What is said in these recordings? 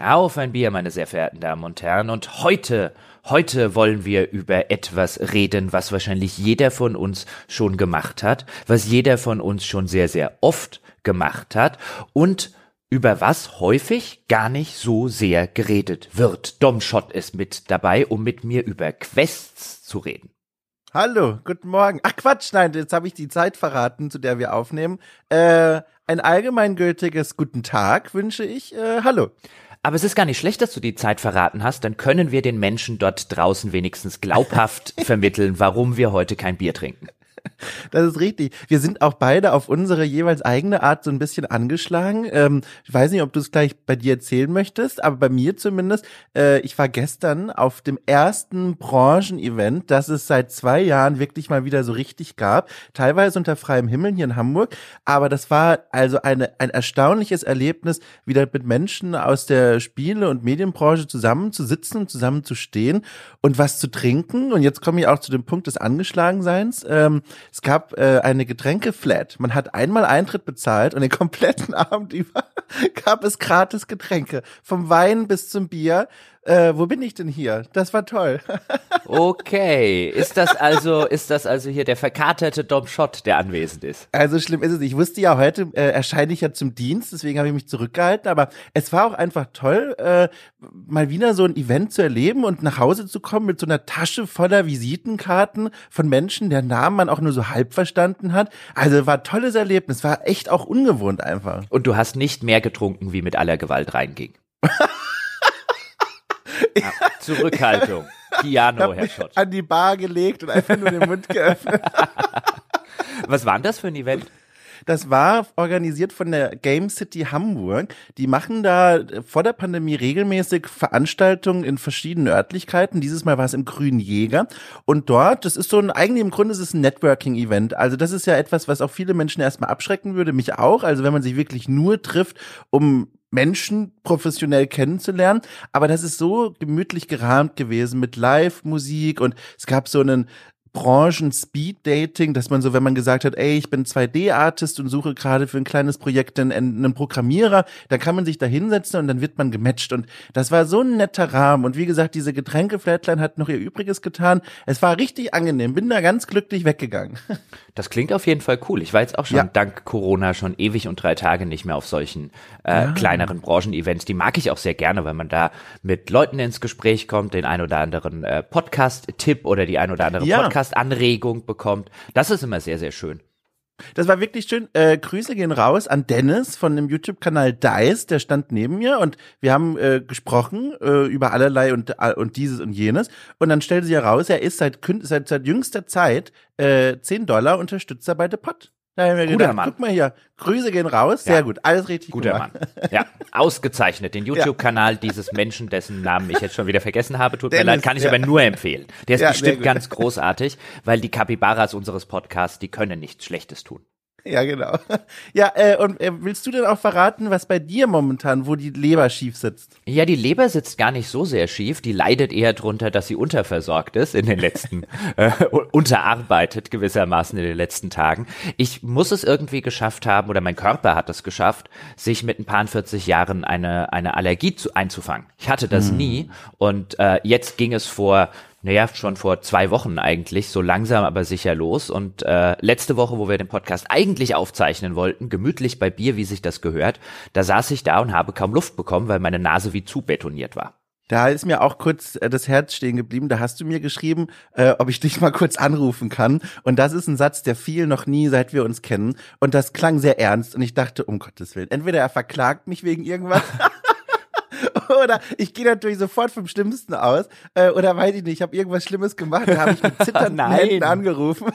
Auf ein Bier, meine sehr verehrten Damen und Herren. Und heute, heute wollen wir über etwas reden, was wahrscheinlich jeder von uns schon gemacht hat, was jeder von uns schon sehr, sehr oft gemacht hat und über was häufig gar nicht so sehr geredet wird. Dom Schott ist mit dabei, um mit mir über Quests zu reden. Hallo, guten Morgen. Ach Quatsch, nein, jetzt habe ich die Zeit verraten, zu der wir aufnehmen. Äh, ein allgemeingültiges Guten Tag wünsche ich. Äh, hallo. Aber es ist gar nicht schlecht, dass du die Zeit verraten hast, dann können wir den Menschen dort draußen wenigstens glaubhaft vermitteln, warum wir heute kein Bier trinken. Das ist richtig. Wir sind auch beide auf unsere jeweils eigene Art so ein bisschen angeschlagen. Ähm, ich weiß nicht, ob du es gleich bei dir erzählen möchtest, aber bei mir zumindest. Äh, ich war gestern auf dem ersten Branchen-Event, das es seit zwei Jahren wirklich mal wieder so richtig gab. Teilweise unter freiem Himmel hier in Hamburg. Aber das war also eine, ein erstaunliches Erlebnis, wieder mit Menschen aus der Spiele- und Medienbranche zusammenzusitzen und zusammenzustehen und was zu trinken. Und jetzt komme ich auch zu dem Punkt des Angeschlagenseins. Ähm, es gab äh, eine Getränkeflat. Man hat einmal Eintritt bezahlt und den kompletten Abend über gab es gratis Getränke. Vom Wein bis zum Bier äh, wo bin ich denn hier? Das war toll. okay, ist das also, ist das also hier der verkaterte Dom Schott, der anwesend ist? Also schlimm ist es. Ich wusste ja heute äh, erscheine ich ja zum Dienst, deswegen habe ich mich zurückgehalten. Aber es war auch einfach toll, äh, mal wieder so ein Event zu erleben und nach Hause zu kommen mit so einer Tasche voller Visitenkarten von Menschen, deren Namen man auch nur so halb verstanden hat. Also war ein tolles Erlebnis, war echt auch ungewohnt einfach. Und du hast nicht mehr getrunken, wie mit aller Gewalt reinging. Ja, Zurückhaltung. Piano, Herr Schott. An die Bar gelegt und einfach nur den Mund geöffnet. Was war denn das für ein Event? Das war organisiert von der Game City Hamburg. Die machen da vor der Pandemie regelmäßig Veranstaltungen in verschiedenen Örtlichkeiten. Dieses Mal war es im Grünen Jäger. Und dort, das ist so ein, eigentlich im Grunde ist es ein Networking-Event. Also das ist ja etwas, was auch viele Menschen erstmal abschrecken würde, mich auch. Also wenn man sich wirklich nur trifft, um Menschen professionell kennenzulernen. Aber das ist so gemütlich gerahmt gewesen mit Live-Musik und es gab so einen Branchen-Speed-Dating, dass man so, wenn man gesagt hat, ey, ich bin 2D-Artist und suche gerade für ein kleines Projekt einen, einen Programmierer, da kann man sich da hinsetzen und dann wird man gematcht. Und das war so ein netter Rahmen. Und wie gesagt, diese Getränke-Flatline hat noch ihr Übriges getan. Es war richtig angenehm. Bin da ganz glücklich weggegangen. Das klingt auf jeden Fall cool. Ich war jetzt auch schon ja. dank Corona schon ewig und drei Tage nicht mehr auf solchen äh, ja. kleineren Branchen-Events. Die mag ich auch sehr gerne, weil man da mit Leuten ins Gespräch kommt, den ein oder anderen äh, Podcast-Tipp oder die ein oder andere ja. Podcast Podcast-Anregung bekommt. Das ist immer sehr, sehr schön. Das war wirklich schön. Äh, Grüße gehen raus an Dennis von dem YouTube-Kanal Dice, der stand neben mir und wir haben äh, gesprochen äh, über allerlei und, äh, und dieses und jenes. Und dann stellte sich heraus, er ist seit, seit, seit jüngster Zeit äh, 10 Dollar Unterstützer bei The Pot. Da haben wir Guter gedacht, Mann. guck mal hier, Grüße gehen raus, sehr ja. gut, alles richtig Guter gemacht. Mann. Ja, ausgezeichnet. Den YouTube-Kanal ja. dieses Menschen, dessen Namen ich jetzt schon wieder vergessen habe, tut Dennis, mir leid, kann ich ja. aber nur empfehlen. Der ist bestimmt ganz großartig, weil die Kapibaras unseres Podcasts, die können nichts Schlechtes tun. Ja, genau. Ja, äh, und äh, willst du denn auch verraten, was bei dir momentan, wo die Leber schief sitzt? Ja, die Leber sitzt gar nicht so sehr schief. Die leidet eher drunter, dass sie unterversorgt ist in den letzten, äh, unterarbeitet gewissermaßen in den letzten Tagen. Ich muss es irgendwie geschafft haben, oder mein Körper hat es geschafft, sich mit ein paar 40 Jahren eine, eine Allergie zu, einzufangen. Ich hatte das hm. nie und äh, jetzt ging es vor naja, schon vor zwei Wochen eigentlich, so langsam aber sicher los. Und äh, letzte Woche, wo wir den Podcast eigentlich aufzeichnen wollten, gemütlich bei Bier, wie sich das gehört, da saß ich da und habe kaum Luft bekommen, weil meine Nase wie zu betoniert war. Da ist mir auch kurz äh, das Herz stehen geblieben. Da hast du mir geschrieben, äh, ob ich dich mal kurz anrufen kann. Und das ist ein Satz, der fiel noch nie, seit wir uns kennen. Und das klang sehr ernst. Und ich dachte, um Gottes Willen, entweder er verklagt mich wegen irgendwas. oder ich gehe natürlich sofort vom Schlimmsten aus. Äh, oder weiß ich nicht, ich habe irgendwas Schlimmes gemacht, da habe ich mit zitternden Händen angerufen.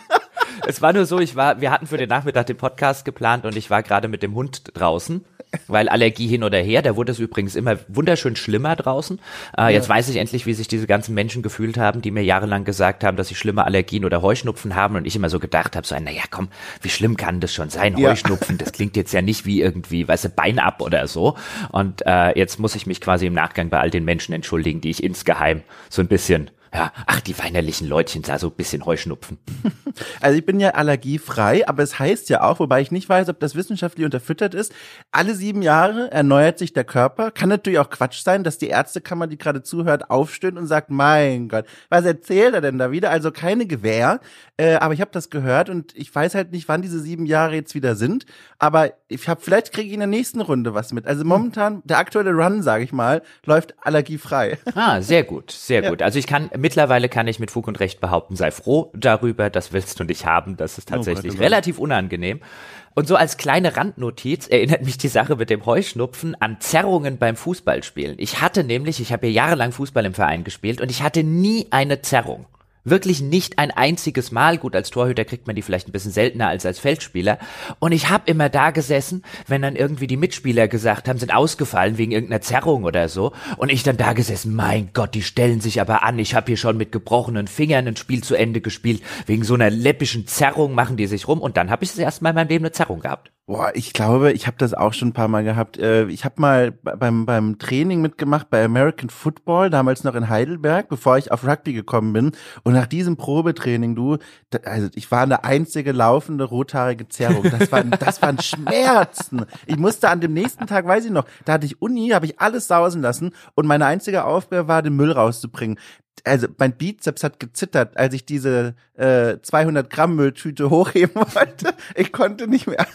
es war nur so, ich war, wir hatten für den Nachmittag den Podcast geplant und ich war gerade mit dem Hund draußen weil Allergie hin oder her, da wurde es übrigens immer wunderschön schlimmer draußen. Äh, ja. Jetzt weiß ich endlich, wie sich diese ganzen Menschen gefühlt haben, die mir jahrelang gesagt haben, dass sie schlimme Allergien oder Heuschnupfen haben und ich immer so gedacht habe, so, naja, komm, wie schlimm kann das schon sein? Ja. Heuschnupfen, das klingt jetzt ja nicht wie irgendwie, weißt du, Bein ab oder so. Und äh, jetzt muss ich mich quasi im Nachgang bei all den Menschen entschuldigen, die ich insgeheim so ein bisschen Ja, ach, die weinerlichen Leutchen, da so ein bisschen Heuschnupfen. Also ich bin ja allergiefrei, aber es heißt ja auch, wobei ich nicht weiß, ob das wissenschaftlich unterfüttert ist, alle sieben Jahre erneuert sich der Körper. Kann natürlich auch Quatsch sein, dass die Ärztekammer, die gerade zuhört, aufstöhnt und sagt, mein Gott, was erzählt er denn da wieder? Also keine Gewähr. Äh, aber ich habe das gehört und ich weiß halt nicht, wann diese sieben Jahre jetzt wieder sind. Aber ich habe vielleicht kriege ich in der nächsten Runde was mit. Also momentan der aktuelle Run, sage ich mal, läuft allergiefrei. Ah, sehr gut, sehr ja. gut. Also ich kann mittlerweile kann ich mit Fug und Recht behaupten, sei froh darüber, das willst du nicht haben. Das ist tatsächlich oh relativ unangenehm. Und so als kleine Randnotiz erinnert mich die Sache mit dem Heuschnupfen an Zerrungen beim Fußballspielen. Ich hatte nämlich, ich habe ja jahrelang Fußball im Verein gespielt und ich hatte nie eine Zerrung. Wirklich nicht ein einziges Mal. Gut, als Torhüter kriegt man die vielleicht ein bisschen seltener als als Feldspieler. Und ich habe immer da gesessen, wenn dann irgendwie die Mitspieler gesagt haben, sind ausgefallen wegen irgendeiner Zerrung oder so. Und ich dann da gesessen, mein Gott, die stellen sich aber an. Ich habe hier schon mit gebrochenen Fingern ein Spiel zu Ende gespielt. Wegen so einer läppischen Zerrung machen die sich rum. Und dann habe ich das erste Mal in meinem Leben eine Zerrung gehabt. Boah, ich glaube, ich habe das auch schon ein paar Mal gehabt. Äh, ich habe mal beim, beim Training mitgemacht bei American Football, damals noch in Heidelberg, bevor ich auf Rugby gekommen bin. Und nach diesem Probetraining, du, also ich war eine einzige laufende rothaarige Zerrung. Das waren, das waren Schmerzen. Ich musste an dem nächsten Tag, weiß ich noch, da hatte ich Uni, habe ich alles sausen lassen und meine einzige Aufgabe war, den Müll rauszubringen also mein Bizeps hat gezittert, als ich diese äh, 200 Gramm Mülltüte hochheben wollte. Ich konnte nicht mehr.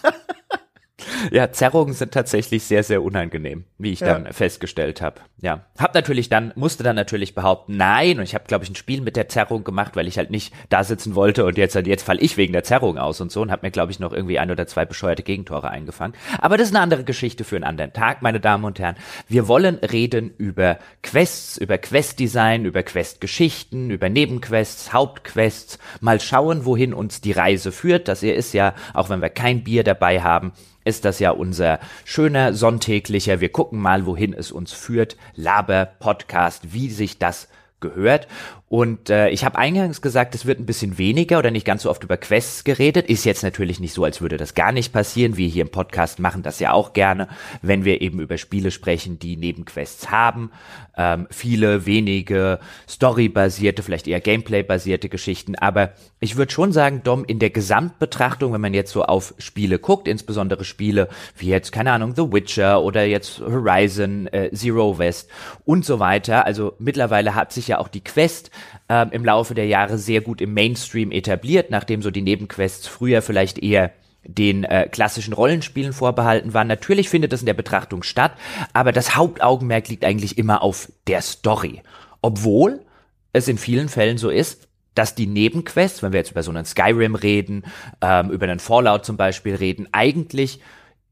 Ja, Zerrungen sind tatsächlich sehr, sehr unangenehm, wie ich ja. dann festgestellt habe. Ja, hab natürlich dann, musste dann natürlich behaupten, nein, und ich habe, glaube ich, ein Spiel mit der Zerrung gemacht, weil ich halt nicht da sitzen wollte und jetzt, jetzt fall ich wegen der Zerrung aus und so und habe mir, glaube ich, noch irgendwie ein oder zwei bescheuerte Gegentore eingefangen. Aber das ist eine andere Geschichte für einen anderen Tag, meine Damen und Herren. Wir wollen reden über Quests, über Questdesign, über Questgeschichten, über Nebenquests, Hauptquests, mal schauen, wohin uns die Reise führt. Das hier ist ja, auch wenn wir kein Bier dabei haben, ist das ja unser schöner sonntäglicher, wir gucken mal, wohin es uns führt, Laber-Podcast, wie sich das gehört. Und äh, ich habe eingangs gesagt, es wird ein bisschen weniger oder nicht ganz so oft über Quests geredet. Ist jetzt natürlich nicht so, als würde das gar nicht passieren. Wir hier im Podcast machen das ja auch gerne, wenn wir eben über Spiele sprechen, die Nebenquests haben. Ähm, viele, wenige Story-basierte, vielleicht eher Gameplay-basierte Geschichten. Aber ich würde schon sagen, Dom, in der Gesamtbetrachtung, wenn man jetzt so auf Spiele guckt, insbesondere Spiele wie jetzt, keine Ahnung, The Witcher oder jetzt Horizon, äh, Zero West und so weiter. Also mittlerweile hat sich ja auch die Quest ähm, im Laufe der Jahre sehr gut im Mainstream etabliert, nachdem so die Nebenquests früher vielleicht eher den äh, klassischen Rollenspielen vorbehalten waren. Natürlich findet das in der Betrachtung statt, aber das Hauptaugenmerk liegt eigentlich immer auf der Story. Obwohl es in vielen Fällen so ist, dass die Nebenquests, wenn wir jetzt über so einen Skyrim reden, ähm, über einen Fallout zum Beispiel reden, eigentlich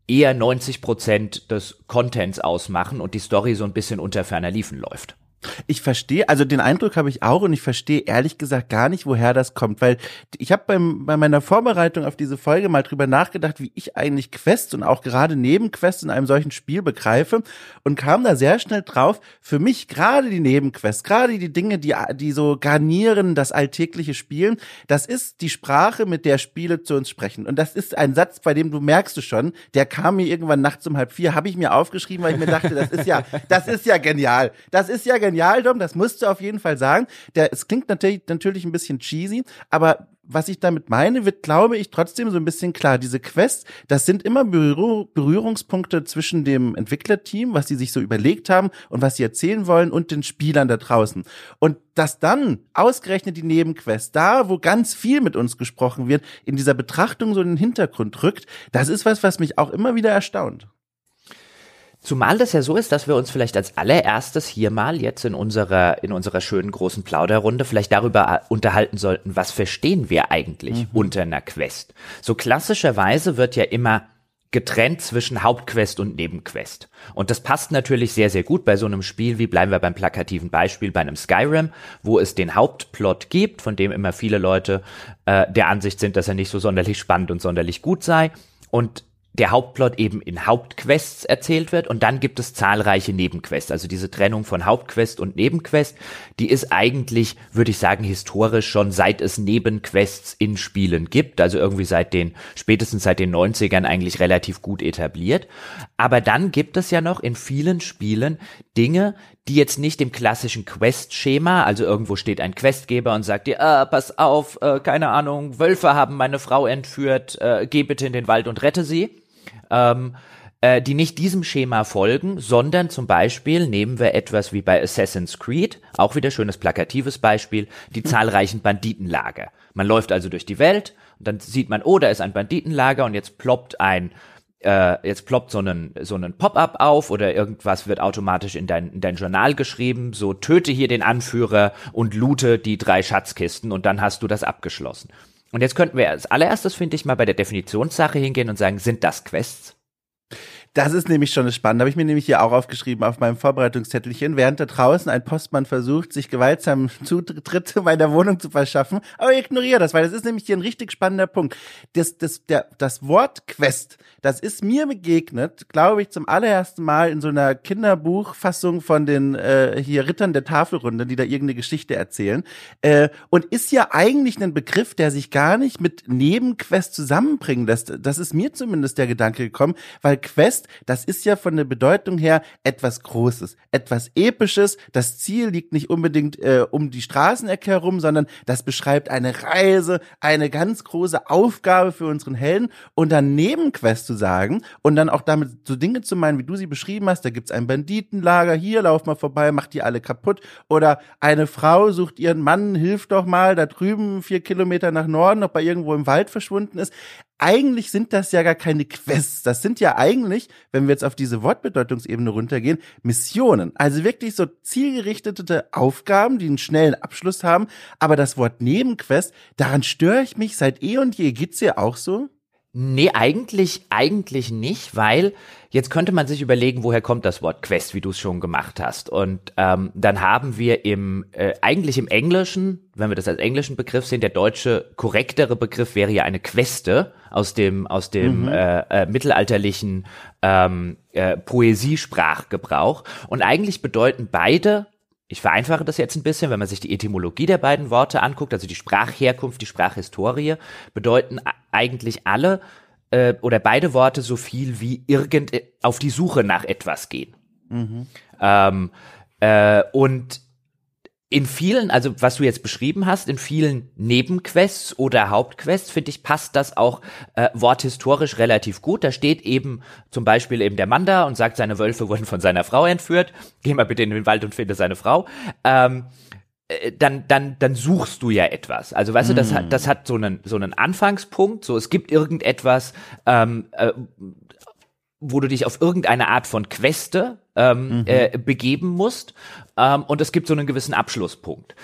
eher 90 Prozent des Contents ausmachen und die Story so ein bisschen unter ferner Liefen läuft. Ich verstehe, also den Eindruck habe ich auch und ich verstehe ehrlich gesagt gar nicht, woher das kommt, weil ich habe beim bei meiner Vorbereitung auf diese Folge mal drüber nachgedacht, wie ich eigentlich Quests und auch gerade Nebenquests in einem solchen Spiel begreife und kam da sehr schnell drauf, für mich gerade die Nebenquests, gerade die Dinge, die die so garnieren das alltägliche Spielen, das ist die Sprache, mit der Spiele zu uns sprechen. Und das ist ein Satz, bei dem du merkst du schon, der kam mir irgendwann nachts um halb vier, habe ich mir aufgeschrieben, weil ich mir dachte, das ist ja, das ist ja genial, das ist ja genial genial, Dom, das musst du auf jeden Fall sagen. Der, es klingt natürlich, natürlich ein bisschen cheesy, aber was ich damit meine, wird, glaube ich, trotzdem so ein bisschen klar. Diese Quests, das sind immer Berührungspunkte zwischen dem Entwicklerteam, was sie sich so überlegt haben und was sie erzählen wollen und den Spielern da draußen. Und dass dann ausgerechnet die Nebenquests, da wo ganz viel mit uns gesprochen wird, in dieser Betrachtung so in den Hintergrund rückt, das ist was, was mich auch immer wieder erstaunt. Zumal das ja so ist, dass wir uns vielleicht als allererstes hier mal jetzt in unserer, in unserer schönen großen Plauderrunde vielleicht darüber unterhalten sollten, was verstehen wir eigentlich mhm. unter einer Quest. So klassischerweise wird ja immer getrennt zwischen Hauptquest und Nebenquest. Und das passt natürlich sehr, sehr gut bei so einem Spiel wie bleiben wir beim plakativen Beispiel bei einem Skyrim, wo es den Hauptplot gibt, von dem immer viele Leute äh, der Ansicht sind, dass er nicht so sonderlich spannend und sonderlich gut sei. Und der Hauptplot eben in Hauptquests erzählt wird und dann gibt es zahlreiche Nebenquests. Also diese Trennung von Hauptquest und Nebenquest, die ist eigentlich, würde ich sagen, historisch schon seit es Nebenquests in Spielen gibt, also irgendwie seit den, spätestens seit den 90ern eigentlich relativ gut etabliert. Aber dann gibt es ja noch in vielen Spielen Dinge, die jetzt nicht dem klassischen Quest-Schema, also irgendwo steht ein Questgeber und sagt dir, ah, pass auf, äh, keine Ahnung, Wölfe haben meine Frau entführt, äh, geh bitte in den Wald und rette sie. Ähm, äh, die nicht diesem Schema folgen, sondern zum Beispiel nehmen wir etwas wie bei Assassin's Creed, auch wieder schönes plakatives Beispiel, die zahlreichen Banditenlager. Man läuft also durch die Welt und dann sieht man, oh, da ist ein Banditenlager und jetzt ploppt ein äh, jetzt ploppt so ein so ein Pop-up auf oder irgendwas wird automatisch in dein, in dein Journal geschrieben, so töte hier den Anführer und loote die drei Schatzkisten und dann hast du das abgeschlossen. Und jetzt könnten wir als allererstes, finde ich, mal bei der Definitionssache hingehen und sagen, sind das Quests? Das ist nämlich schon spannend. Habe ich mir nämlich hier auch aufgeschrieben auf meinem Vorbereitungszettelchen, während da draußen ein Postmann versucht, sich gewaltsam Zutritt bei der Wohnung zu verschaffen. Aber ich ignoriere das, weil das ist nämlich hier ein richtig spannender Punkt. Das, das, der, das Wort Quest, das ist mir begegnet, glaube ich, zum allerersten Mal in so einer Kinderbuchfassung von den äh, hier Rittern der Tafelrunde, die da irgendeine Geschichte erzählen. Äh, und ist ja eigentlich ein Begriff, der sich gar nicht mit Nebenquest zusammenbringen lässt. Das ist mir zumindest der Gedanke gekommen, weil Quest Quest, das ist ja von der Bedeutung her etwas Großes, etwas Episches. Das Ziel liegt nicht unbedingt äh, um die Straßenecke herum, sondern das beschreibt eine Reise, eine ganz große Aufgabe für unseren Helden. Und dann Nebenquest zu sagen und dann auch damit so Dinge zu meinen, wie du sie beschrieben hast, da gibt's ein Banditenlager, hier lauf mal vorbei, macht die alle kaputt. Oder eine Frau sucht ihren Mann, hilft doch mal, da drüben vier Kilometer nach Norden, ob er irgendwo im Wald verschwunden ist eigentlich sind das ja gar keine Quests. Das sind ja eigentlich, wenn wir jetzt auf diese Wortbedeutungsebene runtergehen, Missionen. Also wirklich so zielgerichtete Aufgaben, die einen schnellen Abschluss haben. Aber das Wort Nebenquest, daran störe ich mich seit eh und je. Geht's dir auch so? Nee, eigentlich, eigentlich nicht, weil jetzt könnte man sich überlegen, woher kommt das Wort Quest, wie du es schon gemacht hast. Und ähm, dann haben wir im, äh, eigentlich im Englischen, wenn wir das als englischen Begriff sehen, der deutsche korrektere Begriff wäre ja eine Queste aus dem, aus dem mhm. äh, äh, mittelalterlichen ähm, äh, Poesiesprachgebrauch. Und eigentlich bedeuten beide ich vereinfache das jetzt ein bisschen, wenn man sich die Etymologie der beiden Worte anguckt, also die Sprachherkunft, die Sprachhistorie, bedeuten eigentlich alle äh, oder beide Worte so viel wie irgend auf die Suche nach etwas gehen. Mhm. Ähm, äh, und in vielen, also was du jetzt beschrieben hast, in vielen Nebenquests oder Hauptquests, finde ich, passt das auch äh, worthistorisch relativ gut. Da steht eben zum Beispiel eben der Mann da und sagt, seine Wölfe wurden von seiner Frau entführt. Geh mal bitte in den Wald und finde seine Frau. Ähm, äh, dann, dann, dann suchst du ja etwas. Also weißt mm. du, das hat, das hat so einen, so einen Anfangspunkt. So, es gibt irgendetwas, ähm, äh, wo du dich auf irgendeine Art von Queste ähm, mhm. äh, begeben musst. Ähm, und es gibt so einen gewissen Abschlusspunkt.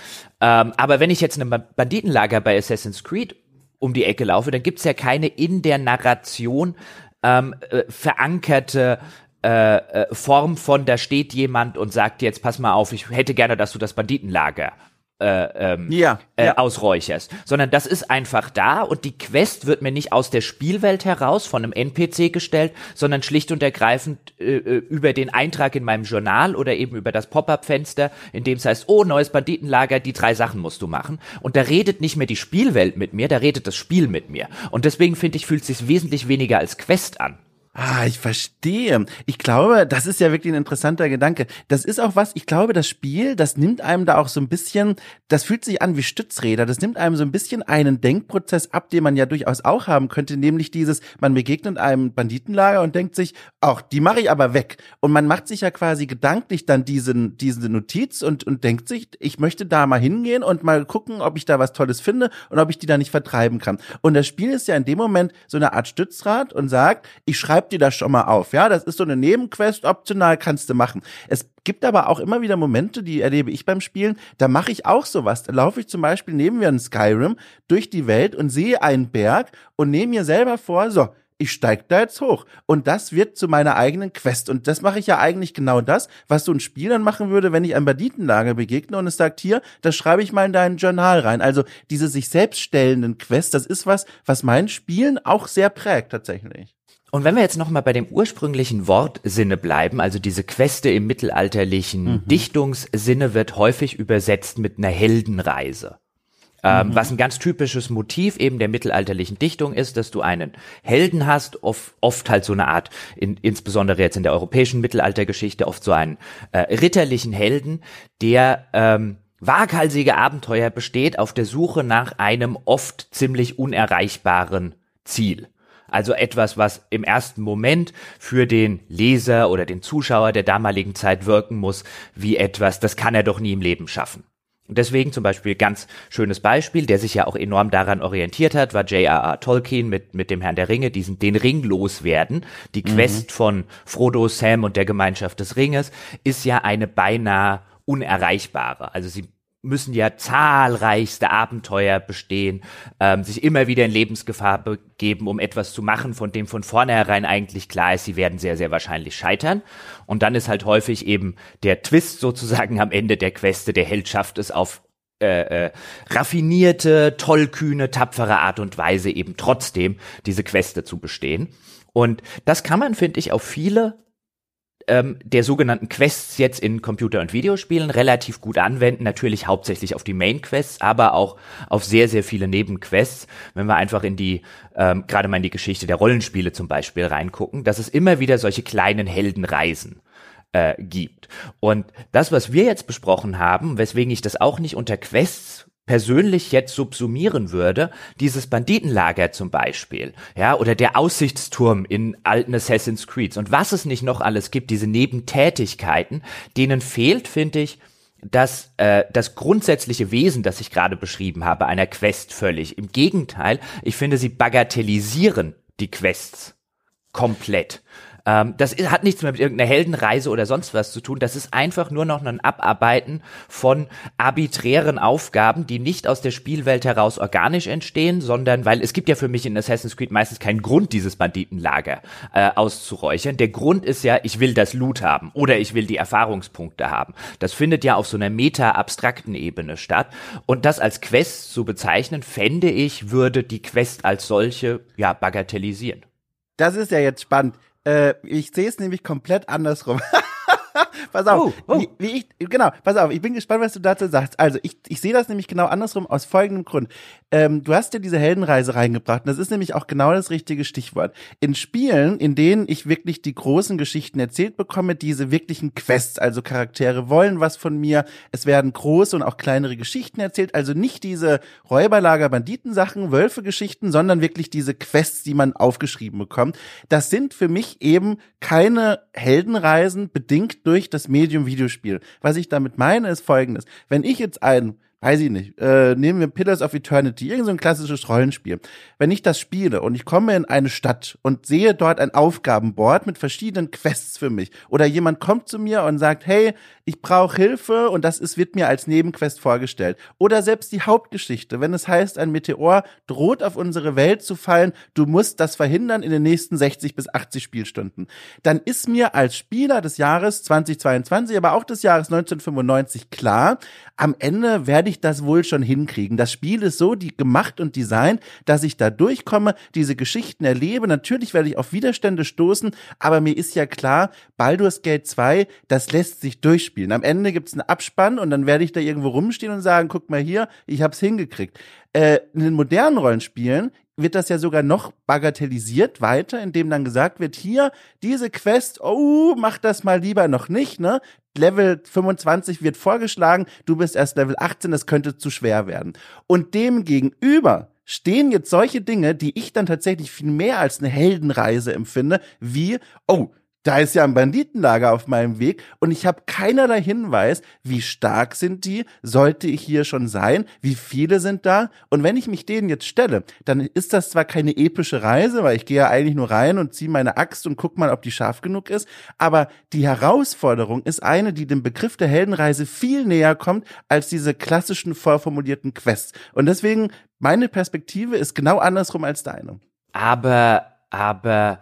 Ähm, aber wenn ich jetzt in einem Banditenlager bei Assassin's Creed um die Ecke laufe, dann gibt's ja keine in der Narration ähm, äh, verankerte äh, äh, Form von, da steht jemand und sagt jetzt, pass mal auf, ich hätte gerne, dass du das Banditenlager äh, ähm, ja, äh, ja. ausräucherst, sondern das ist einfach da und die Quest wird mir nicht aus der Spielwelt heraus von einem NPC gestellt, sondern schlicht und ergreifend äh, äh, über den Eintrag in meinem Journal oder eben über das Pop-up-Fenster, in dem es heißt, oh, neues Banditenlager, die drei Sachen musst du machen. Und da redet nicht mehr die Spielwelt mit mir, da redet das Spiel mit mir. Und deswegen finde ich, fühlt es sich wesentlich weniger als Quest an. Ah, ich verstehe. Ich glaube, das ist ja wirklich ein interessanter Gedanke. Das ist auch was, ich glaube, das Spiel, das nimmt einem da auch so ein bisschen, das fühlt sich an wie Stützräder. Das nimmt einem so ein bisschen einen Denkprozess ab, den man ja durchaus auch haben könnte, nämlich dieses, man begegnet einem Banditenlager und denkt sich, auch die mache ich aber weg. Und man macht sich ja quasi gedanklich dann diesen, diese Notiz und, und denkt sich, ich möchte da mal hingehen und mal gucken, ob ich da was Tolles finde und ob ich die da nicht vertreiben kann. Und das Spiel ist ja in dem Moment so eine Art Stützrad und sagt, ich schreibe schreib dir das schon mal auf. Ja, das ist so eine Nebenquest, optional kannst du machen. Es gibt aber auch immer wieder Momente, die erlebe ich beim Spielen, da mache ich auch sowas. Da laufe ich zum Beispiel neben mir in Skyrim durch die Welt und sehe einen Berg und nehme mir selber vor, so, ich steig da jetzt hoch. Und das wird zu meiner eigenen Quest. Und das mache ich ja eigentlich genau das, was so ein Spiel dann machen würde, wenn ich einem Banditenlager begegne und es sagt, hier, das schreibe ich mal in dein Journal rein. Also diese sich selbst stellenden Quests, das ist was, was mein Spielen auch sehr prägt tatsächlich. Und wenn wir jetzt nochmal bei dem ursprünglichen Wortsinne bleiben, also diese Queste im mittelalterlichen mhm. Dichtungssinne wird häufig übersetzt mit einer Heldenreise. Ähm, mhm. Was ein ganz typisches Motiv eben der mittelalterlichen Dichtung ist, dass du einen Helden hast, oft, oft halt so eine Art, in, insbesondere jetzt in der europäischen Mittelaltergeschichte, oft so einen äh, ritterlichen Helden, der ähm, waghalsige Abenteuer besteht auf der Suche nach einem oft ziemlich unerreichbaren Ziel. Also etwas, was im ersten Moment für den Leser oder den Zuschauer der damaligen Zeit wirken muss, wie etwas, das kann er doch nie im Leben schaffen. Und deswegen zum Beispiel ganz schönes Beispiel, der sich ja auch enorm daran orientiert hat, war J.R.R. Tolkien mit, mit dem Herrn der Ringe, diesen, den Ring loswerden. Die mhm. Quest von Frodo, Sam und der Gemeinschaft des Ringes ist ja eine beinahe unerreichbare. Also sie müssen ja zahlreichste Abenteuer bestehen, ähm, sich immer wieder in Lebensgefahr begeben, um etwas zu machen, von dem von vornherein eigentlich klar ist, sie werden sehr, sehr wahrscheinlich scheitern. Und dann ist halt häufig eben der Twist sozusagen am Ende der Queste, der Held schafft es auf äh, äh, raffinierte, tollkühne, tapfere Art und Weise eben trotzdem diese Queste zu bestehen. Und das kann man, finde ich, auf viele ähm, der sogenannten Quests jetzt in Computer- und Videospielen relativ gut anwenden. Natürlich hauptsächlich auf die Main-Quests, aber auch auf sehr, sehr viele Nebenquests. Wenn wir einfach in die, ähm, gerade mal in die Geschichte der Rollenspiele zum Beispiel reingucken, dass es immer wieder solche kleinen Heldenreisen äh, gibt. Und das, was wir jetzt besprochen haben, weswegen ich das auch nicht unter Quests persönlich jetzt subsumieren würde, dieses Banditenlager zum Beispiel, ja, oder der Aussichtsturm in alten Assassin's Creed und was es nicht noch alles gibt, diese Nebentätigkeiten, denen fehlt, finde ich, das, äh, das grundsätzliche Wesen, das ich gerade beschrieben habe, einer Quest völlig. Im Gegenteil, ich finde, sie bagatellisieren die Quests komplett. Ähm, das ist, hat nichts mehr mit irgendeiner Heldenreise oder sonst was zu tun. Das ist einfach nur noch ein Abarbeiten von arbiträren Aufgaben, die nicht aus der Spielwelt heraus organisch entstehen, sondern weil es gibt ja für mich in Assassin's Creed meistens keinen Grund, dieses Banditenlager äh, auszuräuchern. Der Grund ist ja, ich will das Loot haben oder ich will die Erfahrungspunkte haben. Das findet ja auf so einer meta-abstrakten Ebene statt. Und das als Quest zu bezeichnen, fände ich, würde die Quest als solche ja bagatellisieren. Das ist ja jetzt spannend. Äh, ich sehe es nämlich komplett andersrum. pass auf, oh, oh. Wie, wie, ich, genau, pass auf, ich bin gespannt, was du dazu sagst. Also, ich, ich sehe das nämlich genau andersrum aus folgendem Grund. Ähm, du hast ja diese Heldenreise reingebracht und das ist nämlich auch genau das richtige Stichwort. In Spielen, in denen ich wirklich die großen Geschichten erzählt bekomme, diese wirklichen Quests, also Charaktere wollen was von mir, es werden große und auch kleinere Geschichten erzählt, also nicht diese Räuberlager, Banditensachen, Wölfe-Geschichten, sondern wirklich diese Quests, die man aufgeschrieben bekommt. Das sind für mich eben keine Heldenreisen bedingt durch das Medium Videospiel. Was ich damit meine, ist folgendes. Wenn ich jetzt ein weiß ich nicht, äh, nehmen wir Pillars of Eternity, irgend so klassisches Rollenspiel. Wenn ich das spiele und ich komme in eine Stadt und sehe dort ein Aufgabenboard mit verschiedenen Quests für mich oder jemand kommt zu mir und sagt, hey, ich brauche Hilfe und das ist, wird mir als Nebenquest vorgestellt. Oder selbst die Hauptgeschichte, wenn es heißt, ein Meteor droht auf unsere Welt zu fallen, du musst das verhindern in den nächsten 60 bis 80 Spielstunden. Dann ist mir als Spieler des Jahres 2022, aber auch des Jahres 1995 klar, am Ende werde ich das wohl schon hinkriegen. Das Spiel ist so die gemacht und designt, dass ich da durchkomme, diese Geschichten erlebe. Natürlich werde ich auf Widerstände stoßen, aber mir ist ja klar, Baldur's Gate 2, das lässt sich durchspielen spielen. Am Ende gibt's einen Abspann und dann werde ich da irgendwo rumstehen und sagen, guck mal hier, ich hab's hingekriegt. Äh, in den modernen Rollenspielen wird das ja sogar noch bagatellisiert weiter, indem dann gesagt wird, hier, diese Quest, oh, mach das mal lieber noch nicht, ne? Level 25 wird vorgeschlagen, du bist erst Level 18, das könnte zu schwer werden. Und dem gegenüber stehen jetzt solche Dinge, die ich dann tatsächlich viel mehr als eine Heldenreise empfinde, wie, oh, da ist ja ein Banditenlager auf meinem Weg und ich habe keinerlei Hinweis, wie stark sind die, sollte ich hier schon sein, wie viele sind da und wenn ich mich denen jetzt stelle, dann ist das zwar keine epische Reise, weil ich gehe ja eigentlich nur rein und ziehe meine Axt und guck mal, ob die scharf genug ist, aber die Herausforderung ist eine, die dem Begriff der Heldenreise viel näher kommt als diese klassischen vorformulierten Quests und deswegen meine Perspektive ist genau andersrum als deine. Aber aber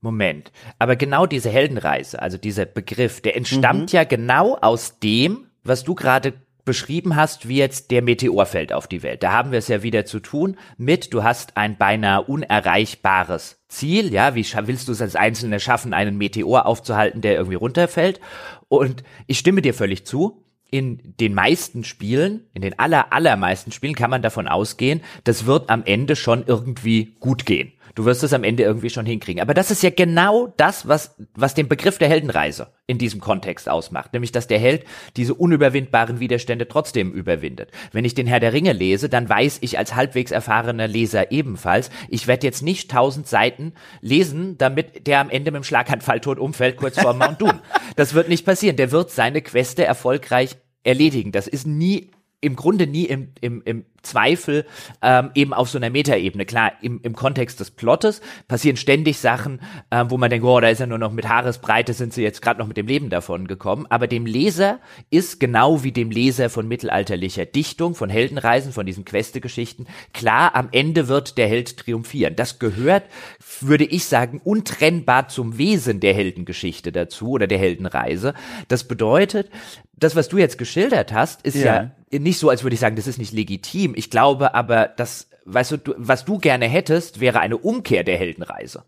Moment. Aber genau diese Heldenreise, also dieser Begriff, der entstammt mhm. ja genau aus dem, was du gerade beschrieben hast, wie jetzt der Meteor fällt auf die Welt. Da haben wir es ja wieder zu tun mit, du hast ein beinahe unerreichbares Ziel, ja, wie willst du es als Einzelne schaffen, einen Meteor aufzuhalten, der irgendwie runterfällt? Und ich stimme dir völlig zu. in den meisten Spielen, in den aller, allermeisten Spielen kann man davon ausgehen, das wird am Ende schon irgendwie gut gehen. Du wirst es am Ende irgendwie schon hinkriegen. Aber das ist ja genau das, was, was den Begriff der Heldenreise in diesem Kontext ausmacht. Nämlich, dass der Held diese unüberwindbaren Widerstände trotzdem überwindet. Wenn ich den Herr der Ringe lese, dann weiß ich als halbwegs erfahrener Leser ebenfalls, ich werde jetzt nicht tausend Seiten lesen, damit der am Ende mit dem Schlaganfall tot umfällt, kurz vor Mount Doom. Das wird nicht passieren. Der wird seine Queste erfolgreich erledigen. Das ist nie im Grunde nie im, im, im Zweifel ähm, eben auf so einer Metaebene. Klar, im, im Kontext des Plottes passieren ständig Sachen, ähm, wo man denkt, oh, da ist er nur noch mit Haaresbreite, sind sie jetzt gerade noch mit dem Leben davon gekommen. Aber dem Leser ist genau wie dem Leser von mittelalterlicher Dichtung, von Heldenreisen, von diesen Queste-Geschichten, klar, am Ende wird der Held triumphieren. Das gehört, würde ich sagen, untrennbar zum Wesen der Heldengeschichte dazu oder der Heldenreise. Das bedeutet, das, was du jetzt geschildert hast, ist ja, ja nicht so, als würde ich sagen, das ist nicht legitim. Ich glaube aber, dass, weißt du, du, was du gerne hättest, wäre eine Umkehr der Heldenreise.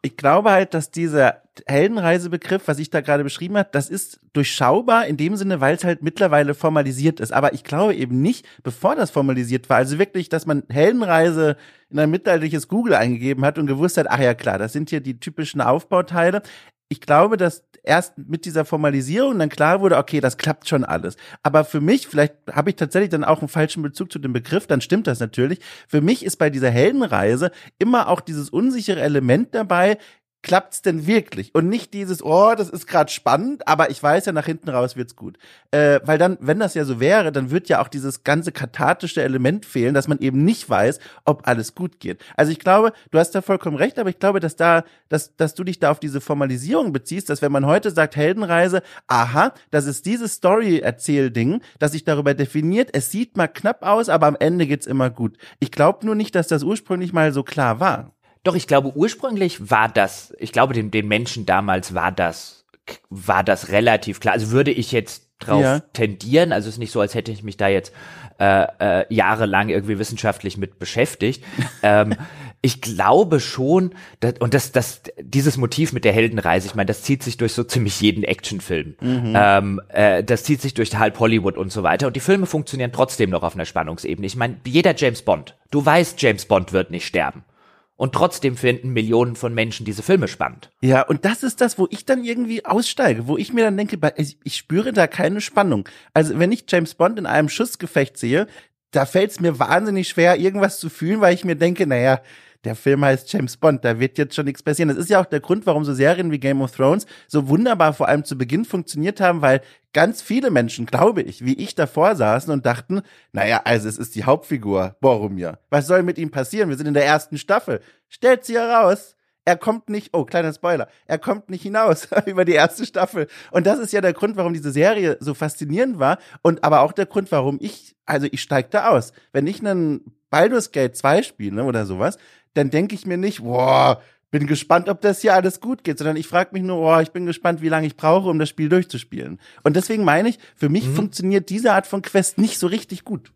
Ich glaube halt, dass dieser Heldenreisebegriff, was ich da gerade beschrieben habe, das ist durchschaubar in dem Sinne, weil es halt mittlerweile formalisiert ist. Aber ich glaube eben nicht, bevor das formalisiert war. Also wirklich, dass man Heldenreise in ein mittelalterliches Google eingegeben hat und gewusst hat, ach ja klar, das sind hier die typischen Aufbauteile ich glaube, dass erst mit dieser Formalisierung dann klar wurde, okay, das klappt schon alles. Aber für mich, vielleicht habe ich tatsächlich dann auch einen falschen Bezug zu dem Begriff, dann stimmt das natürlich. Für mich ist bei dieser Heldenreise immer auch dieses unsichere Element dabei, klappt's denn wirklich? Und nicht dieses, oh, das ist gerade spannend, aber ich weiß ja, nach hinten raus wird's gut. Äh, weil dann, wenn das ja so wäre, dann wird ja auch dieses ganze kathartische Element fehlen, dass man eben nicht weiß, ob alles gut geht. Also ich glaube, du hast da vollkommen recht, aber ich glaube, dass da, dass, dass du dich da auf diese Formalisierung beziehst, dass wenn man heute sagt Heldenreise, aha, das ist dieses Story-Erzähl-Ding, dass sich darüber definiert, es sieht mal knapp aus, aber am Ende geht's immer gut. Ich glaube nur nicht, dass das ursprünglich mal so klar war. Doch, ich glaube, ursprünglich war das, ich glaube, den, den Menschen damals war das, war das relativ klar. Also würde ich jetzt drauf ja. tendieren, also es ist nicht so, als hätte ich mich da jetzt äh, äh, jahrelang irgendwie wissenschaftlich mit beschäftigt. ähm, ich glaube schon, dass, und das, das, dieses Motiv mit der Heldenreise, ich meine, das zieht sich durch so ziemlich jeden Actionfilm. Mhm. Ähm, äh, das zieht sich durch halb Hollywood und so weiter. Und die Filme funktionieren trotzdem noch auf einer Spannungsebene. Ich meine, jeder James Bond. Du weißt, James Bond wird nicht sterben. Und trotzdem finden Millionen von Menschen diese Filme spannend. Ja, und das ist das, wo ich dann irgendwie aussteige, wo ich mir dann denke, ich spüre da keine Spannung. Also wenn ich James Bond in einem Schussgefecht sehe, da fällt es mir wahnsinnig schwer, irgendwas zu fühlen, weil ich mir denke, naja, der Film heißt James Bond, da wird jetzt schon nichts passieren. Das ist ja auch der Grund, warum so Serien wie Game of Thrones so wunderbar vor allem zu Beginn funktioniert haben, weil ganz viele Menschen, glaube ich, wie ich davor saßen und dachten, naja, also es ist die Hauptfigur, Boromir. Was soll mit ihm passieren? Wir sind in der ersten Staffel. Stellt sie heraus, er kommt nicht, oh, kleiner Spoiler, er kommt nicht hinaus über die erste Staffel. Und das ist ja der Grund, warum diese Serie so faszinierend war und aber auch der Grund, warum ich, also ich steig da aus. Wenn ich einen Baldur's Gate 2 spiele oder sowas, dann denke ich mir nicht, boah, bin gespannt, ob das hier alles gut geht, sondern ich frage mich nur, boah, ich bin gespannt, wie lange ich brauche, um das Spiel durchzuspielen. Und deswegen meine ich, für mich mhm. funktioniert diese Art von Quest nicht so richtig gut.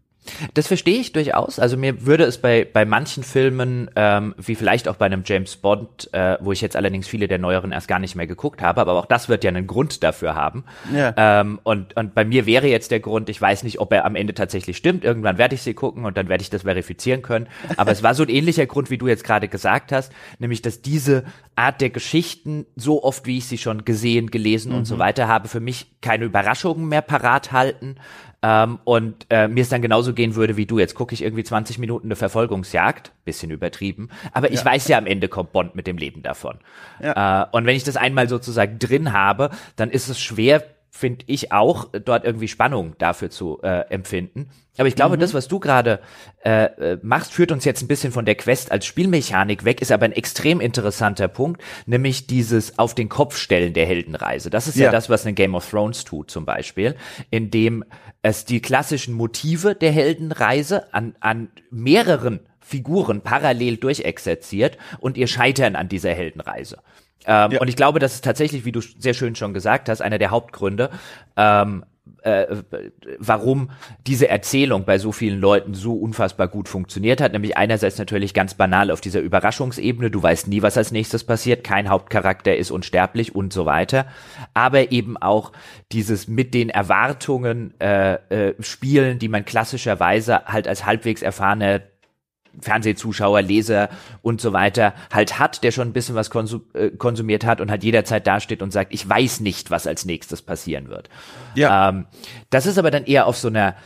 Das verstehe ich durchaus. Also mir würde es bei, bei manchen Filmen, ähm, wie vielleicht auch bei einem James Bond, äh, wo ich jetzt allerdings viele der neueren erst gar nicht mehr geguckt habe, aber auch das wird ja einen Grund dafür haben. Ja. Ähm, und, und bei mir wäre jetzt der Grund, ich weiß nicht, ob er am Ende tatsächlich stimmt. Irgendwann werde ich sie gucken und dann werde ich das verifizieren können. Aber es war so ein ähnlicher Grund, wie du jetzt gerade gesagt hast, nämlich, dass diese Art der Geschichten, so oft wie ich sie schon gesehen, gelesen mhm. und so mhm. weiter habe, für mich keine Überraschungen mehr parat halten. Ähm, und äh, mir es dann genauso gehen würde wie du. Jetzt gucke ich irgendwie 20 Minuten eine Verfolgungsjagd, bisschen übertrieben, aber ich ja. weiß ja am Ende kommt Bond mit dem Leben davon. Ja. Äh, und wenn ich das einmal sozusagen drin habe, dann ist es schwer finde ich auch, dort irgendwie Spannung dafür zu äh, empfinden. Aber ich glaube, mhm. das, was du gerade äh, äh, machst, führt uns jetzt ein bisschen von der Quest als Spielmechanik weg, ist aber ein extrem interessanter Punkt, nämlich dieses auf den Kopf stellen der Heldenreise. Das ist ja, ja das, was ein Game of Thrones tut zum Beispiel, indem es die klassischen Motive der Heldenreise an, an mehreren Figuren parallel durchexerziert und ihr Scheitern an dieser Heldenreise. Ähm, ja. Und ich glaube, das ist tatsächlich, wie du sehr schön schon gesagt hast, einer der Hauptgründe, ähm, äh, warum diese Erzählung bei so vielen Leuten so unfassbar gut funktioniert hat. Nämlich einerseits natürlich ganz banal auf dieser Überraschungsebene. Du weißt nie, was als nächstes passiert. Kein Hauptcharakter ist unsterblich und so weiter. Aber eben auch dieses mit den Erwartungen äh, äh, spielen, die man klassischerweise halt als halbwegs erfahrener Fernsehzuschauer, Leser und so weiter halt hat, der schon ein bisschen was konsum äh, konsumiert hat und halt jederzeit dasteht und sagt, ich weiß nicht, was als nächstes passieren wird. Ja. Ähm, das ist aber dann eher auf so einer,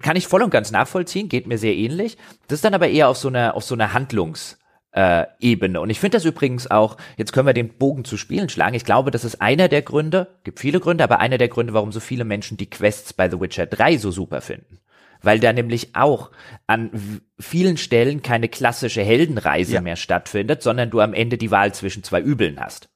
kann ich voll und ganz nachvollziehen, geht mir sehr ähnlich. Das ist dann aber eher auf so einer, auf so einer Handlungs- äh, Ebene. Und ich finde das übrigens auch, jetzt können wir den Bogen zu Spielen schlagen. Ich glaube, das ist einer der Gründe, gibt viele Gründe, aber einer der Gründe, warum so viele Menschen die Quests bei The Witcher 3 so super finden weil da nämlich auch an vielen Stellen keine klassische Heldenreise ja. mehr stattfindet, sondern du am Ende die Wahl zwischen zwei Übeln hast.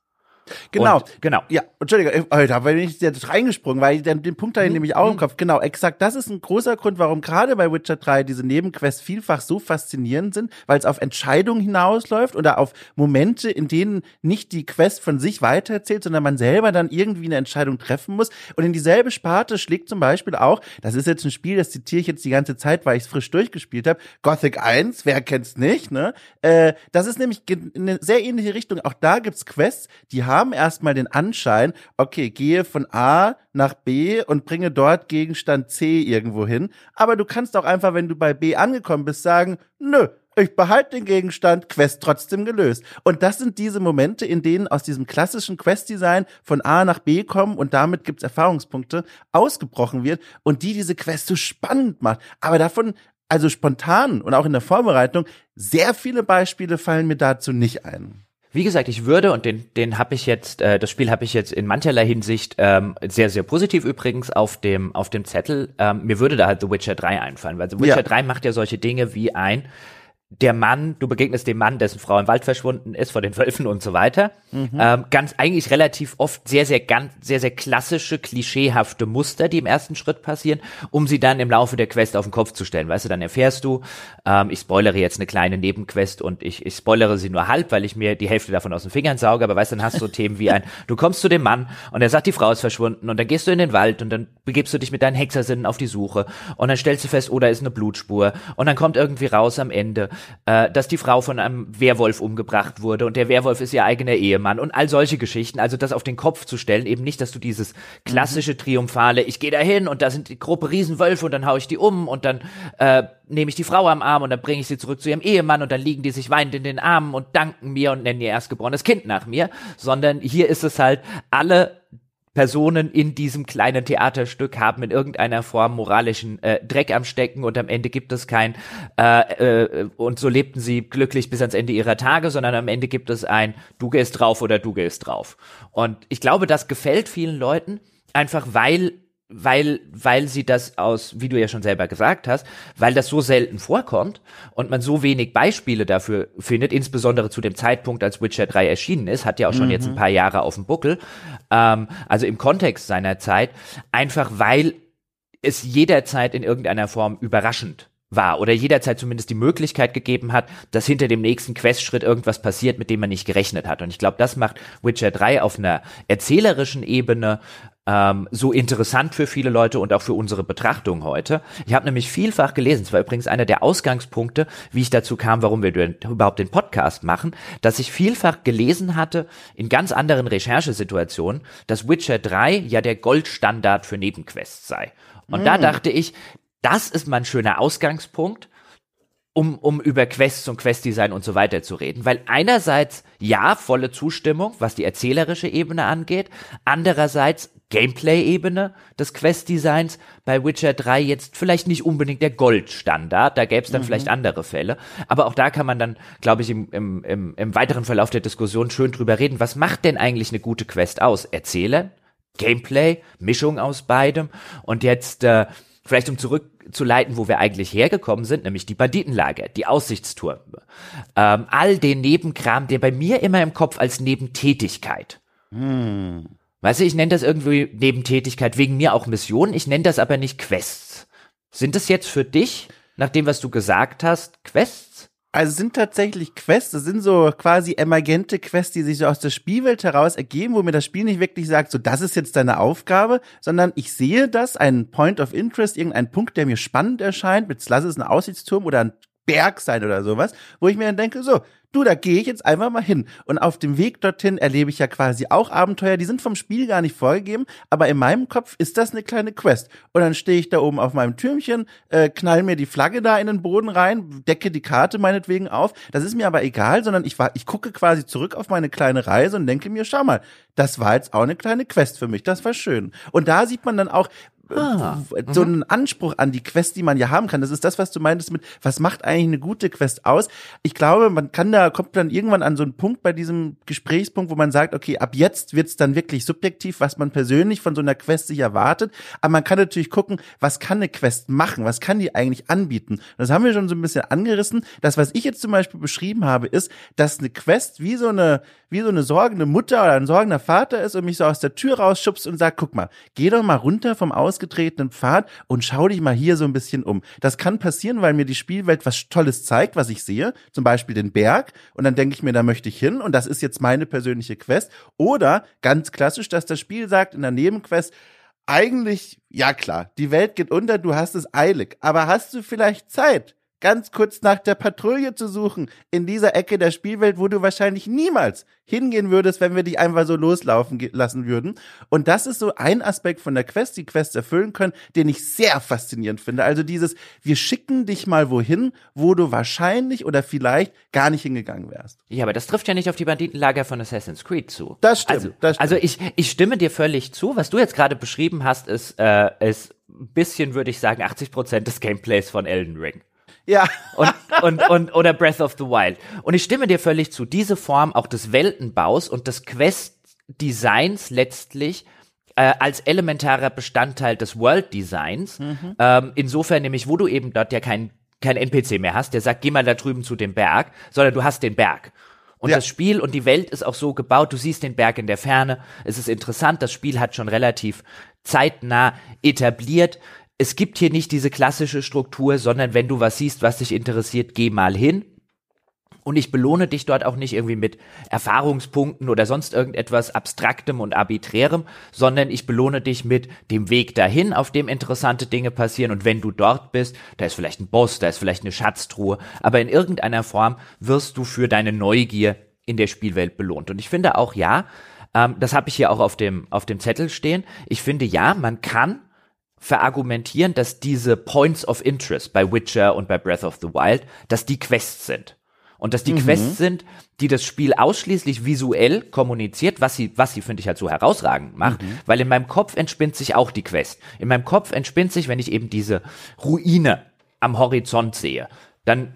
Genau, und, genau. Ja, Entschuldigung, äh, da bin ich jetzt reingesprungen, weil den, den Punkt da mhm. nämlich auch im mhm. Kopf. Genau, exakt. Das ist ein großer Grund, warum gerade bei Witcher 3 diese Nebenquests vielfach so faszinierend sind, weil es auf Entscheidungen hinausläuft oder auf Momente, in denen nicht die Quest von sich weitererzählt, sondern man selber dann irgendwie eine Entscheidung treffen muss. Und in dieselbe Sparte schlägt zum Beispiel auch, das ist jetzt ein Spiel, das zitiere ich jetzt die ganze Zeit, weil ich es frisch durchgespielt habe, Gothic 1, wer kennt's nicht, ne? Äh, das ist nämlich eine sehr ähnliche Richtung. Auch da gibt's Quests, die haben haben erstmal den Anschein, okay, gehe von A nach B und bringe dort Gegenstand C irgendwo hin. Aber du kannst auch einfach, wenn du bei B angekommen bist, sagen, nö, ich behalte den Gegenstand, Quest trotzdem gelöst. Und das sind diese Momente, in denen aus diesem klassischen Quest-Design von A nach B kommen und damit gibt's Erfahrungspunkte, ausgebrochen wird und die diese Quest so spannend macht. Aber davon, also spontan und auch in der Vorbereitung, sehr viele Beispiele fallen mir dazu nicht ein. Wie gesagt, ich würde, und den, den habe ich jetzt, äh, das Spiel habe ich jetzt in mancherlei Hinsicht ähm, sehr, sehr positiv übrigens auf dem, auf dem Zettel. Ähm, mir würde da halt The Witcher 3 einfallen, weil The Witcher ja. 3 macht ja solche Dinge wie ein, der Mann, du begegnest dem Mann, dessen Frau im Wald verschwunden ist vor den Wölfen und so weiter. Mhm. Ähm, ganz eigentlich relativ oft sehr, sehr, ganz, sehr, sehr klassische, klischeehafte Muster, die im ersten Schritt passieren, um sie dann im Laufe der Quest auf den Kopf zu stellen. Weißt du, dann erfährst du, ähm, ich spoilere jetzt eine kleine Nebenquest und ich, ich spoilere sie nur halb, weil ich mir die Hälfte davon aus den Fingern sauge, aber weißt du, dann hast du so Themen wie ein, du kommst zu dem Mann und er sagt, die Frau ist verschwunden und dann gehst du in den Wald und dann begibst du dich mit deinen Hexersinnen auf die Suche und dann stellst du fest, oh, da ist eine Blutspur und dann kommt irgendwie raus am Ende, äh, dass die Frau von einem Werwolf umgebracht wurde und der Werwolf ist ihr eigener Ehemann und all solche Geschichten. Also das auf den Kopf zu stellen, eben nicht, dass du dieses klassische mhm. Triumphale, ich gehe da hin und da sind die Gruppe Riesenwölfe und dann hau ich die um und dann äh, nehme ich die Frau am Arm und dann bringe ich sie zurück zu ihrem Ehemann und dann liegen die sich weinend in den Armen und danken mir und nennen ihr erstgeborenes Kind nach mir, sondern hier ist es halt alle Personen in diesem kleinen Theaterstück haben in irgendeiner Form moralischen äh, Dreck am Stecken und am Ende gibt es kein äh, äh, und so lebten sie glücklich bis ans Ende ihrer Tage, sondern am Ende gibt es ein Du gehst drauf oder du gehst drauf. Und ich glaube, das gefällt vielen Leuten einfach, weil weil, weil sie das aus, wie du ja schon selber gesagt hast, weil das so selten vorkommt und man so wenig Beispiele dafür findet, insbesondere zu dem Zeitpunkt, als Witcher 3 erschienen ist, hat ja auch schon mhm. jetzt ein paar Jahre auf dem Buckel, ähm, also im Kontext seiner Zeit, einfach weil es jederzeit in irgendeiner Form überraschend war oder jederzeit zumindest die Möglichkeit gegeben hat, dass hinter dem nächsten Questschritt irgendwas passiert, mit dem man nicht gerechnet hat. Und ich glaube, das macht Witcher 3 auf einer erzählerischen Ebene ähm, so interessant für viele Leute und auch für unsere Betrachtung heute. Ich habe nämlich vielfach gelesen, es war übrigens einer der Ausgangspunkte, wie ich dazu kam, warum wir überhaupt den Podcast machen, dass ich vielfach gelesen hatte in ganz anderen Recherchesituationen, dass Witcher 3 ja der Goldstandard für Nebenquests sei. Und mm. da dachte ich, das ist mal ein schöner Ausgangspunkt, um, um über Quests und Questdesign und so weiter zu reden. Weil einerseits, ja, volle Zustimmung, was die erzählerische Ebene angeht. Andererseits Gameplay-Ebene des Questdesigns bei Witcher 3 jetzt vielleicht nicht unbedingt der Goldstandard. Da gäbe es dann mhm. vielleicht andere Fälle. Aber auch da kann man dann, glaube ich, im, im, im, im weiteren Verlauf der Diskussion schön drüber reden. Was macht denn eigentlich eine gute Quest aus? Erzählen? Gameplay? Mischung aus beidem? Und jetzt, äh, vielleicht um zurückzuleiten, wo wir eigentlich hergekommen sind, nämlich die Banditenlager, die Aussichtstürme, ähm, all den Nebenkram, der bei mir immer im Kopf als Nebentätigkeit. Hm. Weißt du, ich nenne das irgendwie Nebentätigkeit, wegen mir auch Mission, ich nenne das aber nicht Quests. Sind das jetzt für dich, nach dem, was du gesagt hast, Quests? Also sind tatsächlich Quests, das sind so quasi emergente Quests, die sich so aus der Spielwelt heraus ergeben, wo mir das Spiel nicht wirklich sagt, so das ist jetzt deine Aufgabe, sondern ich sehe das, ein Point of Interest, irgendein Punkt, der mir spannend erscheint, mit lass es ein Aussichtsturm oder ein Berg sein oder sowas, wo ich mir dann denke, so, du, da gehe ich jetzt einfach mal hin. Und auf dem Weg dorthin erlebe ich ja quasi auch Abenteuer, die sind vom Spiel gar nicht vorgegeben, aber in meinem Kopf ist das eine kleine Quest. Und dann stehe ich da oben auf meinem Türmchen, äh, knall mir die Flagge da in den Boden rein, decke die Karte meinetwegen auf. Das ist mir aber egal, sondern ich war, ich gucke quasi zurück auf meine kleine Reise und denke mir, schau mal, das war jetzt auch eine kleine Quest für mich, das war schön. Und da sieht man dann auch, ah, so mhm. einen Anspruch an die Quest, die man ja haben kann. Das ist das, was du meintest mit, was macht eigentlich eine gute Quest aus? Ich glaube, man kann da, kommt dann irgendwann an so einen Punkt bei diesem Gesprächspunkt, wo man sagt, okay, ab jetzt wird's dann wirklich subjektiv, was man persönlich von so einer Quest sich erwartet. Aber man kann natürlich gucken, was kann eine Quest machen? Was kann die eigentlich anbieten? Das haben wir schon so ein bisschen angerissen. Das, was ich jetzt zum Beispiel beschrieben habe, ist, dass eine Quest wie so eine, wie so eine sorgende Mutter oder ein sorgender Vater ist und mich so aus der Tür rausschubst und sagt, guck mal, geh doch mal runter vom ausgetretenen Pfad und schau dich mal hier so ein bisschen um. Das kann passieren, weil mir die Spielwelt was Tolles zeigt, was ich sehe, zum Beispiel den Berg und dann denke ich mir, da möchte ich hin und das ist jetzt meine persönliche Quest. Oder ganz klassisch, dass das Spiel sagt in der Nebenquest, eigentlich, ja klar, die Welt geht unter, du hast es eilig, aber hast du vielleicht Zeit? Ganz kurz nach der Patrouille zu suchen in dieser Ecke der Spielwelt, wo du wahrscheinlich niemals hingehen würdest, wenn wir dich einfach so loslaufen lassen würden. Und das ist so ein Aspekt von der Quest, die Quest erfüllen können, den ich sehr faszinierend finde. Also dieses, wir schicken dich mal wohin, wo du wahrscheinlich oder vielleicht gar nicht hingegangen wärst. Ja, aber das trifft ja nicht auf die Banditenlager von Assassin's Creed zu. Das stimmt. Also, das stimmt. also ich, ich stimme dir völlig zu. Was du jetzt gerade beschrieben hast, ist, äh, ist ein bisschen, würde ich sagen, 80 Prozent des Gameplays von Elden Ring. Ja. Und, und, und, oder Breath of the Wild. Und ich stimme dir völlig zu. Diese Form auch des Weltenbaus und des Quest-Designs letztlich äh, als elementarer Bestandteil des World Designs. Mhm. Ähm, insofern nämlich, wo du eben dort ja kein, kein NPC mehr hast, der sagt, geh mal da drüben zu dem Berg, sondern du hast den Berg. Und ja. das Spiel und die Welt ist auch so gebaut, du siehst den Berg in der Ferne, es ist interessant, das Spiel hat schon relativ zeitnah etabliert, es gibt hier nicht diese klassische Struktur, sondern wenn du was siehst, was dich interessiert, geh mal hin. Und ich belohne dich dort auch nicht irgendwie mit Erfahrungspunkten oder sonst irgendetwas Abstraktem und Arbiträrem, sondern ich belohne dich mit dem Weg dahin, auf dem interessante Dinge passieren. Und wenn du dort bist, da ist vielleicht ein Boss, da ist vielleicht eine Schatztruhe, aber in irgendeiner Form wirst du für deine Neugier in der Spielwelt belohnt. Und ich finde auch, ja, ähm, das habe ich hier auch auf dem, auf dem Zettel stehen, ich finde, ja, man kann verargumentieren, dass diese Points of Interest bei Witcher und bei Breath of the Wild, dass die Quests sind. Und dass die mhm. Quests sind, die das Spiel ausschließlich visuell kommuniziert, was sie, was sie finde ich halt so herausragend macht, mhm. weil in meinem Kopf entspinnt sich auch die Quest. In meinem Kopf entspinnt sich, wenn ich eben diese Ruine am Horizont sehe, dann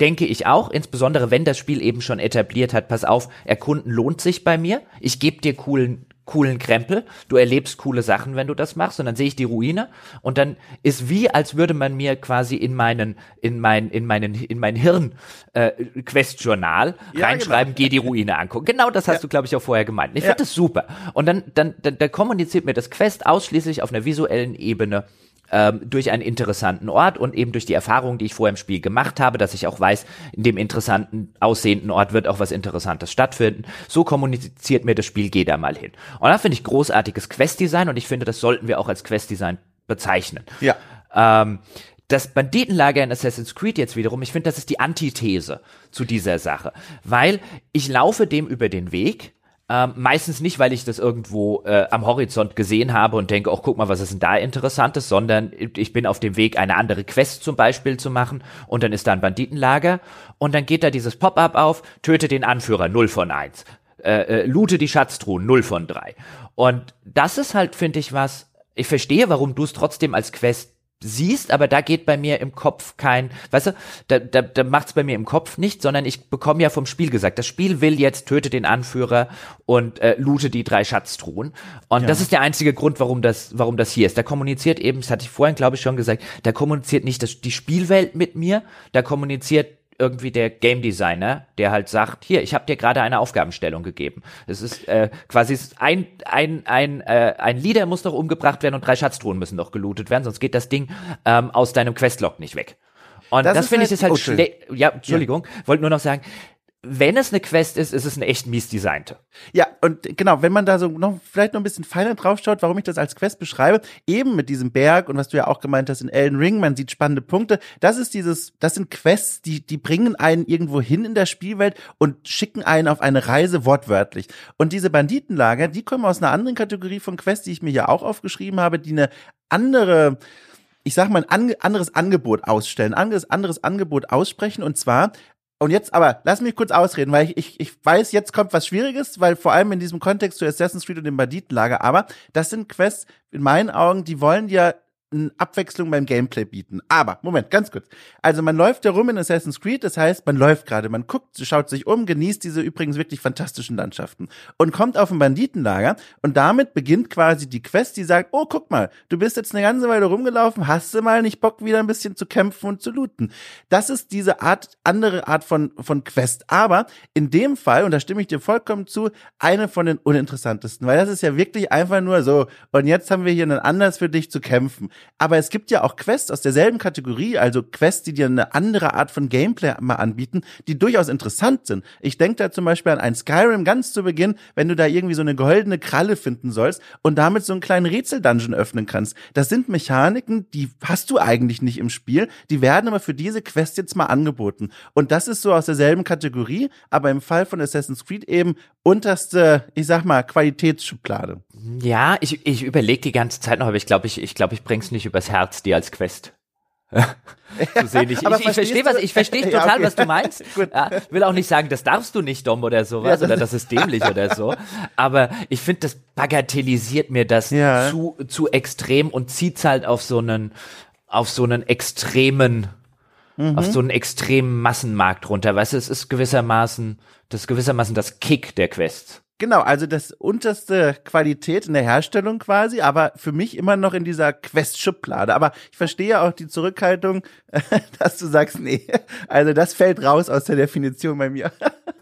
denke ich auch, insbesondere wenn das Spiel eben schon etabliert hat, pass auf, erkunden lohnt sich bei mir. Ich gebe dir coolen coolen Krempel, du erlebst coole Sachen, wenn du das machst, und dann sehe ich die Ruine und dann ist wie, als würde man mir quasi in meinen, in mein, in meinen, in mein Hirn äh, Questjournal ja, reinschreiben, genau. geh die Ruine angucken. Genau das hast ja. du, glaube ich, auch vorher gemeint. Ich ja. finde das super. Und dann, dann, dann, dann kommuniziert mir das Quest ausschließlich auf einer visuellen Ebene ähm, durch einen interessanten Ort und eben durch die Erfahrungen, die ich vorher im Spiel gemacht habe, dass ich auch weiß, in dem interessanten, aussehenden Ort wird auch was Interessantes stattfinden. So kommuniziert mir das Spiel, geh da mal hin. Und da finde ich großartiges Questdesign und ich finde, das sollten wir auch als Questdesign bezeichnen. Ja. Ähm, das Banditenlager in Assassin's Creed jetzt wiederum, ich finde, das ist die Antithese zu dieser Sache, weil ich laufe dem über den Weg, ähm, meistens nicht, weil ich das irgendwo äh, am Horizont gesehen habe und denke, oh, guck mal, was ist denn da Interessantes, sondern ich bin auf dem Weg, eine andere Quest zum Beispiel zu machen und dann ist da ein Banditenlager und dann geht da dieses Pop-up auf, töte den Anführer, 0 von 1. Äh, äh, loote die Schatztruhen, 0 von 3. Und das ist halt, finde ich, was, ich verstehe, warum du es trotzdem als Quest siehst, aber da geht bei mir im Kopf kein, weißt du, da, da, da macht's bei mir im Kopf nicht, sondern ich bekomme ja vom Spiel gesagt, das Spiel will jetzt töte den Anführer und äh, loote die drei Schatztruhen. Und ja. das ist der einzige Grund, warum das, warum das hier ist. Da kommuniziert eben, das hatte ich vorhin, glaube ich, schon gesagt, da kommuniziert nicht das, die Spielwelt mit mir, da kommuniziert irgendwie der Game Designer, der halt sagt, hier, ich habe dir gerade eine Aufgabenstellung gegeben. Es ist äh, quasi ein ein ein äh, ein Leader muss doch umgebracht werden und drei Schatztruhen müssen doch gelootet werden, sonst geht das Ding ähm, aus deinem Questlog nicht weg. Und das, das finde halt, ich ist halt oh, schlecht. Ja, Entschuldigung, ja. wollte nur noch sagen, wenn es eine Quest ist, ist es eine echt mies designte. Ja, und genau, wenn man da so noch vielleicht noch ein bisschen feiner drauf schaut, warum ich das als Quest beschreibe, eben mit diesem Berg und was du ja auch gemeint hast in Elden Ring, man sieht spannende Punkte. Das ist dieses, das sind Quests, die, die bringen einen irgendwo hin in der Spielwelt und schicken einen auf eine Reise wortwörtlich. Und diese Banditenlager, die kommen aus einer anderen Kategorie von Quests, die ich mir ja auch aufgeschrieben habe, die eine andere, ich sag mal, ein anderes Angebot ausstellen, anderes, anderes Angebot aussprechen. Und zwar und jetzt aber, lass mich kurz ausreden, weil ich, ich, ich weiß, jetzt kommt was Schwieriges, weil vor allem in diesem Kontext zu Assassin's Creed und dem Banditenlager, aber das sind Quests, in meinen Augen, die wollen eine Abwechslung beim Gameplay bieten. Aber, Moment, ganz kurz. Also man läuft ja rum in Assassin's Creed, das heißt, man läuft gerade, man guckt, schaut sich um, genießt diese übrigens wirklich fantastischen Landschaften und kommt auf ein Banditenlager und damit beginnt quasi die Quest, die sagt, oh, guck mal, du bist jetzt eine ganze Weile rumgelaufen, hast du mal nicht Bock, wieder ein bisschen zu kämpfen und zu looten. Das ist diese Art, andere Art von, von Quest. Aber in dem Fall, und da stimme ich dir vollkommen zu, eine von den uninteressantesten, weil das ist ja wirklich einfach nur so, und jetzt haben wir hier einen Anlass für dich zu kämpfen. Aber es gibt ja auch Quests aus derselben Kategorie, also Quests, die dir eine andere Art von Gameplay mal anbieten, die durchaus interessant sind. Ich denke da zum Beispiel an ein Skyrim ganz zu Beginn, wenn du da irgendwie so eine goldene Kralle finden sollst und damit so einen kleinen Rätseldungeon öffnen kannst. Das sind Mechaniken, die hast du eigentlich nicht im Spiel, die werden aber für diese Quest jetzt mal angeboten. Und das ist so aus derselben Kategorie, aber im Fall von Assassin's Creed eben unterste, ich sag mal, Qualitätsschublade. Ja, ich, ich überlege die ganze Zeit noch, aber ich glaube, ich, ich, glaub, ich bring's nicht übers Herz, dir als Quest. zu sehen. Ich, ich, ich verstehe was, ich verstehe total, ja, okay. was du meinst. ja, will auch nicht sagen, das darfst du nicht, Dom, oder sowas, ja, oder das ist dämlich oder so. Aber ich finde, das bagatellisiert mir das ja. zu, zu extrem und zieht's halt auf so einen, auf so einen extremen, mhm. auf so einen extremen Massenmarkt runter. Weißt du, es ist gewissermaßen, das ist gewissermaßen das Kick der Quests. Genau, also das unterste Qualität in der Herstellung quasi, aber für mich immer noch in dieser Quest-Schublade. Aber ich verstehe auch die Zurückhaltung, dass du sagst, nee, also das fällt raus aus der Definition bei mir.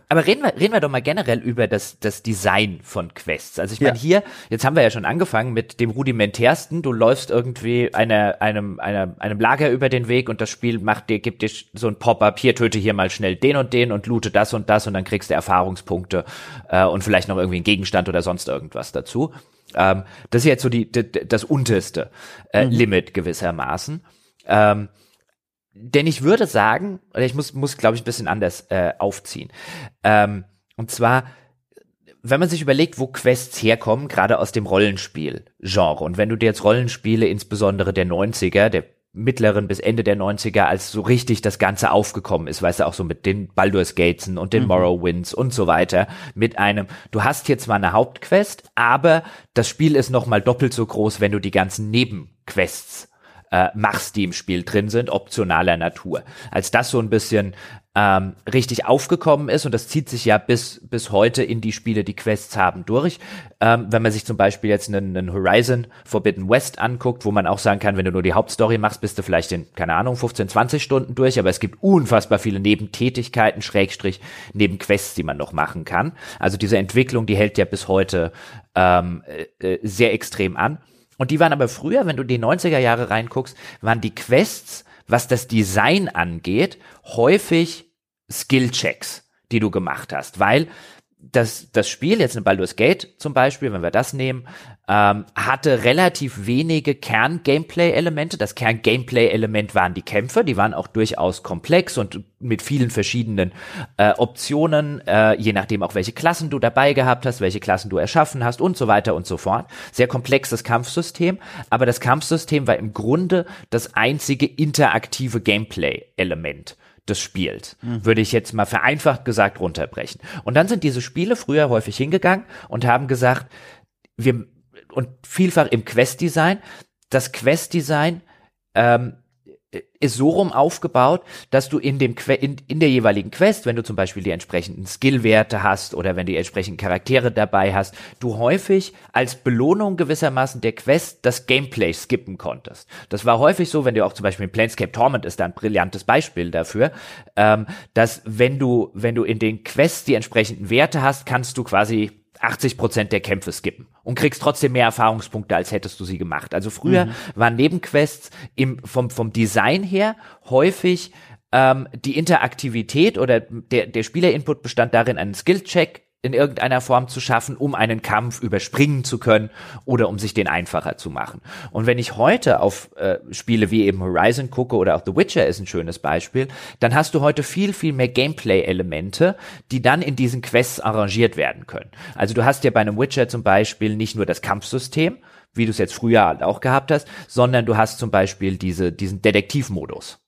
Aber reden wir, reden wir doch mal generell über das, das Design von Quests. Also ich meine, ja. hier, jetzt haben wir ja schon angefangen mit dem rudimentärsten. Du läufst irgendwie einer, einem, einer, einem Lager über den Weg und das Spiel macht dir, gibt dir so ein Pop-up, hier töte hier mal schnell den und den und loote das und das und dann kriegst du Erfahrungspunkte äh, und vielleicht noch irgendwie einen Gegenstand oder sonst irgendwas dazu. Ähm, das ist jetzt so die, die das unterste äh, mhm. Limit gewissermaßen. Ähm, denn ich würde sagen, oder ich muss, muss glaube ich, ein bisschen anders äh, aufziehen. Ähm, und zwar, wenn man sich überlegt, wo Quests herkommen, gerade aus dem Rollenspiel-Genre, und wenn du dir jetzt Rollenspiele, insbesondere der 90er, der mittleren bis Ende der 90er, als so richtig das Ganze aufgekommen ist, weißt du, auch so mit den Baldur's Gatesen und den mhm. Morrowinds und so weiter, mit einem, du hast hier zwar eine Hauptquest, aber das Spiel ist nochmal doppelt so groß, wenn du die ganzen Nebenquests äh, machst, die im Spiel drin sind, optionaler Natur. Als das so ein bisschen ähm, richtig aufgekommen ist und das zieht sich ja bis bis heute in die Spiele, die Quests haben, durch. Ähm, wenn man sich zum Beispiel jetzt einen, einen Horizon Forbidden West anguckt, wo man auch sagen kann, wenn du nur die Hauptstory machst, bist du vielleicht in, keine Ahnung, 15, 20 Stunden durch, aber es gibt unfassbar viele Nebentätigkeiten, Schrägstrich, Nebenquests, die man noch machen kann. Also diese Entwicklung, die hält ja bis heute ähm, äh, sehr extrem an. Und die waren aber früher, wenn du die 90er Jahre reinguckst, waren die Quests, was das Design angeht, häufig Skillchecks, die du gemacht hast, weil das, das Spiel, jetzt in Baldur's Gate zum Beispiel, wenn wir das nehmen, ähm, hatte relativ wenige Kern-Gameplay-Elemente. Das Kern-Gameplay-Element waren die Kämpfe, die waren auch durchaus komplex und mit vielen verschiedenen äh, Optionen, äh, je nachdem auch welche Klassen du dabei gehabt hast, welche Klassen du erschaffen hast und so weiter und so fort. Sehr komplexes Kampfsystem, aber das Kampfsystem war im Grunde das einzige interaktive Gameplay-Element des Spiels. Mhm. Würde ich jetzt mal vereinfacht gesagt runterbrechen. Und dann sind diese Spiele früher häufig hingegangen und haben gesagt, wir, und vielfach im Quest-Design, das Quest-Design ähm, ist so rum aufgebaut, dass du in dem in, in der jeweiligen Quest, wenn du zum Beispiel die entsprechenden Skillwerte hast oder wenn du die entsprechenden Charaktere dabei hast, du häufig als Belohnung gewissermaßen der Quest das Gameplay skippen konntest. Das war häufig so, wenn du auch zum Beispiel in Planescape Torment ist da ein brillantes Beispiel dafür, ähm, dass wenn du wenn du in den Quests die entsprechenden Werte hast, kannst du quasi 80 Prozent der Kämpfe skippen und kriegst trotzdem mehr Erfahrungspunkte, als hättest du sie gemacht. Also früher mhm. waren Nebenquests im, vom, vom Design her häufig ähm, die Interaktivität oder der, der Spielerinput bestand darin, einen Skill-Check in irgendeiner Form zu schaffen, um einen Kampf überspringen zu können oder um sich den einfacher zu machen. Und wenn ich heute auf äh, Spiele wie eben Horizon gucke oder auch The Witcher ist ein schönes Beispiel, dann hast du heute viel, viel mehr Gameplay-Elemente, die dann in diesen Quests arrangiert werden können. Also du hast ja bei einem Witcher zum Beispiel nicht nur das Kampfsystem, wie du es jetzt früher halt auch gehabt hast, sondern du hast zum Beispiel diese, diesen Detektivmodus.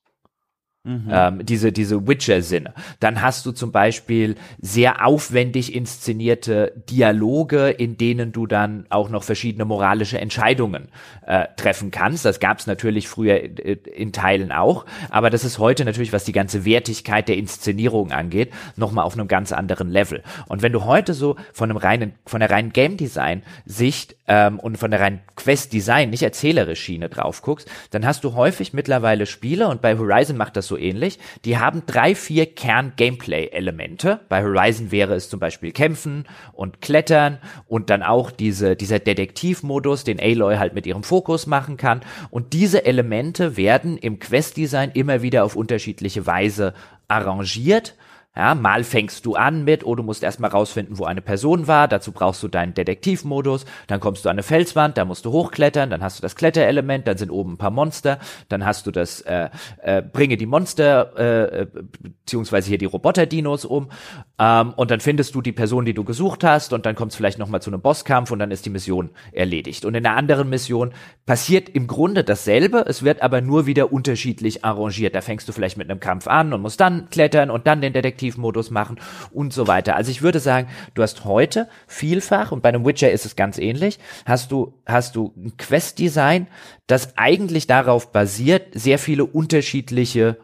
Mhm. Ähm, diese, diese Witcher-Sinne. Dann hast du zum Beispiel sehr aufwendig inszenierte Dialoge, in denen du dann auch noch verschiedene moralische Entscheidungen äh, treffen kannst. Das gab es natürlich früher in, in Teilen auch, aber das ist heute natürlich, was die ganze Wertigkeit der Inszenierung angeht, nochmal auf einem ganz anderen Level. Und wenn du heute so von einem reinen, von der reinen Game Design Sicht ähm, und von der reinen Quest Design, nicht erzählerisch Schiene drauf guckst, dann hast du häufig mittlerweile Spiele und bei Horizon macht das so ähnlich. Die haben drei, vier Kern-Gameplay-Elemente. Bei Horizon wäre es zum Beispiel Kämpfen und Klettern und dann auch diese, dieser Detektivmodus, den Aloy halt mit ihrem Fokus machen kann. Und diese Elemente werden im Quest-Design immer wieder auf unterschiedliche Weise arrangiert ja, mal fängst du an mit, oh, du musst erstmal rausfinden, wo eine Person war, dazu brauchst du deinen Detektivmodus, dann kommst du an eine Felswand, da musst du hochklettern, dann hast du das Kletterelement, dann sind oben ein paar Monster, dann hast du das, äh, äh, bringe die Monster, äh, äh, beziehungsweise hier die Roboter-Dinos um, ähm, und dann findest du die Person, die du gesucht hast, und dann kommt es vielleicht nochmal zu einem Bosskampf und dann ist die Mission erledigt. Und in einer anderen Mission passiert im Grunde dasselbe, es wird aber nur wieder unterschiedlich arrangiert. Da fängst du vielleicht mit einem Kampf an und musst dann klettern und dann den Detektiv Detektivmodus machen und so weiter. Also ich würde sagen, du hast heute vielfach, und bei einem Witcher ist es ganz ähnlich, hast du, hast du ein Quest-Design, das eigentlich darauf basiert, sehr viele unterschiedliche,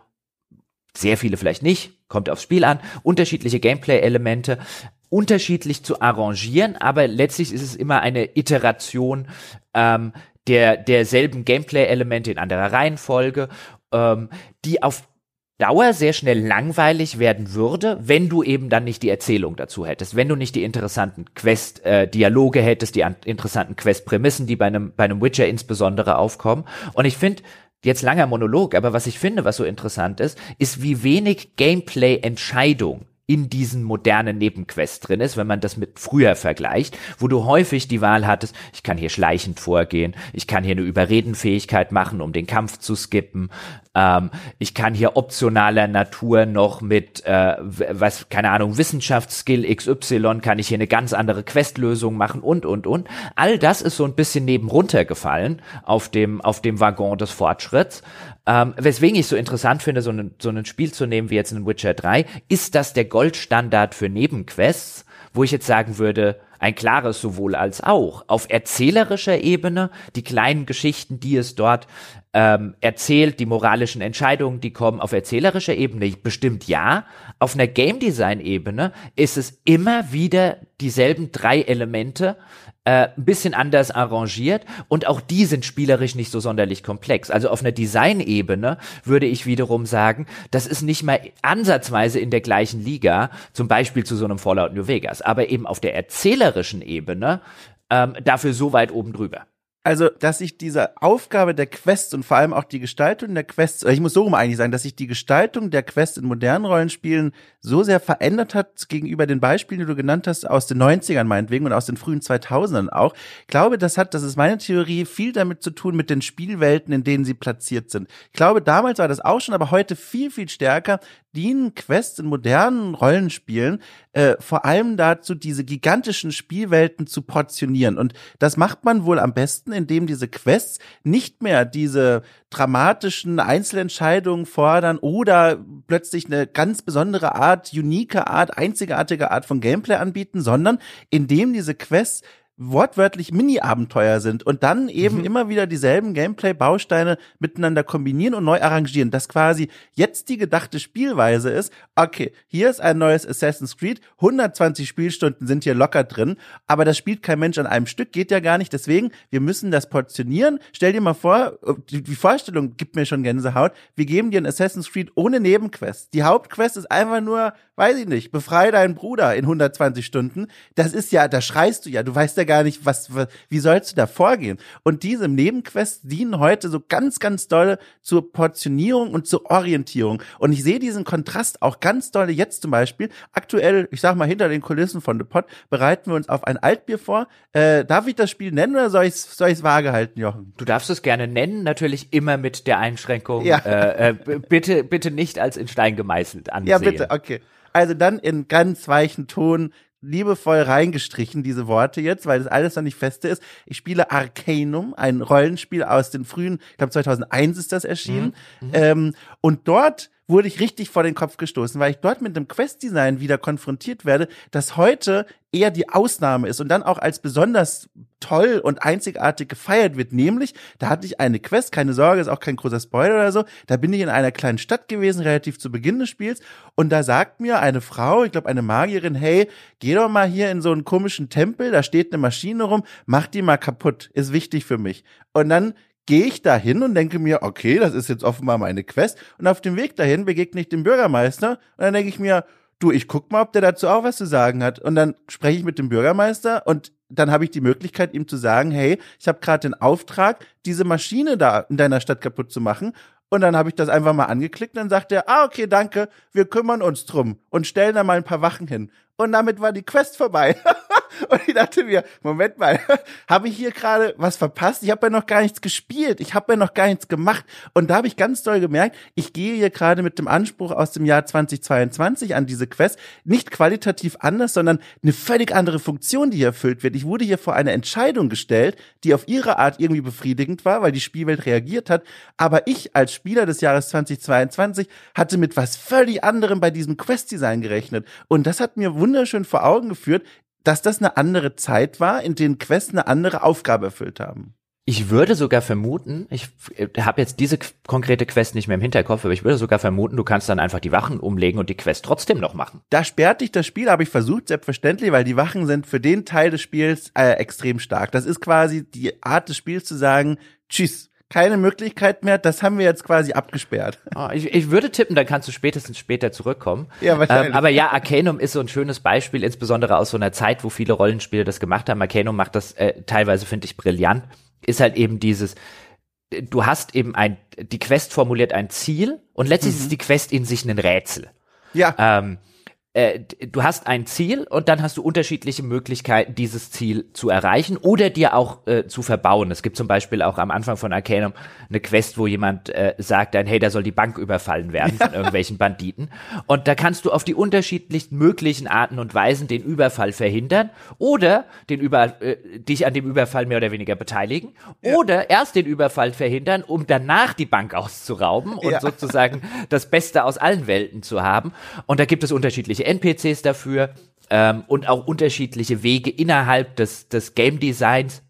sehr viele vielleicht nicht, kommt aufs Spiel an, unterschiedliche Gameplay-Elemente unterschiedlich zu arrangieren, aber letztlich ist es immer eine Iteration ähm, der derselben Gameplay-Elemente in anderer Reihenfolge, ähm, die auf Dauer sehr schnell langweilig werden würde, wenn du eben dann nicht die Erzählung dazu hättest, wenn du nicht die interessanten Quest-Dialoge äh, hättest, die interessanten Quest-Prämissen, die bei einem, bei einem Witcher insbesondere aufkommen. Und ich finde, jetzt langer Monolog, aber was ich finde, was so interessant ist, ist, wie wenig Gameplay-Entscheidung in diesen modernen Nebenquests drin ist, wenn man das mit früher vergleicht, wo du häufig die Wahl hattest, ich kann hier schleichend vorgehen, ich kann hier eine Überredenfähigkeit machen, um den Kampf zu skippen, ähm, ich kann hier optionaler Natur noch mit, äh, was, keine Ahnung, Wissenschaftsskill XY, kann ich hier eine ganz andere Questlösung machen und, und, und. All das ist so ein bisschen neben runtergefallen auf dem, auf dem Waggon des Fortschritts. Ähm, weswegen ich so interessant finde, so ein, so ein Spiel zu nehmen wie jetzt in Witcher 3, ist das der Goldstandard für Nebenquests, wo ich jetzt sagen würde, ein klares sowohl als auch. Auf erzählerischer Ebene, die kleinen Geschichten, die es dort ähm, erzählt, die moralischen Entscheidungen, die kommen auf erzählerischer Ebene bestimmt ja. Auf einer Game Design Ebene ist es immer wieder dieselben drei Elemente, äh, ein bisschen anders arrangiert und auch die sind spielerisch nicht so sonderlich komplex. Also auf einer Design-Ebene würde ich wiederum sagen, das ist nicht mal ansatzweise in der gleichen Liga, zum Beispiel zu so einem Fallout New Vegas, aber eben auf der erzählerischen Ebene ähm, dafür so weit oben drüber. Also, dass sich diese Aufgabe der Quests und vor allem auch die Gestaltung der Quests, ich muss so rum eigentlich sagen, dass sich die Gestaltung der Quests in modernen Rollenspielen so sehr verändert hat gegenüber den Beispielen, die du genannt hast, aus den 90ern meinetwegen und aus den frühen 2000ern auch. Ich glaube, das hat, das ist meine Theorie, viel damit zu tun mit den Spielwelten, in denen sie platziert sind. Ich glaube, damals war das auch schon, aber heute viel, viel stärker dienen Quests in modernen Rollenspielen äh, vor allem dazu, diese gigantischen Spielwelten zu portionieren. Und das macht man wohl am besten, indem diese Quests nicht mehr diese dramatischen Einzelentscheidungen fordern oder plötzlich eine ganz besondere Art, unique Art, einzigartige Art von Gameplay anbieten, sondern indem diese Quests wortwörtlich Mini-Abenteuer sind und dann eben mhm. immer wieder dieselben Gameplay-Bausteine miteinander kombinieren und neu arrangieren. Dass quasi jetzt die gedachte Spielweise ist, okay, hier ist ein neues Assassin's Creed, 120 Spielstunden sind hier locker drin, aber das spielt kein Mensch an einem Stück, geht ja gar nicht. Deswegen, wir müssen das portionieren. Stell dir mal vor, die, die Vorstellung gibt mir schon Gänsehaut, wir geben dir ein Assassin's Creed ohne Nebenquest. Die Hauptquest ist einfach nur, weiß ich nicht, befreie deinen Bruder in 120 Stunden. Das ist ja, da schreist du ja, du weißt ja gar nicht, was, was wie sollst du da vorgehen? Und diese Nebenquests dienen heute so ganz, ganz doll zur Portionierung und zur Orientierung. Und ich sehe diesen Kontrast auch ganz doll jetzt zum Beispiel. Aktuell, ich sag mal, hinter den Kulissen von The Pot bereiten wir uns auf ein Altbier vor. Äh, darf ich das Spiel nennen oder soll ich es soll ich's vage halten, Jochen? Du darfst es gerne nennen, natürlich immer mit der Einschränkung, ja. äh, äh, bitte, bitte nicht als in Stein gemeißelt ansehen. Ja, bitte, okay. Also dann in ganz weichen Ton liebevoll reingestrichen, diese Worte jetzt, weil das alles noch nicht feste ist. Ich spiele Arcanum, ein Rollenspiel aus den frühen, ich glaube 2001 ist das erschienen. Mhm. Mhm. Ähm, und dort wurde ich richtig vor den Kopf gestoßen, weil ich dort mit dem Quest-Design wieder konfrontiert werde, das heute eher die Ausnahme ist und dann auch als besonders toll und einzigartig gefeiert wird. Nämlich, da hatte ich eine Quest, keine Sorge, ist auch kein großer Spoiler oder so. Da bin ich in einer kleinen Stadt gewesen, relativ zu Beginn des Spiels. Und da sagt mir eine Frau, ich glaube eine Magierin, hey, geh doch mal hier in so einen komischen Tempel, da steht eine Maschine rum, mach die mal kaputt, ist wichtig für mich. Und dann gehe ich dahin und denke mir, okay, das ist jetzt offenbar meine Quest. Und auf dem Weg dahin begegne ich dem Bürgermeister und dann denke ich mir, du, ich guck mal, ob der dazu auch was zu sagen hat. Und dann spreche ich mit dem Bürgermeister und dann habe ich die Möglichkeit, ihm zu sagen, hey, ich habe gerade den Auftrag, diese Maschine da in deiner Stadt kaputt zu machen. Und dann habe ich das einfach mal angeklickt und dann sagt er, ah, okay, danke, wir kümmern uns drum und stellen da mal ein paar Wachen hin. Und damit war die Quest vorbei. Und ich dachte mir, Moment mal, habe ich hier gerade was verpasst? Ich habe ja noch gar nichts gespielt. Ich habe ja noch gar nichts gemacht. Und da habe ich ganz doll gemerkt, ich gehe hier gerade mit dem Anspruch aus dem Jahr 2022 an diese Quest. Nicht qualitativ anders, sondern eine völlig andere Funktion, die hier erfüllt wird. Ich wurde hier vor eine Entscheidung gestellt, die auf ihre Art irgendwie befriedigend war, weil die Spielwelt reagiert hat. Aber ich als Spieler des Jahres 2022 hatte mit was völlig anderem bei diesem Quest-Design gerechnet. Und das hat mir wunderschön vor Augen geführt, dass das eine andere Zeit war, in denen Quests eine andere Aufgabe erfüllt haben. Ich würde sogar vermuten, ich habe jetzt diese konkrete Quest nicht mehr im Hinterkopf, aber ich würde sogar vermuten, du kannst dann einfach die Wachen umlegen und die Quest trotzdem noch machen. Da sperrt dich das Spiel, habe ich versucht, selbstverständlich, weil die Wachen sind für den Teil des Spiels äh, extrem stark. Das ist quasi die Art des Spiels zu sagen, tschüss, keine Möglichkeit mehr. Das haben wir jetzt quasi abgesperrt. Oh, ich, ich, würde tippen, dann kannst du spätestens später zurückkommen. Ja, wahrscheinlich. Ähm, aber ja, Arcanum ist so ein schönes Beispiel, insbesondere aus so einer Zeit, wo viele Rollenspiele das gemacht haben. Arcanum macht das äh, teilweise, finde ich, brillant. Ist halt eben dieses, du hast eben ein, die Quest formuliert ein Ziel und letztlich mhm. ist die Quest in sich ein Rätsel. Ja. Ähm, äh, du hast ein Ziel und dann hast du unterschiedliche Möglichkeiten, dieses Ziel zu erreichen oder dir auch äh, zu verbauen. Es gibt zum Beispiel auch am Anfang von Arcanum eine Quest, wo jemand äh, sagt dann, hey, da soll die Bank überfallen werden von irgendwelchen Banditen. Und da kannst du auf die unterschiedlichsten möglichen Arten und Weisen den Überfall verhindern oder den Über äh, dich an dem Überfall mehr oder weniger beteiligen ja. oder erst den Überfall verhindern, um danach die Bank auszurauben und ja. sozusagen das Beste aus allen Welten zu haben. Und da gibt es unterschiedliche unterschiedliche NPCs dafür ähm, und auch unterschiedliche Wege innerhalb des, des Game Designs.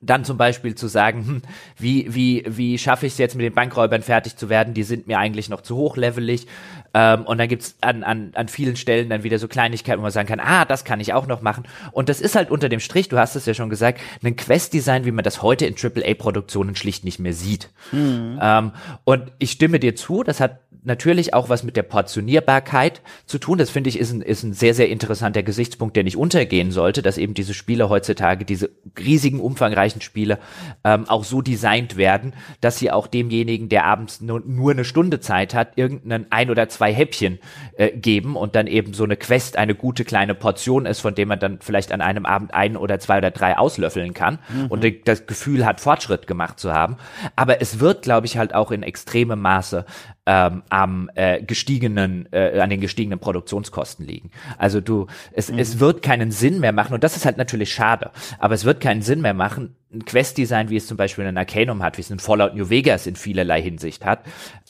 Dann zum Beispiel zu sagen, hm, wie, wie, wie schaffe ich es jetzt mit den Bankräubern fertig zu werden? Die sind mir eigentlich noch zu hochlevelig. Ähm, und dann gibt's an, an, an vielen Stellen dann wieder so Kleinigkeiten, wo man sagen kann, ah, das kann ich auch noch machen. Und das ist halt unter dem Strich, du hast es ja schon gesagt, ein Quest-Design, wie man das heute in AAA-Produktionen schlicht nicht mehr sieht. Mhm. Ähm, und ich stimme dir zu, das hat natürlich auch was mit der Portionierbarkeit zu tun. Das finde ich ist ein, ist ein sehr, sehr interessanter Gesichtspunkt, der nicht untergehen sollte, dass eben diese Spiele heutzutage, diese riesigen, umfangreichen Spiele, ähm, auch so designt werden, dass sie auch demjenigen, der abends nur, nur eine Stunde Zeit hat, irgendeinen ein oder zwei Häppchen äh, geben und dann eben so eine Quest eine gute kleine Portion ist, von dem man dann vielleicht an einem Abend ein oder zwei oder drei auslöffeln kann mhm. und das Gefühl hat, Fortschritt gemacht zu haben. Aber es wird, glaube ich, halt auch in extremem Maße ähm, am äh, gestiegenen, äh, an den gestiegenen Produktionskosten liegen. Also du, es, mhm. es wird keinen Sinn mehr machen und das ist halt natürlich schade. Aber es wird keinen Sinn mehr machen, ein Quest-Design, wie es zum Beispiel ein Arcanum hat, wie es ein Fallout New Vegas in vielerlei Hinsicht hat,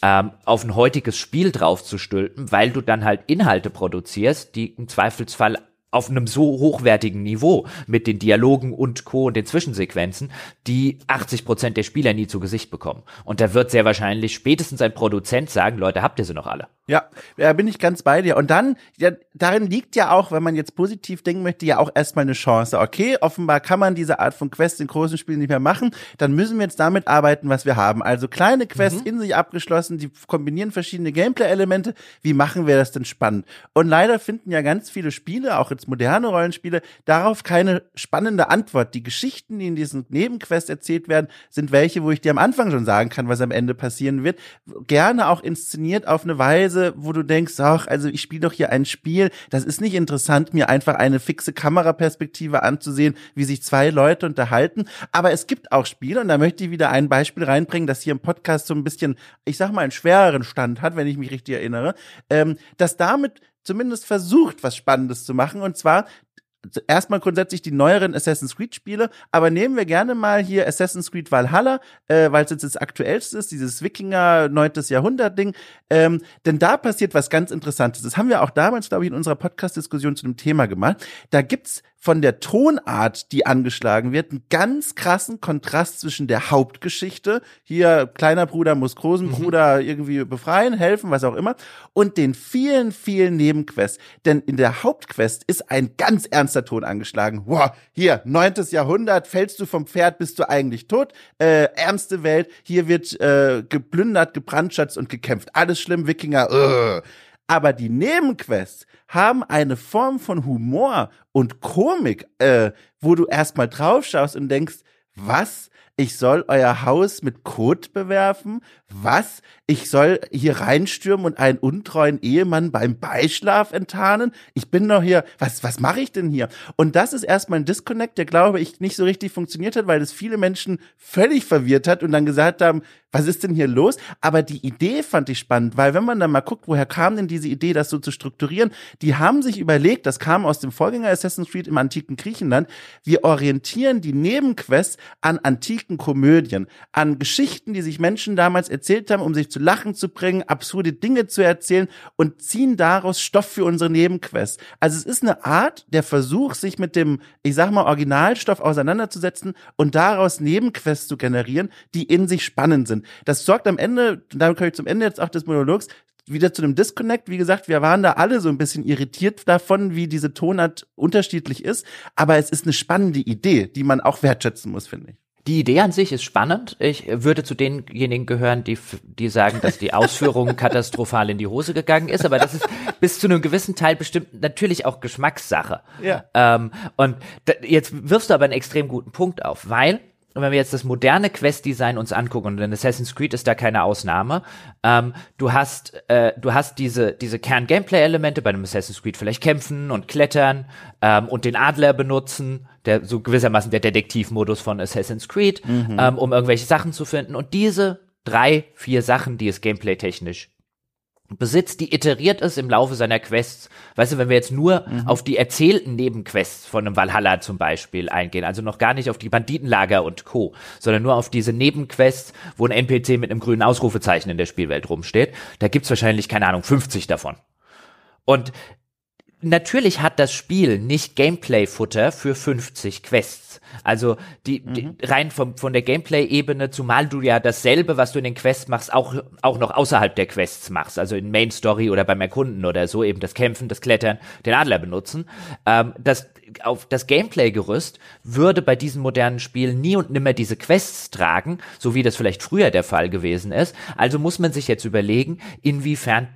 ähm, auf ein heutiges Spiel draufzustülpen, weil du dann halt Inhalte produzierst, die im Zweifelsfall auf einem so hochwertigen Niveau mit den Dialogen und Co. und den Zwischensequenzen, die 80 Prozent der Spieler nie zu Gesicht bekommen. Und da wird sehr wahrscheinlich spätestens ein Produzent sagen, Leute, habt ihr sie noch alle? Ja, da bin ich ganz bei dir. Und dann, ja, darin liegt ja auch, wenn man jetzt positiv denken möchte, ja auch erstmal eine Chance. Okay, offenbar kann man diese Art von Quest in großen Spielen nicht mehr machen. Dann müssen wir jetzt damit arbeiten, was wir haben. Also kleine Quests mhm. in sich abgeschlossen, die kombinieren verschiedene Gameplay-Elemente. Wie machen wir das denn spannend? Und leider finden ja ganz viele Spiele, auch jetzt moderne Rollenspiele, darauf keine spannende Antwort. Die Geschichten, die in diesen Nebenquests erzählt werden, sind welche, wo ich dir am Anfang schon sagen kann, was am Ende passieren wird. Gerne auch inszeniert auf eine Weise, wo du denkst, ach, also ich spiele doch hier ein Spiel. Das ist nicht interessant, mir einfach eine fixe Kameraperspektive anzusehen, wie sich zwei Leute unterhalten. Aber es gibt auch Spiele, und da möchte ich wieder ein Beispiel reinbringen, das hier im Podcast so ein bisschen, ich sag mal, einen schwereren Stand hat, wenn ich mich richtig erinnere, ähm, dass damit zumindest versucht, was Spannendes zu machen. Und zwar erstmal grundsätzlich die neueren Assassin's Creed Spiele, aber nehmen wir gerne mal hier Assassin's Creed Valhalla, äh, weil es jetzt das aktuellste ist, dieses Wikinger 9. Jahrhundert Ding, ähm, denn da passiert was ganz Interessantes. Das haben wir auch damals, glaube ich, in unserer Podcast-Diskussion zu dem Thema gemacht. Da gibt's von der Tonart, die angeschlagen wird, einen ganz krassen Kontrast zwischen der Hauptgeschichte, hier kleiner Bruder muss großen mhm. Bruder irgendwie befreien, helfen, was auch immer, und den vielen, vielen Nebenquests. Denn in der Hauptquest ist ein ganz ernster Ton angeschlagen. Wow, hier, neuntes Jahrhundert, fällst du vom Pferd, bist du eigentlich tot. Äh, ärmste Welt, hier wird äh, geplündert, gebrandschatzt und gekämpft. Alles schlimm, Wikinger. Uh. Aber die Nebenquests haben eine Form von Humor und Komik, äh, wo du erstmal drauf schaust und denkst, was? Ich soll euer Haus mit Kot bewerfen? Was? Ich soll hier reinstürmen und einen untreuen Ehemann beim Beischlaf enttarnen? Ich bin doch hier, was, was mache ich denn hier? Und das ist erstmal ein Disconnect, der glaube ich nicht so richtig funktioniert hat, weil es viele Menschen völlig verwirrt hat und dann gesagt haben, was ist denn hier los? Aber die Idee fand ich spannend, weil wenn man dann mal guckt, woher kam denn diese Idee, das so zu strukturieren, die haben sich überlegt, das kam aus dem Vorgänger Assassin's Creed im antiken Griechenland, wir orientieren die Nebenquests an antiken Komödien, an Geschichten, die sich Menschen damals erzählt haben, um sich zu lachen zu bringen, absurde Dinge zu erzählen und ziehen daraus Stoff für unsere Nebenquests. Also es ist eine Art der Versuch, sich mit dem, ich sag mal, Originalstoff auseinanderzusetzen und daraus Nebenquests zu generieren, die in sich spannend sind sind. Das sorgt am Ende, damit komme ich zum Ende jetzt auch des Monologs, wieder zu einem Disconnect. Wie gesagt, wir waren da alle so ein bisschen irritiert davon, wie diese Tonart unterschiedlich ist. Aber es ist eine spannende Idee, die man auch wertschätzen muss, finde ich. Die Idee an sich ist spannend. Ich würde zu denjenigen gehören, die, die sagen, dass die Ausführung katastrophal in die Hose gegangen ist. Aber das ist bis zu einem gewissen Teil bestimmt natürlich auch Geschmackssache. Ja. Ähm, und jetzt wirfst du aber einen extrem guten Punkt auf, weil und wenn wir jetzt das moderne Quest-Design uns angucken, und in Assassin's Creed ist da keine Ausnahme, ähm, du hast, äh, du hast diese, diese Kern-Gameplay-Elemente bei einem Assassin's Creed vielleicht kämpfen und klettern ähm, und den Adler benutzen, der so gewissermaßen der Detektivmodus von Assassin's Creed, mhm. ähm, um irgendwelche Sachen zu finden. Und diese drei, vier Sachen, die es gameplay-technisch besitzt, die iteriert ist im Laufe seiner Quests. Weißt du, wenn wir jetzt nur mhm. auf die erzählten Nebenquests von einem Valhalla zum Beispiel eingehen, also noch gar nicht auf die Banditenlager und Co., sondern nur auf diese Nebenquests, wo ein NPC mit einem grünen Ausrufezeichen in der Spielwelt rumsteht, da gibt's wahrscheinlich, keine Ahnung, 50 davon. Und natürlich hat das Spiel nicht Gameplay-Futter für 50 Quests. Also die, mhm. die rein vom, von der Gameplay-Ebene, zumal du ja dasselbe, was du in den Quests machst, auch, auch noch außerhalb der Quests machst. Also in Main Story oder beim Erkunden oder so, eben das Kämpfen, das Klettern, den Adler benutzen. Ähm, das, auf das Gameplay-Gerüst würde bei diesen modernen Spielen nie und nimmer diese Quests tragen, so wie das vielleicht früher der Fall gewesen ist. Also muss man sich jetzt überlegen, inwiefern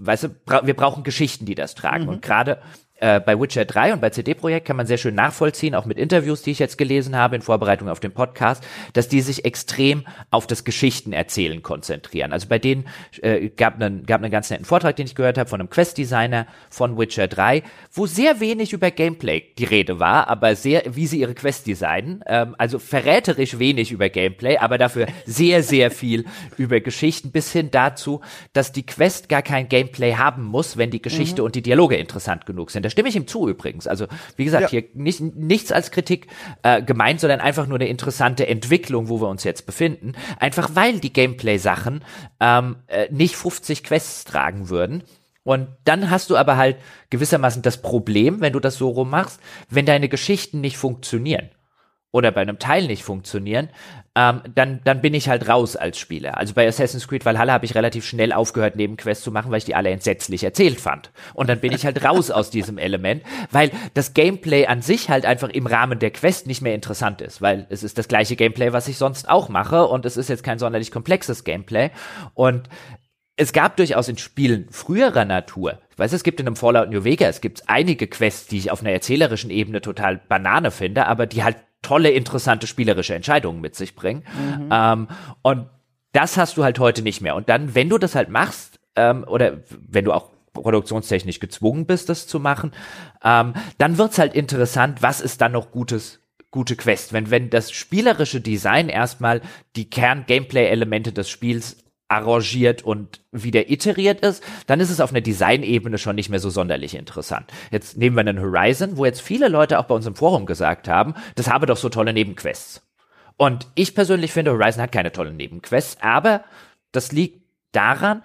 weißt du, bra wir brauchen Geschichten, die das tragen. Mhm. Und gerade äh, bei Witcher 3 und bei CD Projekt kann man sehr schön nachvollziehen, auch mit Interviews, die ich jetzt gelesen habe in Vorbereitung auf den Podcast, dass die sich extrem auf das Geschichtenerzählen konzentrieren. Also bei denen äh, gab einen gab einen ganz netten Vortrag, den ich gehört habe von einem Quest-Designer von Witcher 3, wo sehr wenig über Gameplay die Rede war, aber sehr, wie sie ihre Quest designen. Ähm, also verräterisch wenig über Gameplay, aber dafür sehr, sehr viel über Geschichten, bis hin dazu, dass die Quest gar kein Gameplay haben muss, wenn die Geschichte mhm. und die Dialoge interessant genug sind stimme ich ihm zu übrigens. Also wie gesagt, ja. hier nicht, nichts als Kritik äh, gemeint, sondern einfach nur eine interessante Entwicklung, wo wir uns jetzt befinden. Einfach weil die Gameplay-Sachen ähm, äh, nicht 50 Quests tragen würden Und dann hast du aber halt gewissermaßen das Problem, wenn du das so rum machst, wenn deine Geschichten nicht funktionieren oder bei einem Teil nicht funktionieren, ähm, dann, dann bin ich halt raus als Spieler. Also bei Assassin's Creed Valhalla habe ich relativ schnell aufgehört, Nebenquests zu machen, weil ich die alle entsetzlich erzählt fand. Und dann bin ich halt raus aus diesem Element, weil das Gameplay an sich halt einfach im Rahmen der Quest nicht mehr interessant ist, weil es ist das gleiche Gameplay, was ich sonst auch mache und es ist jetzt kein sonderlich komplexes Gameplay. Und es gab durchaus in Spielen früherer Natur, ich weiß, es gibt in einem Fallout New Vegas, es gibt einige Quests, die ich auf einer erzählerischen Ebene total Banane finde, aber die halt tolle, interessante spielerische Entscheidungen mit sich bringen. Mhm. Ähm, und das hast du halt heute nicht mehr. Und dann, wenn du das halt machst, ähm, oder wenn du auch produktionstechnisch gezwungen bist, das zu machen, ähm, dann wird's halt interessant, was ist dann noch gutes gute Quest. Wenn, wenn das spielerische Design erstmal die Kern-Gameplay-Elemente des Spiels arrangiert und wieder iteriert ist, dann ist es auf einer Designebene schon nicht mehr so sonderlich interessant. Jetzt nehmen wir einen Horizon, wo jetzt viele Leute auch bei uns im Forum gesagt haben, das habe doch so tolle Nebenquests. Und ich persönlich finde, Horizon hat keine tollen Nebenquests, aber das liegt daran,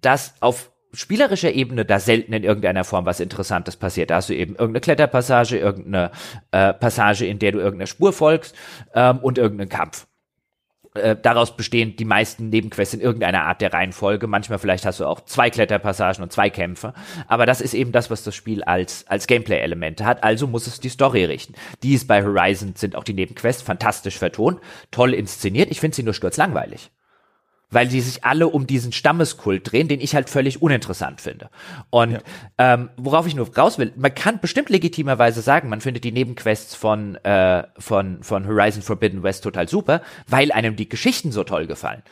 dass auf spielerischer Ebene da selten in irgendeiner Form was Interessantes passiert. Da hast du eben irgendeine Kletterpassage, irgendeine äh, Passage, in der du irgendeiner Spur folgst ähm, und irgendeinen Kampf. Äh, daraus bestehen die meisten Nebenquests in irgendeiner Art der Reihenfolge. Manchmal vielleicht hast du auch zwei Kletterpassagen und zwei Kämpfe. Aber das ist eben das, was das Spiel als, als Gameplay-Elemente hat. Also muss es die Story richten. Die ist bei Horizon sind auch die Nebenquests fantastisch vertont, toll inszeniert. Ich finde sie nur sturzlangweilig weil die sich alle um diesen Stammeskult drehen, den ich halt völlig uninteressant finde. Und ja. ähm, worauf ich nur raus will, man kann bestimmt legitimerweise sagen, man findet die Nebenquests von, äh, von, von Horizon Forbidden West total super, weil einem die Geschichten so toll gefallen.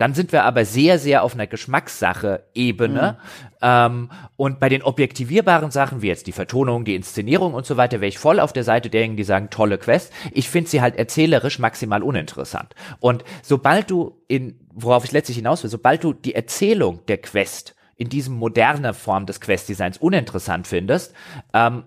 Dann sind wir aber sehr, sehr auf einer Geschmackssache-Ebene. Mhm. Ähm, und bei den objektivierbaren Sachen, wie jetzt die Vertonung, die Inszenierung und so weiter, wäre ich voll auf der Seite derjenigen, die sagen, tolle Quest. Ich finde sie halt erzählerisch maximal uninteressant. Und sobald du in, worauf ich letztlich hinaus will, sobald du die Erzählung der Quest in diesem modernen Form des Quest-Designs uninteressant findest, ähm,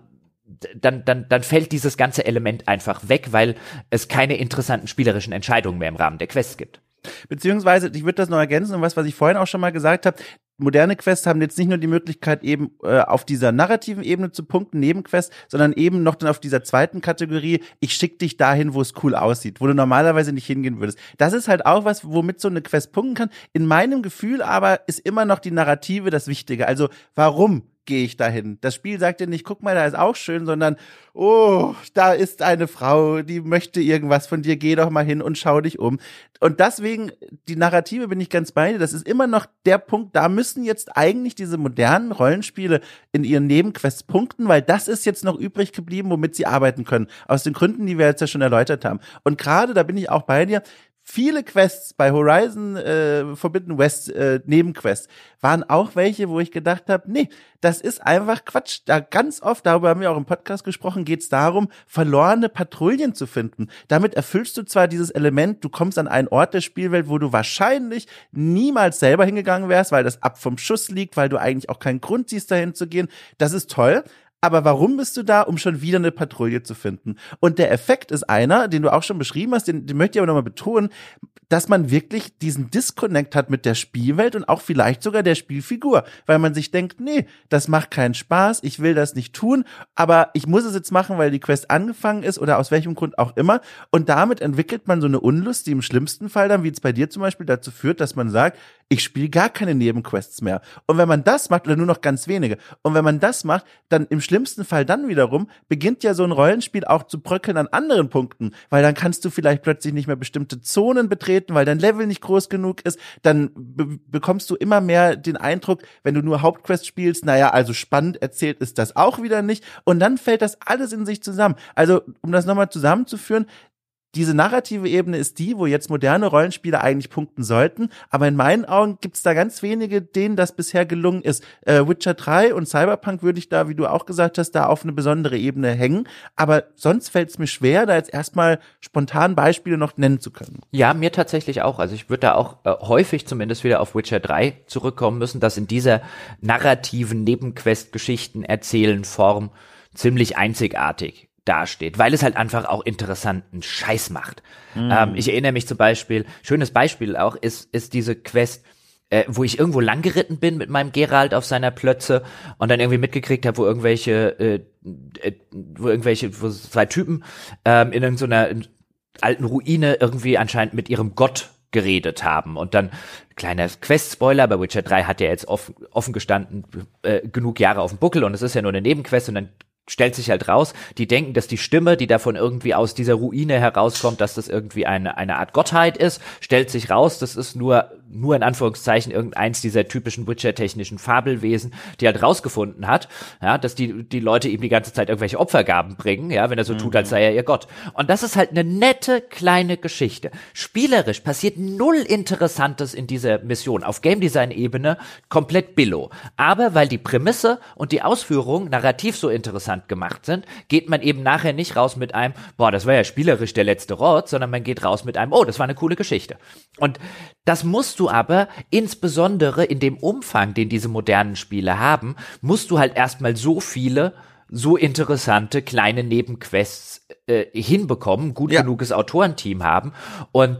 dann, dann, dann fällt dieses ganze Element einfach weg, weil es keine interessanten spielerischen Entscheidungen mehr im Rahmen der Quest gibt. Beziehungsweise, ich würde das noch ergänzen und was, was ich vorhin auch schon mal gesagt habe, moderne Quests haben jetzt nicht nur die Möglichkeit, eben äh, auf dieser narrativen Ebene zu punkten, Nebenquests, sondern eben noch dann auf dieser zweiten Kategorie, ich schick dich dahin, wo es cool aussieht, wo du normalerweise nicht hingehen würdest. Das ist halt auch was, womit so eine Quest punkten kann. In meinem Gefühl aber ist immer noch die Narrative das Wichtige. Also warum gehe ich dahin. Das Spiel sagt dir nicht, guck mal, da ist auch schön, sondern, oh, da ist eine Frau, die möchte irgendwas von dir, geh doch mal hin und schau dich um. Und deswegen, die Narrative bin ich ganz bei dir, das ist immer noch der Punkt, da müssen jetzt eigentlich diese modernen Rollenspiele in ihren Nebenquests punkten, weil das ist jetzt noch übrig geblieben, womit sie arbeiten können. Aus den Gründen, die wir jetzt ja schon erläutert haben. Und gerade, da bin ich auch bei dir, viele Quests bei Horizon äh, Forbidden West äh, Nebenquests waren auch welche, wo ich gedacht habe, nee, das ist einfach Quatsch. Da ganz oft, darüber haben wir auch im Podcast gesprochen, geht es darum, verlorene Patrouillen zu finden. Damit erfüllst du zwar dieses Element, du kommst an einen Ort der Spielwelt, wo du wahrscheinlich niemals selber hingegangen wärst, weil das ab vom Schuss liegt, weil du eigentlich auch keinen Grund siehst, dahin zu gehen. Das ist toll aber warum bist du da, um schon wieder eine Patrouille zu finden? Und der Effekt ist einer, den du auch schon beschrieben hast, den, den möchte ich aber nochmal betonen, dass man wirklich diesen Disconnect hat mit der Spielwelt und auch vielleicht sogar der Spielfigur, weil man sich denkt, nee, das macht keinen Spaß, ich will das nicht tun, aber ich muss es jetzt machen, weil die Quest angefangen ist oder aus welchem Grund auch immer. Und damit entwickelt man so eine Unlust, die im schlimmsten Fall dann, wie es bei dir zum Beispiel dazu führt, dass man sagt, ich spiele gar keine Nebenquests mehr. Und wenn man das macht, oder nur noch ganz wenige, und wenn man das macht, dann im schlimmsten Fall dann wiederum beginnt ja so ein Rollenspiel auch zu bröckeln an anderen Punkten, weil dann kannst du vielleicht plötzlich nicht mehr bestimmte Zonen betreten, weil dein Level nicht groß genug ist, dann be bekommst du immer mehr den Eindruck, wenn du nur Hauptquests spielst, naja, also spannend erzählt ist das auch wieder nicht, und dann fällt das alles in sich zusammen. Also, um das nochmal zusammenzuführen, diese narrative Ebene ist die, wo jetzt moderne Rollenspiele eigentlich punkten sollten. Aber in meinen Augen gibt es da ganz wenige, denen das bisher gelungen ist. Äh, Witcher 3 und Cyberpunk würde ich da, wie du auch gesagt hast, da auf eine besondere Ebene hängen. Aber sonst fällt es mir schwer, da jetzt erstmal spontan Beispiele noch nennen zu können. Ja, mir tatsächlich auch. Also ich würde da auch äh, häufig zumindest wieder auf Witcher 3 zurückkommen müssen, dass in dieser narrativen Nebenquest-Geschichten erzählen Form ziemlich einzigartig dasteht, weil es halt einfach auch interessanten Scheiß macht. Mhm. Ähm, ich erinnere mich zum Beispiel, schönes Beispiel auch, ist, ist diese Quest, äh, wo ich irgendwo langgeritten bin mit meinem Gerald auf seiner Plötze und dann irgendwie mitgekriegt habe, wo irgendwelche, äh, äh, wo irgendwelche, wo zwei Typen ähm, in irgendeiner alten Ruine irgendwie anscheinend mit ihrem Gott geredet haben. Und dann, kleiner Quest-Spoiler, bei Witcher 3 hat ja jetzt offen, offen gestanden äh, genug Jahre auf dem Buckel und es ist ja nur eine Nebenquest und dann stellt sich halt raus, die denken, dass die Stimme, die davon irgendwie aus dieser Ruine herauskommt, dass das irgendwie eine, eine Art Gottheit ist, stellt sich raus, das ist nur, nur in Anführungszeichen irgendeins dieser typischen Witcher-technischen Fabelwesen, die halt rausgefunden hat, ja, dass die, die Leute ihm die ganze Zeit irgendwelche Opfergaben bringen, ja, wenn er so mhm. tut, als sei er ihr Gott. Und das ist halt eine nette kleine Geschichte. Spielerisch passiert null Interessantes in dieser Mission. Auf Game Design Ebene komplett billo. Aber weil die Prämisse und die Ausführung narrativ so interessant gemacht sind, geht man eben nachher nicht raus mit einem, boah, das war ja spielerisch der letzte Rot, sondern man geht raus mit einem, oh, das war eine coole Geschichte. Und das musst du aber insbesondere in dem Umfang, den diese modernen Spiele haben, musst du halt erstmal so viele so interessante kleine Nebenquests äh, hinbekommen, gut ja. genuges Autorenteam haben. Und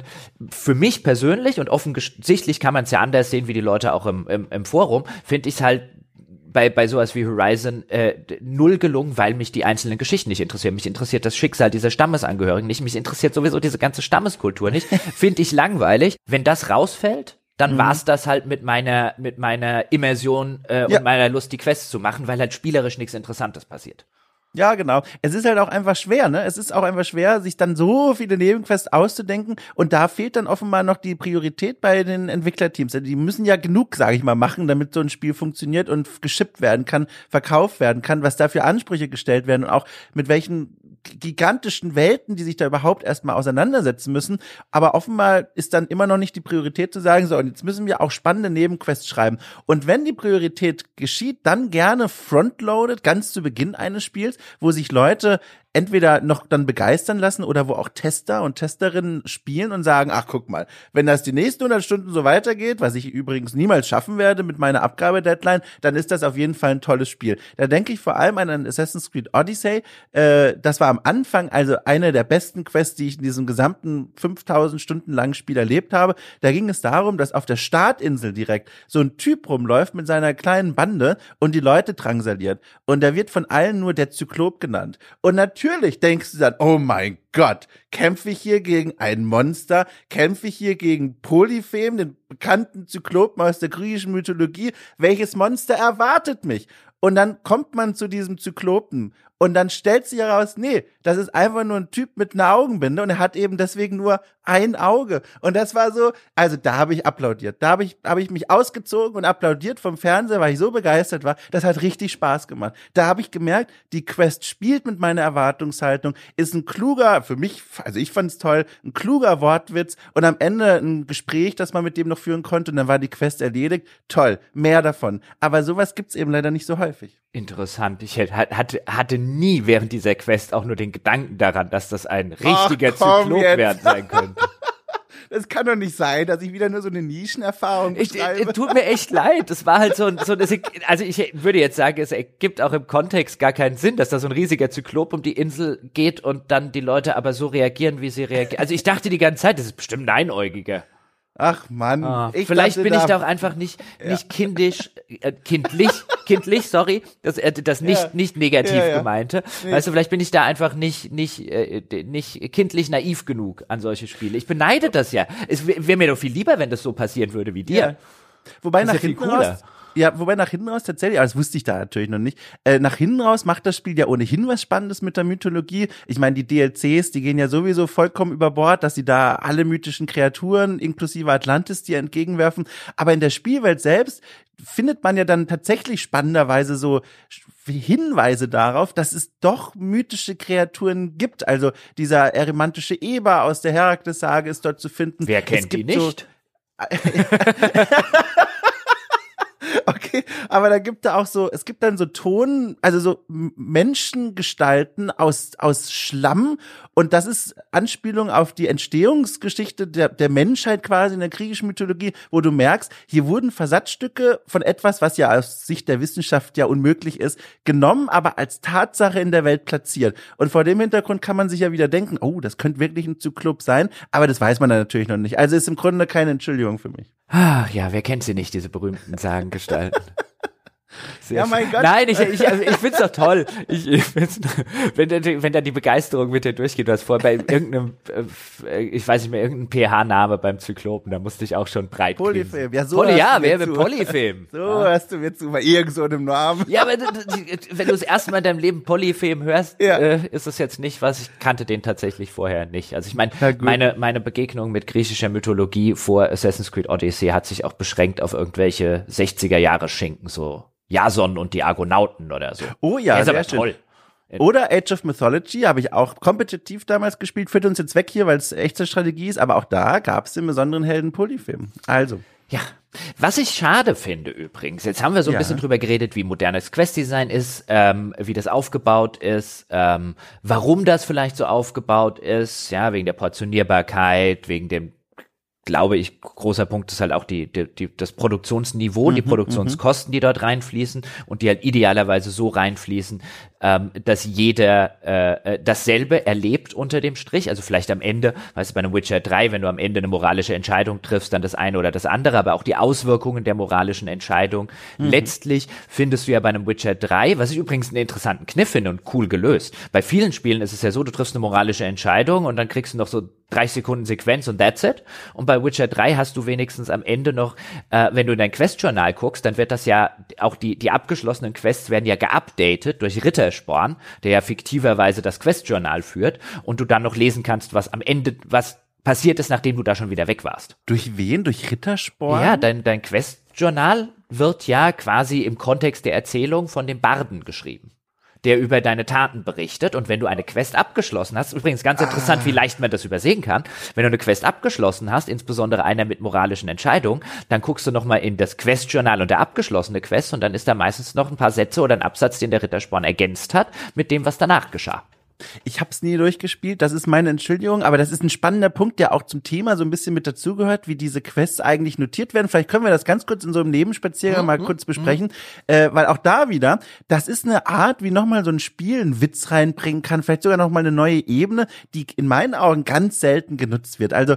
für mich persönlich, und offensichtlich kann man es ja anders sehen wie die Leute auch im, im, im Forum, finde ich es halt bei, bei sowas wie Horizon äh, null gelungen, weil mich die einzelnen Geschichten nicht interessieren. Mich interessiert das Schicksal dieser Stammesangehörigen nicht. Mich interessiert sowieso diese ganze Stammeskultur nicht. Finde ich langweilig. Wenn das rausfällt, dann mhm. war's das halt mit meiner mit meiner Immersion äh, ja. und meiner Lust, die Quests zu machen, weil halt spielerisch nichts Interessantes passiert. Ja, genau. Es ist halt auch einfach schwer, ne? Es ist auch einfach schwer, sich dann so viele Nebenquests auszudenken und da fehlt dann offenbar noch die Priorität bei den Entwicklerteams. Die müssen ja genug, sage ich mal, machen, damit so ein Spiel funktioniert und geschippt werden kann, verkauft werden kann, was da für Ansprüche gestellt werden und auch mit welchen gigantischen Welten, die sich da überhaupt erstmal auseinandersetzen müssen. Aber offenbar ist dann immer noch nicht die Priorität zu sagen, so, und jetzt müssen wir auch spannende Nebenquests schreiben. Und wenn die Priorität geschieht, dann gerne frontloaded, ganz zu Beginn eines Spiels, wo sich Leute entweder noch dann begeistern lassen oder wo auch Tester und Testerinnen spielen und sagen, ach guck mal, wenn das die nächsten 100 Stunden so weitergeht, was ich übrigens niemals schaffen werde mit meiner Abgabedeadline, dann ist das auf jeden Fall ein tolles Spiel. Da denke ich vor allem an Assassin's Creed Odyssey. Äh, das war am Anfang also eine der besten Quests, die ich in diesem gesamten 5000 Stunden langen Spiel erlebt habe. Da ging es darum, dass auf der Startinsel direkt so ein Typ rumläuft mit seiner kleinen Bande und die Leute drangsaliert. Und da wird von allen nur der Zyklop genannt. Und natürlich natürlich denkst du dann, oh mein Gott, kämpfe ich hier gegen ein Monster? Kämpfe ich hier gegen Polyphem, den bekannten Zyklopen aus der griechischen Mythologie? Welches Monster erwartet mich? Und dann kommt man zu diesem Zyklopen und dann stellt sich heraus, nee, das ist einfach nur ein Typ mit einer Augenbinde und er hat eben deswegen nur ein Auge. Und das war so, also da habe ich applaudiert. Da habe ich, habe ich mich ausgezogen und applaudiert vom Fernseher, weil ich so begeistert war. Das hat richtig Spaß gemacht. Da habe ich gemerkt, die Quest spielt mit meiner Erwartungshaltung, ist ein kluger, für mich, also ich fand es toll, ein kluger Wortwitz und am Ende ein Gespräch, das man mit dem noch führen konnte und dann war die Quest erledigt. Toll, mehr davon. Aber sowas gibt's eben leider nicht so häufig. Interessant. Ich hatte, hatte nie während dieser Quest auch nur den Gedanken daran, dass das ein richtiger Zyklop werden sein könnte. Das kann doch nicht sein, dass ich wieder nur so eine Nischenerfahrung ich, ich, Tut mir echt leid. Das war halt so, so das, also ich würde jetzt sagen, es ergibt auch im Kontext gar keinen Sinn, dass da so ein riesiger Zyklop um die Insel geht und dann die Leute aber so reagieren, wie sie reagieren. Also ich dachte die ganze Zeit, das ist bestimmt ein Einäugiger. Ach Mann. Ah, vielleicht bin ich da auch einfach nicht, nicht ja. kindisch, äh, kindlich, kindlich, sorry, das, äh, das nicht, ja. nicht negativ ja, gemeinte. Nee. Weißt du, vielleicht bin ich da einfach nicht, nicht, äh, nicht kindlich naiv genug an solche Spiele. Ich beneide das ja. Es wäre mir doch viel lieber, wenn das so passieren würde wie dir. Wobei das nach hinten raus, ja, wobei nach hinten raus tatsächlich, aber das wusste ich da natürlich noch nicht, äh, nach hinten raus macht das Spiel ja ohnehin was Spannendes mit der Mythologie. Ich meine, die DLCs, die gehen ja sowieso vollkommen über Bord, dass sie da alle mythischen Kreaturen inklusive Atlantis dir entgegenwerfen. Aber in der Spielwelt selbst findet man ja dann tatsächlich spannenderweise so Hinweise darauf, dass es doch mythische Kreaturen gibt. Also dieser erymantische Eber aus der Herakles-Sage ist dort zu finden. Wer kennt die nicht? So Aber da gibt da auch so, es gibt dann so Ton, also so Menschengestalten aus, aus Schlamm und das ist Anspielung auf die Entstehungsgeschichte der, der Menschheit quasi in der griechischen Mythologie, wo du merkst, hier wurden Versatzstücke von etwas, was ja aus Sicht der Wissenschaft ja unmöglich ist, genommen, aber als Tatsache in der Welt platziert. Und vor dem Hintergrund kann man sich ja wieder denken, oh, das könnte wirklich ein Zyklop sein, aber das weiß man dann natürlich noch nicht. Also ist im Grunde keine Entschuldigung für mich. Ach ja, wer kennt sie nicht, diese berühmten Sagengestalten? Sehr ja, mein Gott. Nein, ich, ich, also ich find's doch toll. Ich, ich find's, wenn, wenn da die Begeisterung mit dir durchgeht, du hast vorher bei irgendeinem, äh, ich weiß nicht mehr, irgendein PH-Name beim Zyklopen, da musste ich auch schon breit Polyfilm, ja, so Poly, Ja, wer mit Polyfilm. So ja. hast du mir zu bei irgend so Namen. Ja, aber wenn du das erste Mal in deinem Leben Polyfilm hörst, ja. äh, ist es jetzt nicht was, ich kannte den tatsächlich vorher nicht. Also ich meine, meine, meine Begegnung mit griechischer Mythologie vor Assassin's Creed Odyssey hat sich auch beschränkt auf irgendwelche 60er Jahre Schinken, so Jason und die Argonauten oder so. Oh ja, ist aber toll. Oder Age of Mythology habe ich auch kompetitiv damals gespielt, führt uns jetzt weg hier, weil es echte Strategie ist, aber auch da gab es den besonderen Helden Polyfilm. Also. Ja. Was ich schade finde übrigens, jetzt haben wir so ein ja. bisschen drüber geredet, wie modernes Quest-Design ist, ähm, wie das aufgebaut ist, ähm, warum das vielleicht so aufgebaut ist, ja, wegen der Portionierbarkeit, wegen dem glaube ich, großer Punkt ist halt auch die, die, die das Produktionsniveau, mhm, die Produktionskosten, die dort reinfließen und die halt idealerweise so reinfließen, ähm, dass jeder äh, äh, dasselbe erlebt unter dem Strich. Also vielleicht am Ende, weißt du, bei einem Witcher 3, wenn du am Ende eine moralische Entscheidung triffst, dann das eine oder das andere, aber auch die Auswirkungen der moralischen Entscheidung. Mhm. Letztlich findest du ja bei einem Witcher 3, was ich übrigens einen interessanten Kniff finde und cool gelöst. Bei vielen Spielen ist es ja so, du triffst eine moralische Entscheidung und dann kriegst du noch so 30 Sekunden Sequenz und that's it. Und bei Witcher 3 hast du wenigstens am Ende noch, äh, wenn du in dein Questjournal guckst, dann wird das ja, auch die, die abgeschlossenen Quests werden ja geupdatet durch Rittersporn, der ja fiktiverweise das Questjournal führt und du dann noch lesen kannst, was am Ende, was passiert ist, nachdem du da schon wieder weg warst. Durch wen? Durch Rittersporn? Ja, dein, dein Questjournal wird ja quasi im Kontext der Erzählung von dem Barden geschrieben der über deine Taten berichtet. Und wenn du eine Quest abgeschlossen hast, übrigens ganz interessant, ah. wie leicht man das übersehen kann, wenn du eine Quest abgeschlossen hast, insbesondere einer mit moralischen Entscheidungen, dann guckst du nochmal in das Questjournal und der abgeschlossene Quest und dann ist da meistens noch ein paar Sätze oder ein Absatz, den der Rittersporn ergänzt hat, mit dem, was danach geschah. Ich habe es nie durchgespielt, das ist meine Entschuldigung, aber das ist ein spannender Punkt, der auch zum Thema so ein bisschen mit dazugehört, wie diese Quests eigentlich notiert werden. Vielleicht können wir das ganz kurz in so einem Nebenspaziergang mhm. mal kurz besprechen, mhm. äh, weil auch da wieder, das ist eine Art, wie nochmal so ein Spiel einen Witz reinbringen kann, vielleicht sogar nochmal eine neue Ebene, die in meinen Augen ganz selten genutzt wird. Also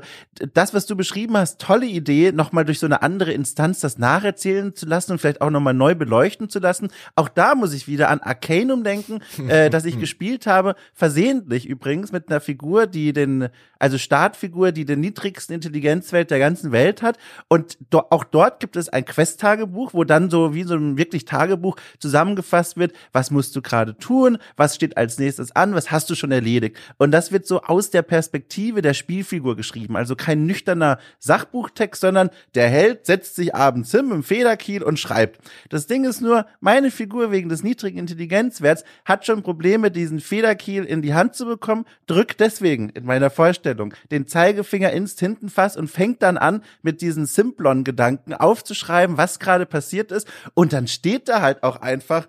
das, was du beschrieben hast, tolle Idee, nochmal durch so eine andere Instanz das nacherzählen zu lassen und vielleicht auch nochmal neu beleuchten zu lassen. Auch da muss ich wieder an Arcanum denken, äh, das ich gespielt habe versehentlich übrigens mit einer Figur, die den, also Startfigur, die den niedrigsten Intelligenzwert der ganzen Welt hat. Und do, auch dort gibt es ein Quest-Tagebuch, wo dann so wie so ein wirklich Tagebuch zusammengefasst wird, was musst du gerade tun, was steht als nächstes an, was hast du schon erledigt. Und das wird so aus der Perspektive der Spielfigur geschrieben. Also kein nüchterner Sachbuchtext, sondern der Held setzt sich abends hin im Federkiel und schreibt. Das Ding ist nur, meine Figur wegen des niedrigen Intelligenzwerts hat schon Probleme, diesen Federkiel Spiel in die Hand zu bekommen, drückt deswegen in meiner Vorstellung den Zeigefinger ins Tintenfass und fängt dann an, mit diesen Simplon-Gedanken aufzuschreiben, was gerade passiert ist. Und dann steht da halt auch einfach,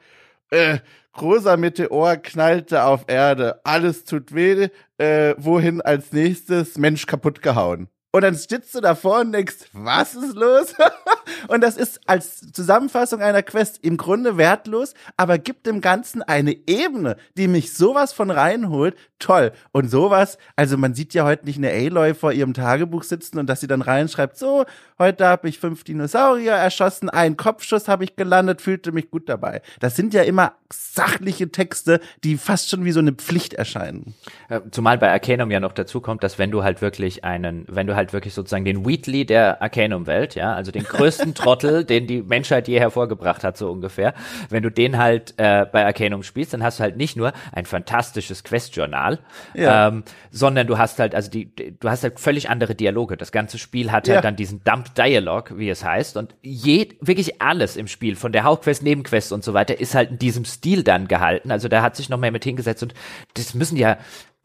äh, großer Meteor knallte auf Erde, alles tut weh, äh, wohin als nächstes Mensch kaputt gehauen. Und dann sitzt du davor und denkst, was ist los? und das ist als Zusammenfassung einer Quest im Grunde wertlos, aber gibt dem Ganzen eine Ebene, die mich sowas von reinholt. Toll. Und sowas, also man sieht ja heute nicht eine Aloy vor ihrem Tagebuch sitzen und dass sie dann reinschreibt, so, heute habe ich fünf Dinosaurier erschossen, einen Kopfschuss habe ich gelandet, fühlte mich gut dabei. Das sind ja immer sachliche Texte, die fast schon wie so eine Pflicht erscheinen. Zumal bei Arcanum ja noch dazu kommt, dass wenn du halt wirklich einen, wenn du halt wirklich sozusagen den Wheatley der Arcanum-Welt, ja, also den größten Trottel, den die Menschheit je hervorgebracht hat, so ungefähr, wenn du den halt äh, bei Arcanum spielst, dann hast du halt nicht nur ein fantastisches Quest-Journal, ja. ähm, sondern du hast halt, also die, du hast halt völlig andere Dialoge. Das ganze Spiel hat halt ja. dann diesen Dump Dialog, wie es heißt, und je, wirklich alles im Spiel, von der Hauptquest, Nebenquest und so weiter, ist halt in diesem Stil dann gehalten. Also da hat sich noch mehr mit hingesetzt und das müssen ja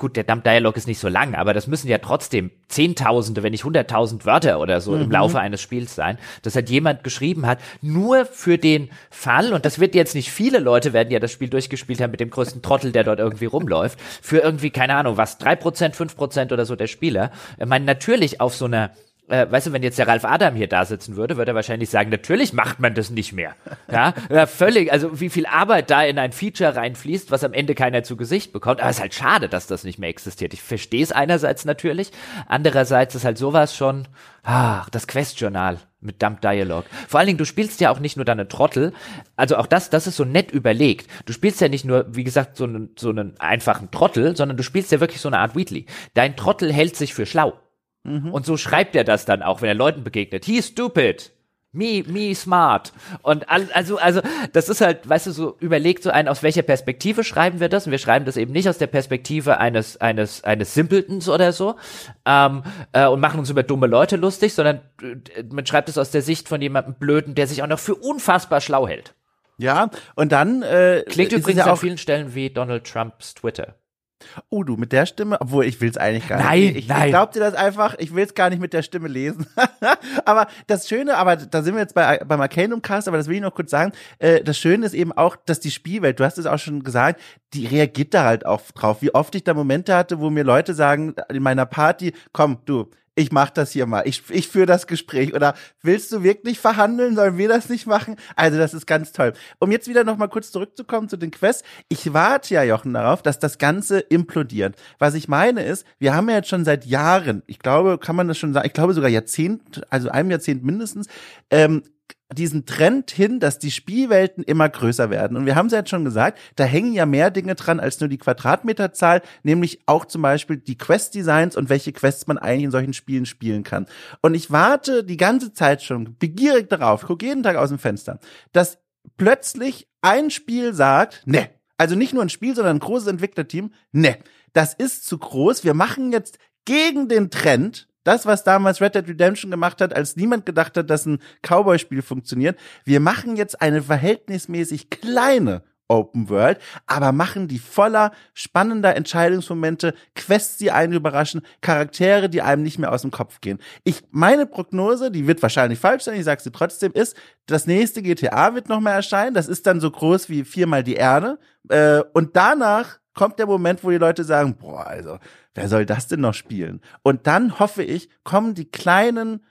gut, der Dump Dialog ist nicht so lang, aber das müssen ja trotzdem Zehntausende, wenn nicht Hunderttausend Wörter oder so mhm. im Laufe eines Spiels sein, dass halt jemand geschrieben hat, nur für den Fall, und das wird jetzt nicht viele Leute werden ja das Spiel durchgespielt haben mit dem größten Trottel, der dort irgendwie rumläuft, für irgendwie, keine Ahnung, was, drei Prozent, fünf Prozent oder so der Spieler. Ich meine, natürlich auf so einer äh, weißt du, wenn jetzt der Ralf Adam hier da sitzen würde, würde er wahrscheinlich sagen, natürlich macht man das nicht mehr. Ja, ja völlig, also wie viel Arbeit da in ein Feature reinfließt, was am Ende keiner zu Gesicht bekommt. Aber es ist halt schade, dass das nicht mehr existiert. Ich verstehe es einerseits natürlich, andererseits ist halt sowas schon, ach, das Quest-Journal. mit Dump Dialog. Vor allen Dingen, du spielst ja auch nicht nur deine Trottel, also auch das, das ist so nett überlegt. Du spielst ja nicht nur, wie gesagt, so einen, so einen einfachen Trottel, sondern du spielst ja wirklich so eine Art Wheatley. Dein Trottel hält sich für schlau. Mhm. Und so schreibt er das dann auch, wenn er Leuten begegnet. He's stupid. Me, me smart. Und also, also, das ist halt, weißt du, so überlegt so ein, aus welcher Perspektive schreiben wir das? Und wir schreiben das eben nicht aus der Perspektive eines, eines, eines Simpletons oder so, ähm, äh, und machen uns über dumme Leute lustig, sondern äh, man schreibt es aus der Sicht von jemandem Blöden, der sich auch noch für unfassbar schlau hält. Ja, und dann, äh, Klingt übrigens ja an vielen Stellen wie Donald Trumps Twitter. Oh, du mit der Stimme, obwohl ich will es eigentlich gar nein, nicht. Ich, nein. ich glaub dir das einfach, ich will es gar nicht mit der Stimme lesen. aber das Schöne, aber da sind wir jetzt bei, beim Arcanum Cast, aber das will ich noch kurz sagen. Äh, das Schöne ist eben auch, dass die Spielwelt, du hast es auch schon gesagt, die reagiert da halt auch drauf. Wie oft ich da Momente hatte, wo mir Leute sagen in meiner Party, komm, du, ich mach das hier mal, ich, ich führe das Gespräch oder willst du wirklich verhandeln, sollen wir das nicht machen? Also das ist ganz toll. Um jetzt wieder noch mal kurz zurückzukommen zu den Quests, ich warte ja, Jochen, darauf, dass das Ganze implodiert. Was ich meine ist, wir haben ja jetzt schon seit Jahren, ich glaube, kann man das schon sagen, ich glaube sogar Jahrzehnt, also einem Jahrzehnt mindestens, ähm, diesen Trend hin, dass die Spielwelten immer größer werden. Und wir haben es ja jetzt schon gesagt, da hängen ja mehr Dinge dran als nur die Quadratmeterzahl, nämlich auch zum Beispiel die Quest-Designs und welche Quests man eigentlich in solchen Spielen spielen kann. Und ich warte die ganze Zeit schon begierig darauf, gucke jeden Tag aus dem Fenster, dass plötzlich ein Spiel sagt, ne, also nicht nur ein Spiel, sondern ein großes Entwicklerteam, ne, das ist zu groß, wir machen jetzt gegen den Trend das, was damals Red Dead Redemption gemacht hat, als niemand gedacht hat, dass ein Cowboy-Spiel funktioniert. Wir machen jetzt eine verhältnismäßig kleine Open World, aber machen die voller spannender Entscheidungsmomente, Quests, die einen überraschen, Charaktere, die einem nicht mehr aus dem Kopf gehen. Ich, meine Prognose, die wird wahrscheinlich falsch sein, ich sage sie trotzdem, ist, das nächste GTA wird noch mal erscheinen, das ist dann so groß wie viermal die Erde, äh, und danach kommt der Moment, wo die Leute sagen, boah, also, wer soll das denn noch spielen? Und dann hoffe ich, kommen die kleinen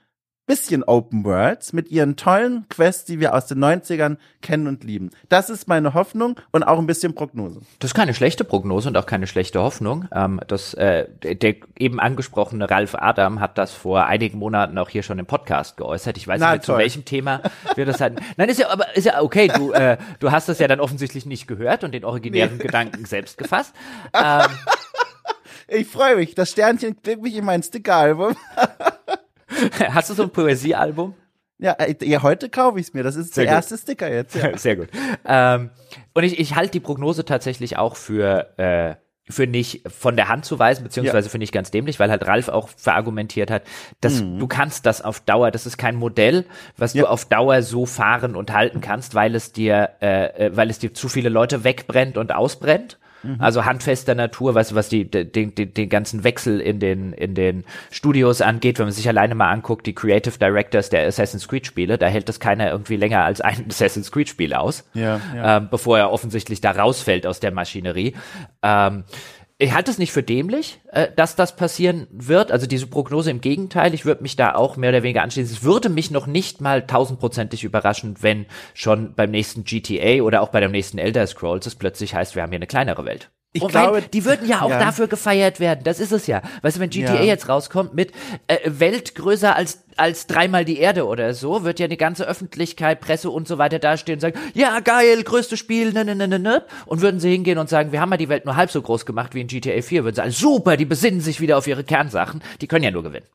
bisschen Open Worlds mit ihren tollen Quests, die wir aus den 90ern kennen und lieben. Das ist meine Hoffnung und auch ein bisschen Prognose. Das ist keine schlechte Prognose und auch keine schlechte Hoffnung. Ähm, das, äh, der eben angesprochene Ralf Adam hat das vor einigen Monaten auch hier schon im Podcast geäußert. Ich weiß Na, nicht, zu welchem Thema wir das hatten. Nein, ist ja, aber ist ja okay. Du, äh, du hast das ja dann offensichtlich nicht gehört und den originären nee. Gedanken selbst gefasst. Ähm, ich freue mich. Das Sternchen klickt mich in mein Sticker-Album. Hast du so ein Poesiealbum? Ja, äh, ja, heute kaufe ich es mir. Das ist Sehr der gut. erste Sticker jetzt. Ja. Sehr gut. Ähm, und ich, ich halte die Prognose tatsächlich auch für, äh, für nicht von der Hand zu weisen, beziehungsweise ja. für nicht ganz dämlich, weil halt Ralf auch verargumentiert hat, dass mhm. du kannst das auf Dauer, das ist kein Modell, was ja. du auf Dauer so fahren und halten kannst, weil es dir, äh, äh weil es dir zu viele Leute wegbrennt und ausbrennt. Mhm. Also handfester Natur, du, was die, den, den, den ganzen Wechsel in den, in den Studios angeht, wenn man sich alleine mal anguckt, die Creative Directors der Assassin's Creed Spiele, da hält das keiner irgendwie länger als ein Assassin's Creed Spiel aus, ja, ja. Ähm, bevor er offensichtlich da rausfällt aus der Maschinerie. Ähm, ich halte es nicht für dämlich, äh, dass das passieren wird. Also diese Prognose im Gegenteil. Ich würde mich da auch mehr oder weniger anschließen. Es würde mich noch nicht mal tausendprozentig überraschen, wenn schon beim nächsten GTA oder auch bei dem nächsten Elder Scrolls es plötzlich heißt, wir haben hier eine kleinere Welt. Ich und glaube, mein, die würden ja auch ja. dafür gefeiert werden. Das ist es ja. Weißt du, wenn GTA ja. jetzt rauskommt mit äh, Welt größer als als dreimal die Erde oder so, wird ja die ganze Öffentlichkeit, Presse und so weiter dastehen und sagen, ja geil, größtes Spiel, ne, ne, ne, ne, ne. Und würden sie hingehen und sagen, wir haben ja die Welt nur halb so groß gemacht wie in GTA 4, würden sagen, super, die besinnen sich wieder auf ihre Kernsachen, die können ja nur gewinnen.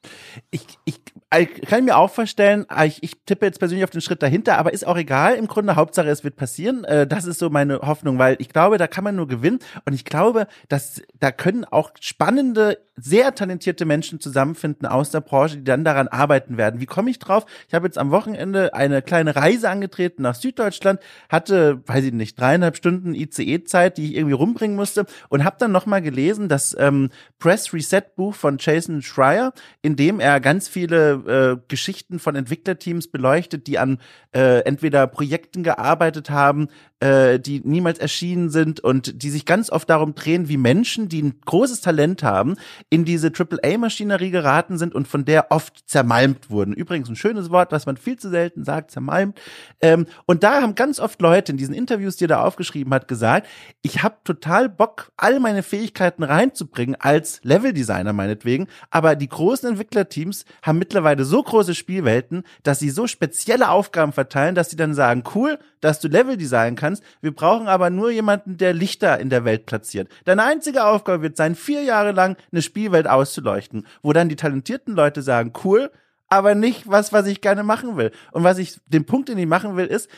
Ich, ich, ich kann mir auch vorstellen, ah, ich, ich tippe jetzt persönlich auf den Schritt dahinter, aber ist auch egal, im Grunde Hauptsache es wird passieren. Äh, das ist so meine Hoffnung, weil ich glaube, da kann man nur gewinnen und ich glaube, dass da können auch spannende, sehr talentierte Menschen zusammenfinden aus der Branche, die dann daran arbeiten werden. Wie komme ich drauf? Ich habe jetzt am Wochenende eine kleine Reise angetreten nach Süddeutschland, hatte, weiß ich nicht, dreieinhalb Stunden ICE-Zeit, die ich irgendwie rumbringen musste und habe dann nochmal gelesen, das ähm, Press Reset Buch von Jason Schreier, in dem er ganz viele äh, Geschichten von Entwicklerteams beleuchtet, die an äh, entweder Projekten gearbeitet haben, äh, die niemals erschienen sind und die sich ganz oft darum drehen, wie Menschen, die ein großes Talent haben, in diese AAA-Maschinerie geraten sind und von der oft zermalmt wurden. Übrigens ein schönes Wort, was man viel zu selten sagt, zermalmt. Ähm, und da haben ganz oft Leute in diesen Interviews, die er da aufgeschrieben hat, gesagt, ich habe total Bock, all meine Fähigkeiten reinzubringen als Leveldesigner meinetwegen, aber die großen Entwicklerteams haben mittlerweile so große Spielwelten, dass sie so spezielle Aufgaben verteilen, dass sie dann sagen, cool, dass du Level designen kannst. Wir brauchen aber nur jemanden, der Lichter in der Welt platziert. Deine einzige Aufgabe wird sein, vier Jahre lang eine Spielwelt auszuleuchten, wo dann die talentierten Leute sagen, cool, aber nicht was, was ich gerne machen will. Und was ich, den Punkt, den ich machen will, ist,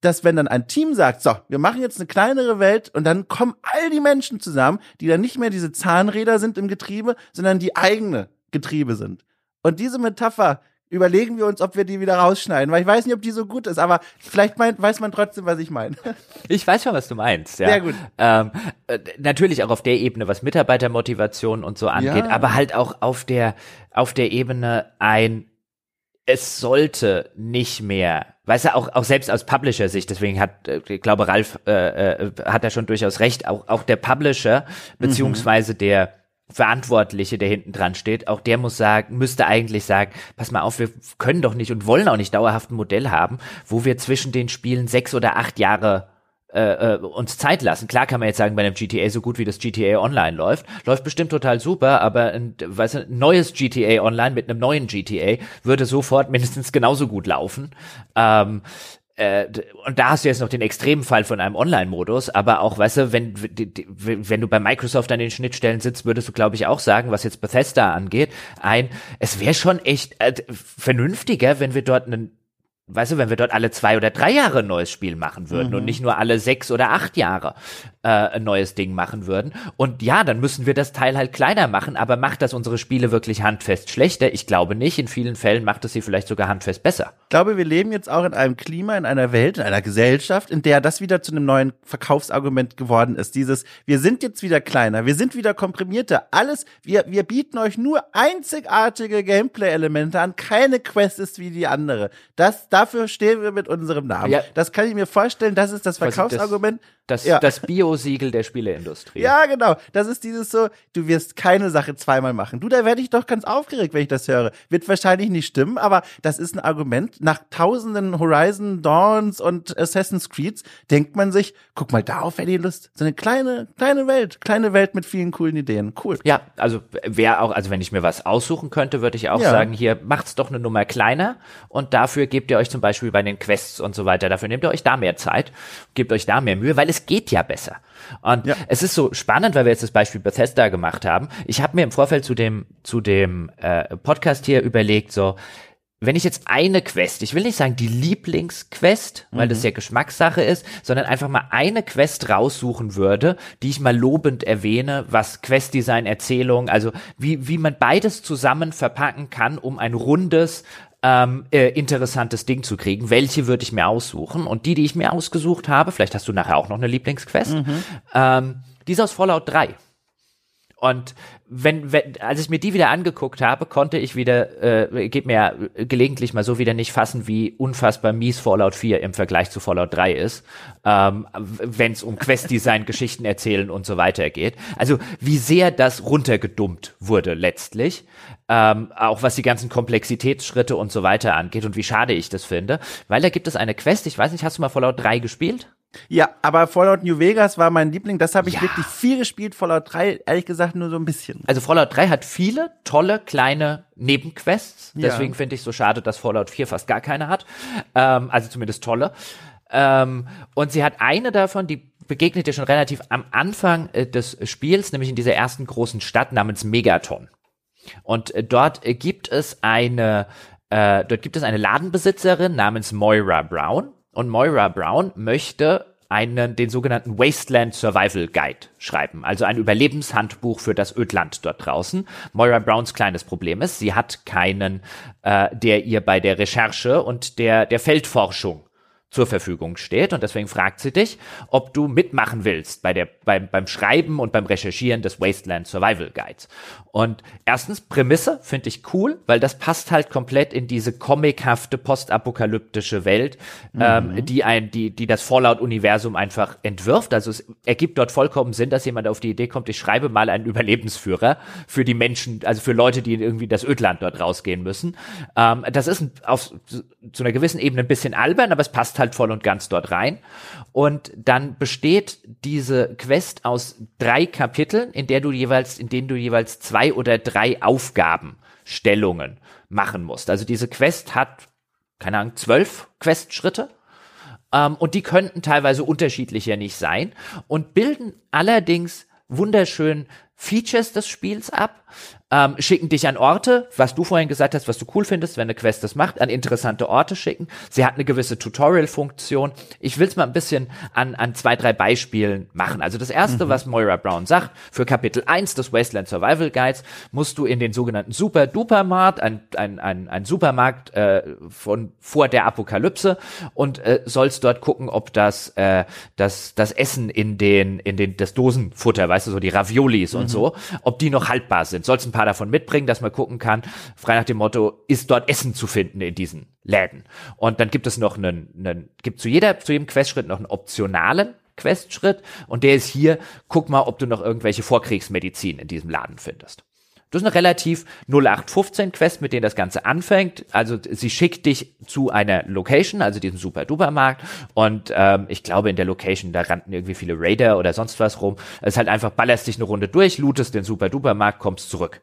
dass wenn dann ein Team sagt, so, wir machen jetzt eine kleinere Welt und dann kommen all die Menschen zusammen, die dann nicht mehr diese Zahnräder sind im Getriebe, sondern die eigene Getriebe sind. Und diese Metapher überlegen wir uns, ob wir die wieder rausschneiden, weil ich weiß nicht, ob die so gut ist, aber vielleicht meint, weiß man trotzdem, was ich meine. Ich weiß schon, was du meinst. Ja. Sehr gut. Ähm, äh, natürlich auch auf der Ebene, was Mitarbeitermotivation und so angeht, Ja. aber halt auch auf der auf der Ebene ein es sollte nicht mehr, weißt du, auch, auch selbst aus Publisher-Sicht, deswegen hat, äh, ich glaube, Ralf äh, äh, hat da schon durchaus recht, auch, auch der Publisher, beziehungsweise der Verantwortliche, der hinten dran steht, auch der muss sagen, müsste eigentlich sagen, pass mal auf, wir können doch nicht und wollen auch nicht dauerhaft ein Modell haben, wo wir zwischen den Spielen sechs oder acht Jahre äh, äh, uns Zeit lassen. Klar kann man jetzt sagen, bei einem GTA so gut wie das GTA Online läuft, läuft bestimmt total super, aber ein, weißt du, neues GTA Online mit einem neuen GTA würde sofort mindestens genauso gut laufen. Ähm, äh, und da hast du jetzt noch den Extremfall von einem Online-Modus, aber auch, weißt du, wenn, wenn du bei Microsoft an den Schnittstellen sitzt, würdest du, glaube ich, auch sagen, was jetzt Bethesda angeht, ein, es wäre schon echt äh, vernünftiger, wenn wir dort einen weißt du, wenn wir dort alle zwei oder drei Jahre ein neues Spiel machen würden und nicht nur alle sechs oder acht Jahre äh, ein neues Ding machen würden. Und ja, dann müssen wir das Teil halt kleiner machen, aber macht das unsere Spiele wirklich handfest schlechter? Ich glaube nicht. In vielen Fällen macht es sie vielleicht sogar handfest besser. Ich glaube, wir leben jetzt auch in einem Klima, in einer Welt, in einer Gesellschaft, in der das wieder zu einem neuen Verkaufsargument geworden ist. Dieses, wir sind jetzt wieder kleiner, wir sind wieder komprimierter. Alles, wir, wir bieten euch nur einzigartige Gameplay-Elemente an. Keine Quest ist wie die andere. Das, dafür stehen wir mit unserem Namen. Ja. Das kann ich mir vorstellen, das ist das Quasi das- Verkaufsargument. Das, Ja. das Bio-Siegel der Spieleindustrie. Ja, genau. Das ist dieses so, du wirst keine Sache zweimal machen. Du, da werde ich doch ganz aufgeregt, wenn ich das höre. Wird wahrscheinlich nicht stimmen, aber das ist ein Argument. Nach tausenden Horizon Dawns und Assassin's Creeds denkt man sich, guck mal, darauf hätte ich Lust. So eine kleine, kleine Welt. Kleine Welt mit vielen coolen Ideen. Cool. Ja, also wäre auch, also wenn ich mir was aussuchen könnte, würde ich auch Ja. sagen, hier macht's doch eine Nummer kleiner und dafür gebt ihr euch zum Beispiel bei den Quests und so weiter, dafür nehmt ihr euch da mehr Zeit, gebt euch da mehr Mühe, weil es geht ja besser. Und Ja. es ist so spannend, weil wir jetzt das Beispiel Bethesda gemacht haben. Ich habe mir im Vorfeld zu dem zu dem äh, Podcast hier überlegt, so wenn ich jetzt eine Quest, ich will nicht sagen die Lieblingsquest, weil das ja Geschmackssache ist, sondern einfach mal eine Quest raussuchen würde, die ich mal lobend erwähne, was Questdesign, Erzählung, also wie, wie man beides zusammen verpacken kann, um ein rundes, ähm, äh, interessantes Ding zu kriegen. Welche würde ich mir aussuchen? Und die, die ich mir ausgesucht habe, vielleicht hast du nachher auch noch eine Lieblingsquest, ähm, die ist aus Fallout 3. Und wenn, wenn, als ich mir die wieder angeguckt habe, konnte ich wieder, äh, geht mir ja gelegentlich mal so wieder nicht fassen, wie unfassbar mies Fallout 4 im Vergleich zu Fallout 3 ist, ähm, wenn es um Questdesign, Geschichten erzählen und so weiter geht. Also wie sehr das runtergedummt wurde letztlich, ähm, auch was die ganzen Komplexitätsschritte und so weiter angeht und wie schade ich das finde, weil da gibt es eine Quest, ich weiß nicht, hast du mal Fallout 3 gespielt? Ja, aber Fallout New Vegas war mein Liebling. Das habe ich Ja. wirklich viel gespielt. Fallout 3, ehrlich gesagt, nur so ein bisschen. Also Fallout 3 hat viele tolle kleine Nebenquests. Ja. Deswegen finde ich so schade, dass Fallout 4 fast gar keine hat. Ähm, also zumindest tolle. Ähm, und sie hat eine davon, die begegnet dir schon relativ am Anfang äh, des Spiels, nämlich in dieser ersten großen Stadt namens Megaton. Und äh, dort äh, gibt es eine, äh, dort gibt es eine Ladenbesitzerin namens Moira Brown. Und Moira Brown möchte einen, den sogenannten Wasteland Survival Guide schreiben. Also ein Überlebenshandbuch für das Ödland dort draußen. Moira Browns kleines Problem ist, sie hat keinen, äh, der ihr bei der Recherche und der, der Feldforschung zur Verfügung steht. Und deswegen fragt sie dich, ob du mitmachen willst bei der, beim, beim Schreiben und beim Recherchieren des Wasteland Survival Guides. Und erstens, Prämisse finde ich cool, weil das passt halt komplett in diese comichafte, postapokalyptische Welt, mhm. ähm, die ein, die, die das Fallout-Universum einfach entwirft. Also es ergibt dort vollkommen Sinn, dass jemand auf die Idee kommt, ich schreibe mal einen Überlebensführer für die Menschen, also für Leute, die irgendwie das Ödland dort rausgehen müssen. Ähm, das ist auf zu einer gewissen Ebene ein bisschen albern, aber es passt halt voll und ganz dort rein. Und dann besteht diese Quest aus drei Kapiteln, in der du jeweils, in denen du jeweils zwei oder drei Aufgabenstellungen machen musst. Also diese Quest hat, keine Ahnung, zwölf Questschritte. Ähm, und die könnten teilweise unterschiedlicher nicht sein und bilden allerdings wunderschön Features des Spiels ab, ähm, schicken dich an Orte, was du vorhin gesagt hast, was du cool findest, wenn eine Quest das macht, an interessante Orte schicken. Sie hat eine gewisse Tutorial-Funktion. Ich will es mal ein bisschen an, an zwei, drei Beispielen machen. Also das erste, mhm. was Moira Brown sagt, für Kapitel 1 des Wasteland Survival Guides musst du in den sogenannten Super Duper Mart, ein, ein, ein, ein Supermarkt äh, von vor der Apokalypse und äh, sollst dort gucken, ob das, äh, das, das Essen in den, in den, das Dosenfutter, weißt du, so die Raviolis mhm. und so, ob die noch haltbar sind. Sollst ein paar davon mitbringen, dass man gucken kann, frei nach dem Motto, ist dort Essen zu finden in diesen Läden. Und dann gibt es noch einen, einen gibt zu jeder, zu jedem Questschritt noch einen optionalen Questschritt und der ist hier, guck mal, ob du noch irgendwelche Vorkriegsmedizin in diesem Laden findest. Das ist eine relativ 0815 Quest, mit denen das Ganze anfängt. Also sie schickt dich zu einer Location, also diesem super duper Markt. Und ähm, ich glaube in der Location, da rannten irgendwie viele Raider oder sonst was rum. Es ist halt einfach, ballerst dich eine Runde durch, lootest den super duper Markt, kommst zurück.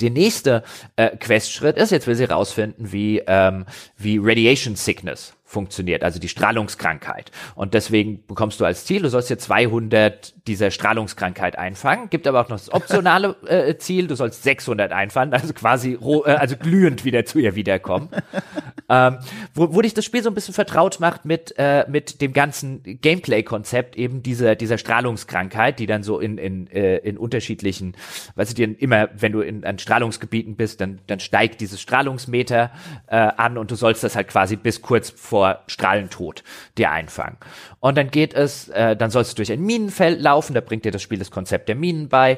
Der nächste äh, Questschritt ist, jetzt will sie rausfinden, wie, ähm, wie Radiation Sickness funktioniert, also die Strahlungskrankheit. Und deswegen bekommst du als Ziel, du sollst hier 200 dieser Strahlungskrankheit einfangen, gibt aber auch noch das optionale äh, Ziel, du sollst 600 einfangen, also quasi äh, also glühend wieder zu ihr wiederkommen. ähm, wo, wo dich das Spiel so ein bisschen vertraut macht mit äh, mit dem ganzen Gameplay-Konzept eben dieser dieser Strahlungskrankheit, die dann so in in äh, in unterschiedlichen, weißt du, dir immer, wenn du in an Strahlungsgebieten bist, dann dann steigt dieses Strahlungsmeter äh, an und du sollst das halt quasi bis kurz vor vor Strahlentod dir einfangen. Und dann geht es, äh, dann sollst du durch ein Minenfeld laufen, da bringt dir das Spiel das Konzept der Minen bei.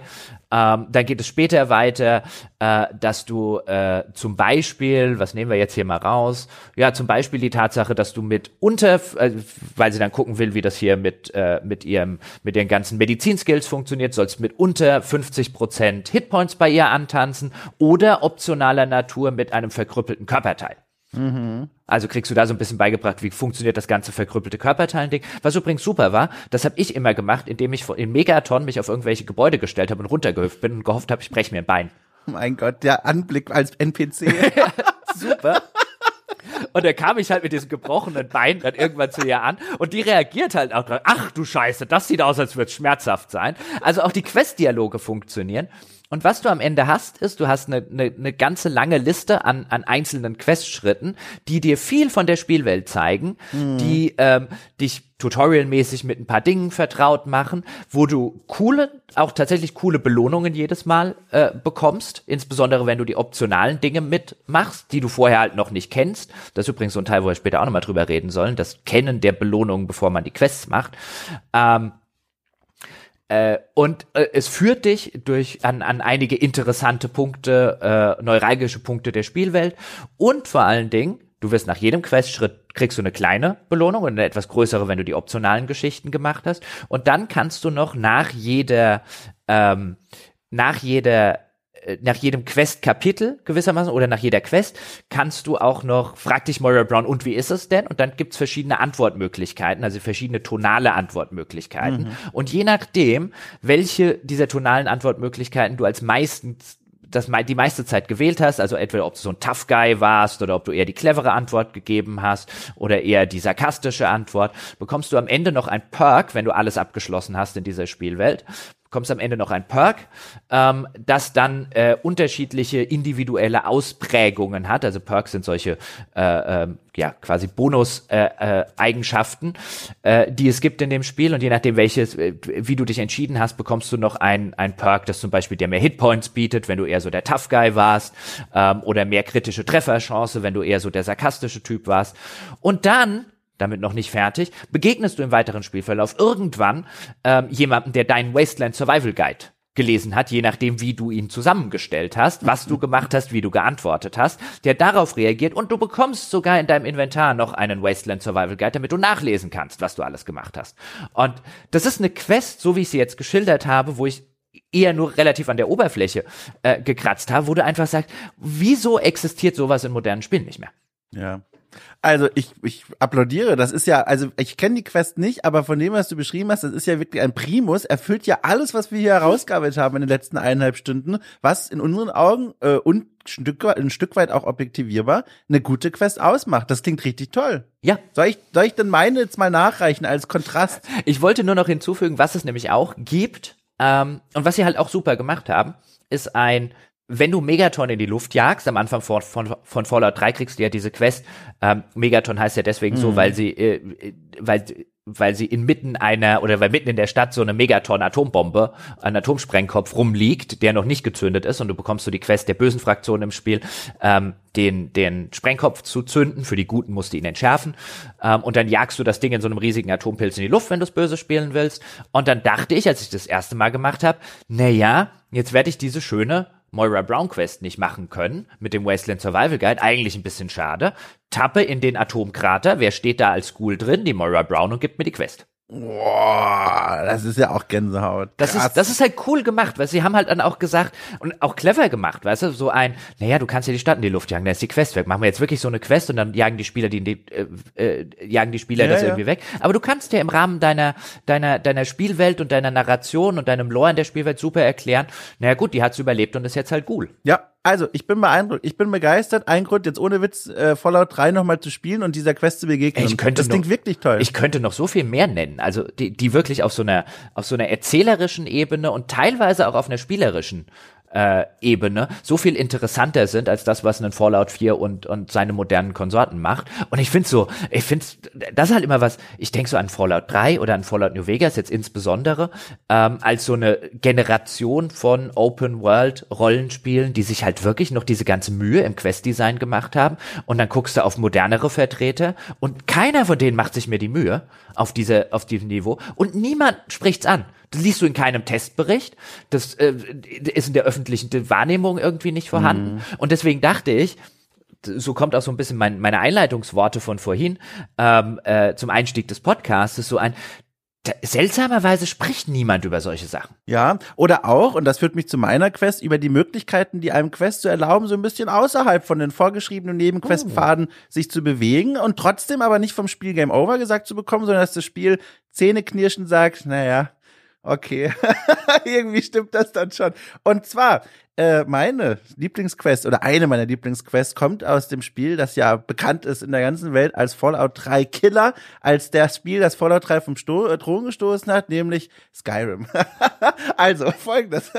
Ähm, dann geht es später weiter, äh, dass du äh, zum Beispiel, was nehmen wir jetzt hier mal raus? Ja, zum Beispiel die Tatsache, dass du mit unter, äh, weil sie dann gucken will, wie das hier mit äh, mit ihrem mit ihren ganzen Medizinskills funktioniert, sollst mit unter 50 Prozent Hitpoints bei ihr antanzen oder optionaler Natur mit einem verkrüppelten Körperteil. Mhm. Also kriegst du da so ein bisschen beigebracht, wie funktioniert das ganze verkrüppelte Körperteilending. Was übrigens super war, das habe ich immer gemacht, indem ich in Megaton mich auf irgendwelche Gebäude gestellt habe und runtergehüpft bin und gehofft habe, ich breche mir ein Bein. Oh mein Gott, der Anblick als NPC. super. Und da kam ich halt mit diesem gebrochenen Bein dann irgendwann zu ihr an und die reagiert halt auch drauf. Ach du Scheiße, das sieht aus, als würde es schmerzhaft sein. Also auch die Quest-Dialoge funktionieren. Und was du am Ende hast, ist, du hast eine, eine, eine ganze lange Liste an, an einzelnen Questschritten, die dir viel von der Spielwelt zeigen, mhm. die ähm, dich tutorialmäßig mit ein paar Dingen vertraut machen, wo du coole, auch tatsächlich coole Belohnungen jedes Mal äh, bekommst, insbesondere wenn du die optionalen Dinge mitmachst, die du vorher halt noch nicht kennst. Das ist übrigens so ein Teil, wo wir später auch nochmal drüber reden sollen, das Kennen der Belohnungen, bevor man die Quests macht. Ähm, äh, und äh, es führt dich durch an, an einige interessante Punkte, äh, neuralgische Punkte der Spielwelt und vor allen Dingen, du wirst nach jedem Questschritt kriegst du eine kleine Belohnung und eine etwas größere, wenn du die optionalen Geschichten gemacht hast. Und dann kannst du noch nach jeder ähm, nach jeder nach jedem Quest-Kapitel gewissermaßen oder nach jeder Quest kannst du auch noch, frag dich Moira Brown, und wie ist es denn? Und dann gibt's verschiedene Antwortmöglichkeiten, also verschiedene tonale Antwortmöglichkeiten. Mhm. Und je nachdem, welche dieser tonalen Antwortmöglichkeiten du als meistens das die meiste Zeit gewählt hast, also entweder ob du so ein Tough Guy warst oder ob du eher die clevere Antwort gegeben hast oder eher die sarkastische Antwort, bekommst du am Ende noch ein Perk, wenn du alles abgeschlossen hast in dieser Spielwelt, bekommst am Ende noch ein Perk, ähm, das dann äh, unterschiedliche individuelle Ausprägungen hat. Also Perks sind solche äh, äh, ja quasi Bonus-Eigenschaften, äh, äh, die es gibt in dem Spiel. Und je nachdem, welches, äh, wie du dich entschieden hast, bekommst du noch ein, ein Perk, das zum Beispiel dir mehr Hitpoints bietet, wenn du eher so der Tough Guy warst, ähm, oder mehr kritische Trefferchance, wenn du eher so der sarkastische Typ warst. Und dann damit noch nicht fertig, begegnest du im weiteren Spielverlauf irgendwann ähm, jemanden, der deinen Wasteland Survival Guide gelesen hat, je nachdem, wie du ihn zusammengestellt hast, was du gemacht hast, wie du geantwortet hast, der darauf reagiert und du bekommst sogar in deinem Inventar noch einen Wasteland Survival Guide, damit du nachlesen kannst, was du alles gemacht hast. Und das ist eine Quest, so wie ich sie jetzt geschildert habe, wo ich eher nur relativ an der Oberfläche äh, gekratzt habe, wo du einfach sagst, wieso existiert sowas in modernen Spielen nicht mehr? Ja. Also ich, ich applaudiere. Das ist ja, also ich kenne die Quest nicht, aber von dem, was du beschrieben hast, das ist ja wirklich ein Primus. Erfüllt ja alles, was wir hier herausgearbeitet haben in den letzten eineinhalb Stunden, was in unseren Augen äh, und ein Stück, ein Stück weit auch objektivierbar eine gute Quest ausmacht. Das klingt richtig toll. Ja. Soll ich, soll ich denn meine jetzt mal nachreichen als Kontrast? Ich wollte nur noch hinzufügen, was es nämlich auch gibt ähm, und was sie halt auch super gemacht haben, ist ein wenn du Megaton in die Luft jagst, am Anfang von, von, von Fallout 3 kriegst du ja diese Quest. Ähm, Megaton heißt ja deswegen mhm. so, weil sie, äh, weil, weil sie inmitten einer oder weil mitten in der Stadt so eine Megaton-Atombombe, ein Atomsprengkopf rumliegt, der noch nicht gezündet ist und du bekommst so die Quest der bösen Fraktion im Spiel, ähm, den, den Sprengkopf zu zünden. Für die Guten musst du ihn entschärfen. Ähm, und dann jagst du das Ding in so einem riesigen Atompilz in die Luft, wenn du es böse spielen willst. Und dann dachte ich, als ich das erste Mal gemacht habe, na ja, jetzt werde ich diese schöne Moira Brown Quest nicht machen können mit dem Wasteland Survival Guide. Eigentlich ein bisschen schade. Tappe in den Atomkrater. Wer steht da als Ghoul drin? Die Moira Brown und gibt mir die Quest. Boah, das ist ja auch Gänsehaut. Das ist, das ist halt cool gemacht, weil sie haben halt dann auch gesagt und auch clever gemacht, weißt du, so ein, naja, du kannst ja die Stadt in die Luft jagen, da ist die Quest weg. Machen wir jetzt wirklich so eine Quest und dann jagen die Spieler die, die äh, äh, jagen die Spieler ja, das ja. irgendwie weg. Aber du kannst ja im Rahmen deiner deiner deiner Spielwelt und deiner Narration und deinem Lore in der Spielwelt super erklären. Naja, gut, die hat's überlebt und ist jetzt halt cool. Ja, also, ich bin beeindruckt, ich bin begeistert. Ein Grund, jetzt ohne Witz äh, Fallout 3 nochmal zu spielen und dieser Quest zu begegnen. Ich könnte das noch, klingt wirklich toll. Ich könnte noch so viel mehr nennen. Also, die, die wirklich auf so einer, auf so einer erzählerischen Ebene und teilweise auch auf einer spielerischen äh, Ebene so viel interessanter sind als das, was ein Fallout 4 und, und seine modernen Konsorten macht. Und ich finde so, ich finde, das ist halt immer was, ich denke so an Fallout 3 oder an Fallout New Vegas jetzt insbesondere, ähm, als so eine Generation von Open World Rollenspielen, die sich halt wirklich noch diese ganze Mühe im Quest-Design gemacht haben. Und dann guckst du auf modernere Vertreter und keiner von denen macht sich mehr die Mühe auf diese, auf diesem Niveau und niemand spricht's an. Das liest du in keinem Testbericht. Das äh, ist in der öffentlichen Wahrnehmung irgendwie nicht vorhanden. Mhm. Und deswegen dachte ich, so kommt auch so ein bisschen mein, meine Einleitungsworte von vorhin ähm, äh, zum Einstieg des Podcasts, so ein, seltsamerweise spricht niemand über solche Sachen. Ja, oder auch, und das führt mich zu meiner Quest, über die Möglichkeiten, die einem Quest zu erlauben, so ein bisschen außerhalb von den vorgeschriebenen Nebenquestpfaden oh. sich zu bewegen und trotzdem aber nicht vom Spiel Game Over gesagt zu bekommen, sondern dass das Spiel Zähneknirschen sagt, naja, okay, irgendwie stimmt das dann schon. Und zwar äh, meine Lieblingsquest oder eine meiner Lieblingsquests kommt aus dem Spiel, das ja bekannt ist in der ganzen Welt als Fallout 3 Killer, als das Spiel, das Fallout 3 vom Sto äh, gestoßen hat, nämlich Skyrim. also, folgendes.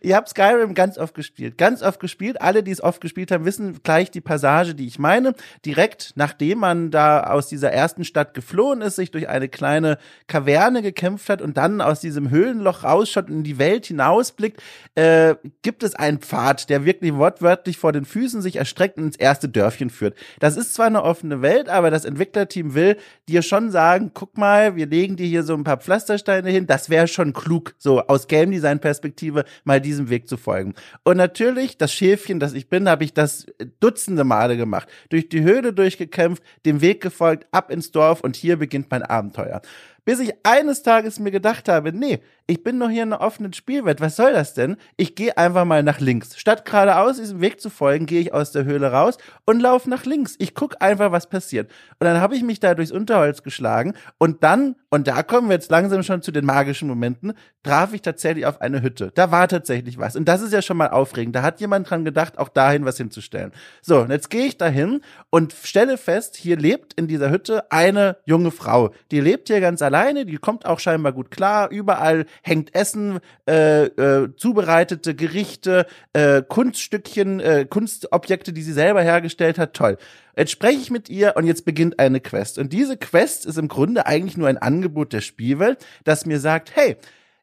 Ihr habt Skyrim ganz oft gespielt. Ganz oft gespielt. Alle, die es oft gespielt haben, wissen gleich die Passage, die ich meine. Direkt nachdem man da aus dieser ersten Stadt geflohen ist, sich durch eine kleine Kaverne gekämpft hat und dann aus diesem Höhlenloch rausschaut und in die Welt hinausblickt, äh, gibt es ein Pfad, der wirklich wortwörtlich vor den Füßen sich erstreckt und ins erste Dörfchen führt. Das ist zwar eine offene Welt, aber das Entwicklerteam will dir schon sagen, guck mal, wir legen dir hier so ein paar Pflastersteine hin, das wäre schon klug, so aus Game Design Perspektive mal diesem Weg zu folgen. Und natürlich, das Schäfchen, das ich bin, habe ich das dutzende Male gemacht. Durch die Höhle durchgekämpft, dem Weg gefolgt, ab ins Dorf und hier beginnt mein Abenteuer bis ich eines Tages mir gedacht habe, nee, ich bin noch hier in einer offenen Spielwelt, was soll das denn? Ich gehe einfach mal nach links. Statt geradeaus diesem Weg zu folgen, gehe ich aus der Höhle raus und laufe nach links. Ich gucke einfach, was passiert. Und dann habe ich mich da durchs Unterholz geschlagen und dann, und da kommen wir jetzt langsam schon zu den magischen Momenten, traf ich tatsächlich auf eine Hütte. Da war tatsächlich was. Und das ist ja schon mal aufregend. Da hat jemand dran gedacht, auch dahin was hinzustellen. So, und jetzt gehe ich dahin und stelle fest, hier lebt in dieser Hütte eine junge Frau. Die lebt hier ganz alleine, die kommt auch scheinbar gut klar. Überall hängt Essen, äh, äh, zubereitete Gerichte, äh, Kunststückchen, äh, Kunstobjekte, die sie selber hergestellt hat. Toll. Jetzt spreche ich mit ihr und jetzt beginnt eine Quest. Und diese Quest ist im Grunde eigentlich nur ein Angebot der Spielwelt, das mir sagt, hey,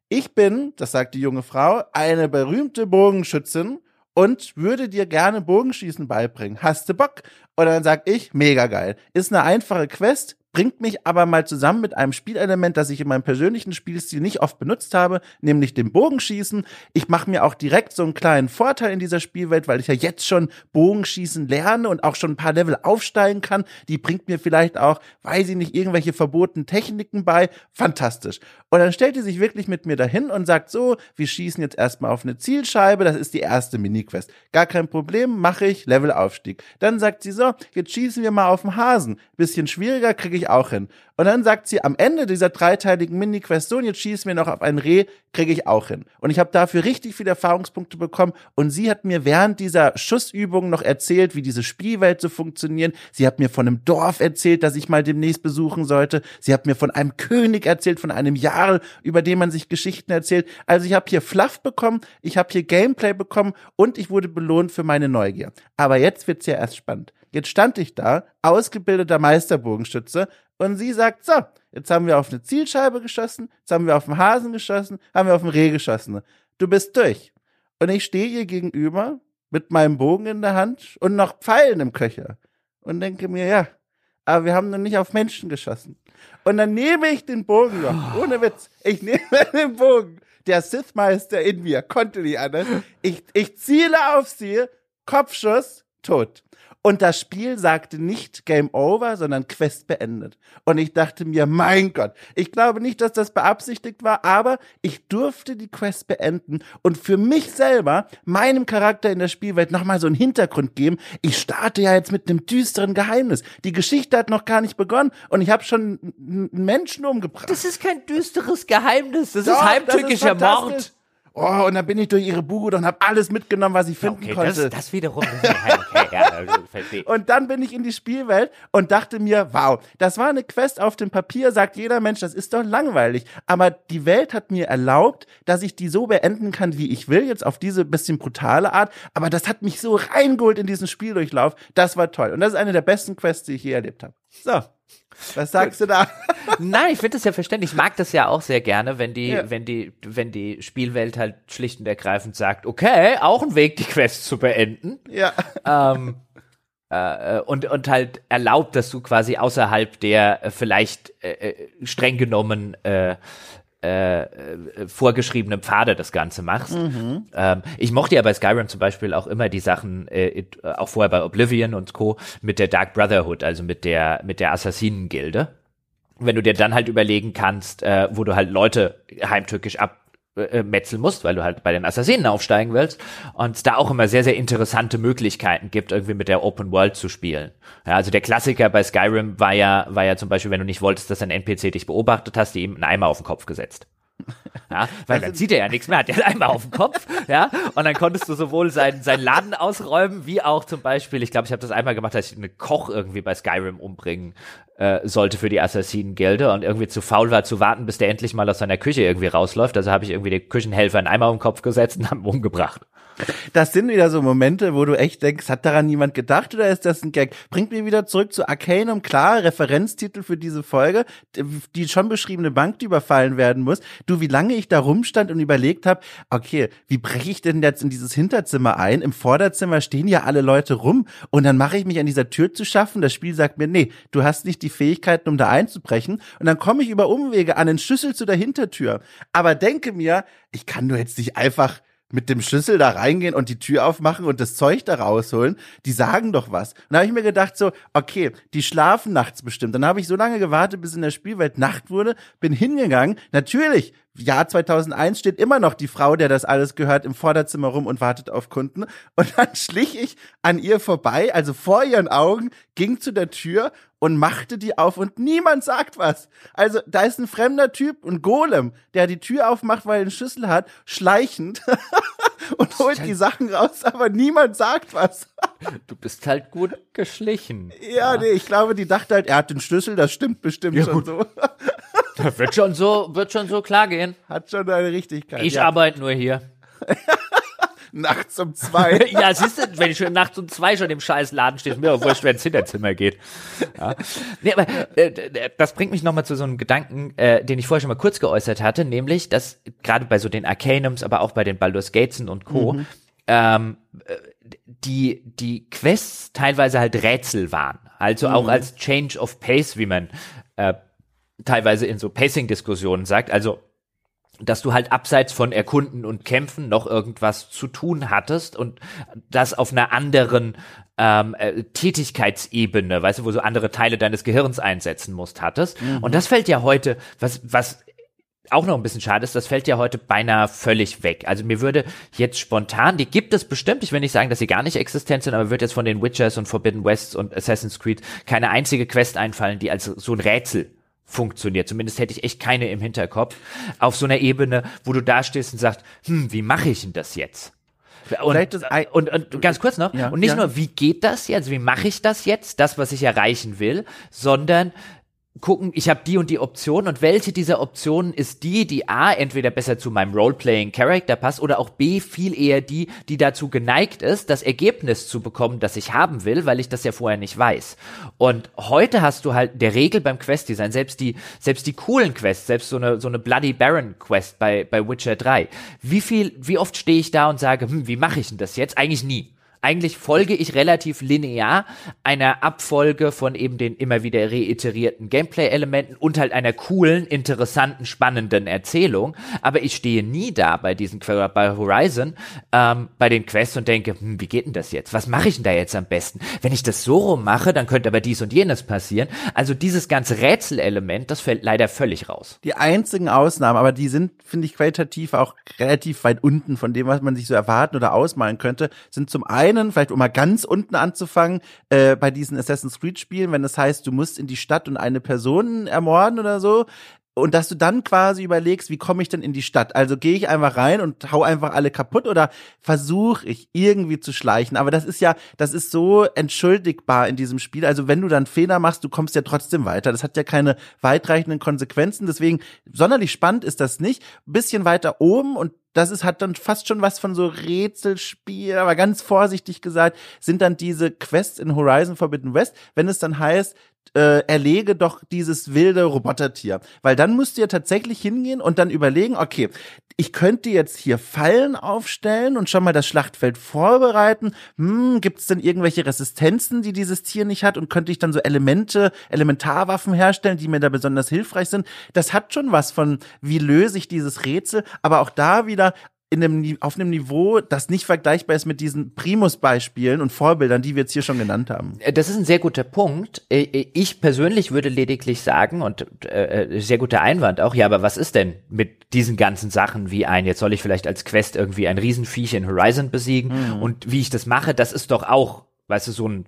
ich bin, das sagt die junge Frau, eine berühmte Bogenschützin und würde dir gerne Bogenschießen beibringen. Hast du Bock? Und dann sag ich, mega geil. Ist eine einfache Quest, bringt mich aber mal zusammen mit einem Spielelement, das ich in meinem persönlichen Spielstil nicht oft benutzt habe, nämlich dem Bogenschießen. Ich mache mir auch direkt so einen kleinen Vorteil in dieser Spielwelt, weil ich ja jetzt schon Bogenschießen lerne und auch schon ein paar Level aufsteigen kann. Die bringt mir vielleicht auch, weiß ich nicht, irgendwelche verbotenen Techniken bei. Fantastisch. Und dann stellt die sich wirklich mit mir dahin und sagt so, wir schießen jetzt erstmal auf eine Zielscheibe, das ist die erste Mini-Quest. Gar kein Problem, mache ich, Levelaufstieg. Dann sagt sie so, jetzt schießen wir mal auf den Hasen. Bisschen schwieriger, kriege ich auch hin. Und dann sagt sie am Ende dieser dreiteiligen Mini-Quest so, jetzt schießen wir noch auf ein Reh, kriege ich auch hin. Und ich habe dafür richtig viele Erfahrungspunkte bekommen und sie hat mir während dieser Schussübung noch erzählt, wie diese Spielwelt so funktionieren. Sie hat mir von einem Dorf erzählt, das ich mal demnächst besuchen sollte. Sie hat mir von einem König erzählt, von einem Jarl, über den man sich Geschichten erzählt. Also ich habe hier Fluff bekommen, ich habe hier Gameplay bekommen und ich wurde belohnt für meine Neugier. Aber jetzt wird's ja erst spannend. Jetzt stand ich da, ausgebildeter Meisterbogenschütze, und sie sagt, so, jetzt haben wir auf eine Zielscheibe geschossen, jetzt haben wir auf den Hasen geschossen, haben wir auf den Reh geschossen. Du bist durch. Und ich stehe ihr gegenüber mit meinem Bogen in der Hand und noch Pfeilen im Köcher und denke mir, ja, aber wir haben noch nicht auf Menschen geschossen. Und dann nehme ich den Bogen noch, ohne Witz. Ich nehme den Bogen. Der Sith-Meister in mir konnte nicht anders. Ich, ich ziele auf sie, Kopfschuss, tot. Und das Spiel sagte nicht Game Over, sondern Quest beendet. Und ich dachte mir, mein Gott, ich glaube nicht, dass das beabsichtigt war, aber ich durfte die Quest beenden und für mich selber, meinem Charakter in der Spielwelt nochmal so einen Hintergrund geben. Ich starte ja jetzt mit einem düsteren Geheimnis. Die Geschichte hat noch gar nicht begonnen und ich habe schon einen Menschen umgebracht. Das ist kein düsteres Geheimnis, das Doch, ist heimtückischer Mord. Oh, und dann bin ich durch ihre Bude und habe alles mitgenommen, was ich finden okay, konnte. Das, das wiederum ist okay, ja, verstehe. Und dann bin ich in die Spielwelt und dachte mir, wow, das war eine Quest auf dem Papier, sagt jeder Mensch, das ist doch langweilig. Aber die Welt hat mir erlaubt, dass ich die so beenden kann, wie ich will, jetzt auf diese bisschen brutale Art. Aber das hat mich so reingeholt in diesen Spieldurchlauf. Das war toll. Und das ist eine der besten Quests, die ich je erlebt habe. So. Was sagst du da? Nein, ich finde das ja verständlich. Ich mag das ja auch sehr gerne, wenn die, ja. wenn die, wenn die Spielwelt halt schlicht und ergreifend sagt, okay, auch ein Weg, die Quest zu beenden. Ja. Ähm, äh, und, und halt erlaubt, dass du quasi außerhalb der äh, vielleicht äh, äh streng genommen äh, äh, äh, vorgeschriebene Pfade das Ganze machst. Mhm. Ähm, ich mochte ja bei Skyrim zum Beispiel auch immer die Sachen, äh, auch vorher bei Oblivion und Co. mit der Dark Brotherhood, also mit der mit der Assassinengilde. Wenn du dir dann halt überlegen kannst, äh, wo du halt Leute heimtückisch ab äh, metzeln musst, weil du halt bei den Assassinen aufsteigen willst und da auch immer sehr, sehr interessante Möglichkeiten gibt, irgendwie mit der Open World zu spielen. Ja, also der Klassiker bei Skyrim war ja, war ja zum Beispiel, wenn du nicht wolltest, dass ein NPC dich beobachtet, hast du ihm einen Eimer auf den Kopf gesetzt. Ja, weil dann sieht er ja nichts mehr, hat ja einmal auf dem Kopf, ja, und dann konntest du sowohl seinen, seinen Laden ausräumen, wie auch zum Beispiel, ich glaube, ich habe das einmal gemacht, dass ich einen Koch irgendwie bei Skyrim umbringen äh, sollte für die Assassinen-Gilde und irgendwie zu faul war zu warten, bis der endlich mal aus seiner Küche irgendwie rausläuft, also habe ich irgendwie den Küchenhelfer einen Eimer auf den Kopf gesetzt und haben umgebracht. Das sind wieder so Momente, wo du echt denkst, hat daran niemand gedacht oder ist das ein Gag? Bringt mir wieder zurück zu Arcanum, klar, Referenztitel für diese Folge, die schon beschriebene Bank, die überfallen werden muss. Du, wie lange ich da rumstand und überlegt habe, okay, wie breche ich denn jetzt in dieses Hinterzimmer ein? Im Vorderzimmer stehen ja alle Leute rum und dann mache ich mich an dieser Tür zu schaffen. Das Spiel sagt mir, nee, du hast nicht die Fähigkeiten, um da einzubrechen. Und dann komme ich über Umwege an den Schlüssel zu der Hintertür. Aber denke mir, ich kann nur jetzt nicht einfach mit dem Schlüssel da reingehen und die Tür aufmachen und das Zeug da rausholen, die sagen doch was. Und da habe ich mir gedacht so, okay, die schlafen nachts bestimmt. Dann habe ich so lange gewartet, bis in der Spielwelt Nacht wurde, bin hingegangen. Natürlich, Jahr 2001 steht immer noch die Frau, der das alles gehört, im Vorderzimmer rum und wartet auf Kunden. Und dann schlich ich an ihr vorbei, also vor ihren Augen, ging zu der Tür und machte die auf und niemand sagt was. Also da ist ein fremder Typ, ein Golem, der die Tür aufmacht, weil er einen Schlüssel hat, schleichend und holt die Sachen raus, aber niemand sagt was. Du bist halt gut geschlichen. Ja, ja, nee, ich glaube, die dachte halt, er hat den Schlüssel, das stimmt bestimmt ja, schon gut. so. Das wird schon so, wird schon so klar gehen. Hat schon eine Richtigkeit. Ich ja. arbeite nur hier. nachts um zwei. ja, siehst du, wenn ich schon nachts um zwei schon im scheiß Laden stehe, ist mir auch wurscht, wenn ins Hinterzimmer geht. Ja. Nee, aber äh, das bringt mich nochmal zu so einem Gedanken, äh, den ich vorher schon mal kurz geäußert hatte, nämlich, dass gerade bei so den Arcanums, aber auch bei den Baldur's Gatesen und Co., mhm. ähm, äh, die, die Quests teilweise halt Rätsel waren. Also auch mhm. als Change of Pace, wie man äh, teilweise in so Pacing-Diskussionen sagt. Also dass du halt abseits von Erkunden und Kämpfen noch irgendwas zu tun hattest und das auf einer anderen ähm, äh, Tätigkeitsebene, weißt du, wo so andere Teile deines Gehirns einsetzen musst, hattest. Mhm. Und das fällt ja heute, was, was auch noch ein bisschen schade ist, das fällt ja heute beinahe völlig weg. Also mir würde jetzt spontan, die gibt es bestimmt, ich will nicht sagen, dass sie gar nicht existent sind, aber wird jetzt von den Witchers und Forbidden Wests und Assassin's Creed keine einzige Quest einfallen, die als so ein Rätsel funktioniert. Zumindest hätte ich echt keine im Hinterkopf. Auf so einer Ebene, wo du da stehst und sagst, hm, wie mache ich denn das jetzt? Und, und, und, ganz kurz noch, ja, und nicht ja. nur, wie geht das jetzt, wie mache ich das jetzt, das, was ich erreichen will, sondern gucken, ich habe die und die Option und welche dieser Optionen ist die, die A, entweder besser zu meinem Role-Playing-Character passt oder auch B, viel eher die, die dazu geneigt ist, das Ergebnis zu bekommen, das ich haben will, weil ich das ja vorher nicht weiß. Und heute hast du halt der Regel beim Quest-Design, selbst die, selbst die coolen Quests, selbst so eine, so eine Bloody Baron-Quest bei, bei Witcher 3, wie viel, wie oft stehe ich da und sage, hm, wie mache ich denn das jetzt? Eigentlich nie eigentlich folge ich relativ linear einer Abfolge von eben den immer wieder reiterierten Gameplay-Elementen und halt einer coolen, interessanten, spannenden Erzählung. Aber ich stehe nie da bei diesen bei Horizon, ähm, bei den Quests und denke, hm, wie geht denn das jetzt? Was mache ich denn da jetzt am besten? Wenn ich das so rum mache, dann könnte aber dies und jenes passieren. Also dieses ganze Rätselelement, das fällt leider völlig raus. Die einzigen Ausnahmen, aber die sind, finde ich, qualitativ auch relativ weit unten von dem, was man sich so erwarten oder ausmalen könnte, sind zum einen einen, vielleicht um mal ganz unten anzufangen, äh, bei diesen Assassin's Creed Spielen, wenn es das heißt, du musst in die Stadt und eine Person ermorden oder so, und dass du dann quasi überlegst, wie komme ich denn in die Stadt? Also gehe ich einfach rein und hau einfach alle kaputt oder versuche ich irgendwie zu schleichen? Aber das ist ja, das ist so entschuldigbar in diesem Spiel. Also wenn du dann Fehler machst, du kommst ja trotzdem weiter. Das hat ja keine weitreichenden Konsequenzen. Deswegen sonderlich spannend ist das nicht. Bisschen weiter oben und das ist, hat dann fast schon was von so Rätselspiel, aber ganz vorsichtig gesagt, sind dann diese Quests in Horizon Forbidden West, wenn es dann heißt, äh, erlege doch dieses wilde Robotertier. Weil dann du ja tatsächlich hingehen und dann überlegen, okay, ich könnte jetzt hier Fallen aufstellen und schon mal das Schlachtfeld vorbereiten. Hm, gibt es denn irgendwelche Resistenzen, die dieses Tier nicht hat? Und könnte ich dann so Elemente, Elementarwaffen herstellen, die mir da besonders hilfreich sind? Das hat schon was von, wie löse ich dieses Rätsel? Aber auch da wieder in einem, auf einem Niveau, das nicht vergleichbar ist mit diesen Primus-Beispielen und Vorbildern, die wir jetzt hier schon genannt haben. Äh, das ist ein sehr guter Punkt. Äh, äh, ich persönlich würde lediglich sagen, und äh, sehr guter Einwand auch, ja, aber was ist denn mit diesen ganzen Sachen wie ein, jetzt soll ich vielleicht als Quest irgendwie ein Riesenviech in Horizon besiegen mhm. und wie ich das mache, das ist doch auch, weißt du, so ein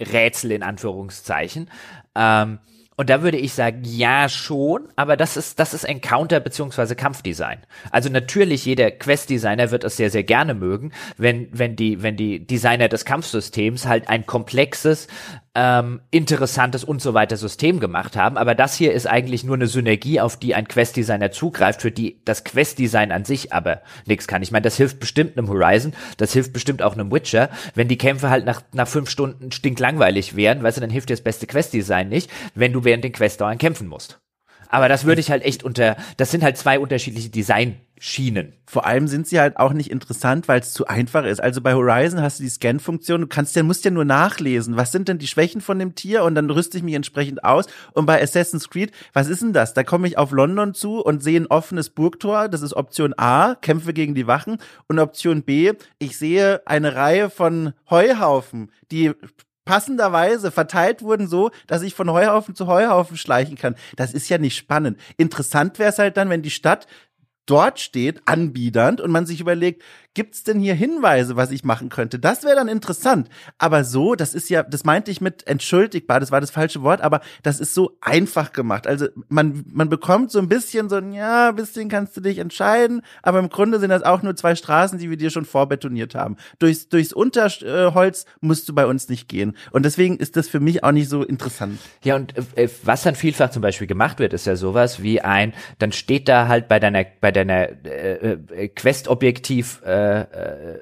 Rätsel in Anführungszeichen. Ähm, und da würde ich sagen, ja schon, aber das ist, das ist Encounter beziehungsweise Kampfdesign. Also natürlich, jeder Quest-Designer wird es sehr, sehr gerne mögen, wenn, wenn die, wenn die Designer des Kampfsystems halt ein komplexes, ähm, interessantes und so weiter System gemacht haben. Aber das hier ist eigentlich nur eine Synergie, auf die ein Quest-Designer zugreift, für die das Quest-Design an sich aber nichts kann. Ich meine, das hilft bestimmt einem Horizon, das hilft bestimmt auch einem Witcher. Wenn die Kämpfe halt nach, nach fünf Stunden stinklangweilig wären, weißt du, dann hilft dir das beste Quest-Design nicht, wenn du während den Questdauern kämpfen musst. Aber das würde ich halt echt unter, das sind halt zwei unterschiedliche Design-Schienen. Vor allem sind sie halt auch nicht interessant, weil es zu einfach ist. Also bei Horizon hast du die Scan-Funktion, du kannst ja, musst ja nur nachlesen, was sind denn die Schwächen von dem Tier und dann rüste ich mich entsprechend aus. Und bei Assassin's Creed, was ist denn das? Da komme ich auf London zu und sehe ein offenes Burgtor, das ist Option A, Kämpfe gegen die Wachen. Und Option B, ich sehe eine Reihe von Heuhaufen, die passenderweise verteilt wurden so, dass ich von Heuhaufen zu Heuhaufen schleichen kann. Das ist ja nicht spannend. Interessant wäre es halt dann, wenn die Stadt dort steht, anbiedernd, und man sich überlegt, gibt's denn hier Hinweise, was ich machen könnte? Das wäre dann interessant. Aber so, das ist ja, das meinte ich mit entschuldigbar, das war das falsche Wort, aber das ist so einfach gemacht. Also man, man bekommt so ein bisschen so ein, ja, ein bisschen kannst du dich entscheiden, aber im Grunde sind das auch nur zwei Straßen, die wir dir schon vorbetoniert haben. Durchs, durchs Unterholz musst du bei uns nicht gehen. Und deswegen ist das für mich auch nicht so interessant. Ja, und äh, was dann vielfach zum Beispiel gemacht wird, ist ja sowas wie ein, dann steht da halt bei deiner, bei deiner äh, äh Quest-Objektiv äh, äh,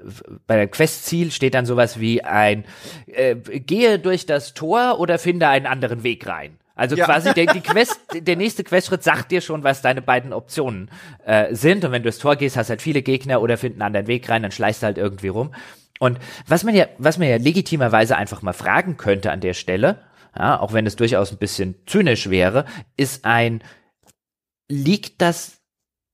bei der Questziel steht dann sowas wie ein äh, gehe durch das Tor oder finde einen anderen Weg rein. Also ja. quasi der, die Quest, der nächste Questschritt sagt dir schon, was deine beiden Optionen äh, sind. Und wenn du durchs Tor gehst, hast halt viele Gegner oder finden einen anderen Weg rein, dann schleichst du halt irgendwie rum. Und was man ja, was man ja legitimerweise einfach mal fragen könnte an der Stelle, ja, auch wenn es durchaus ein bisschen zynisch wäre, ist ein, liegt das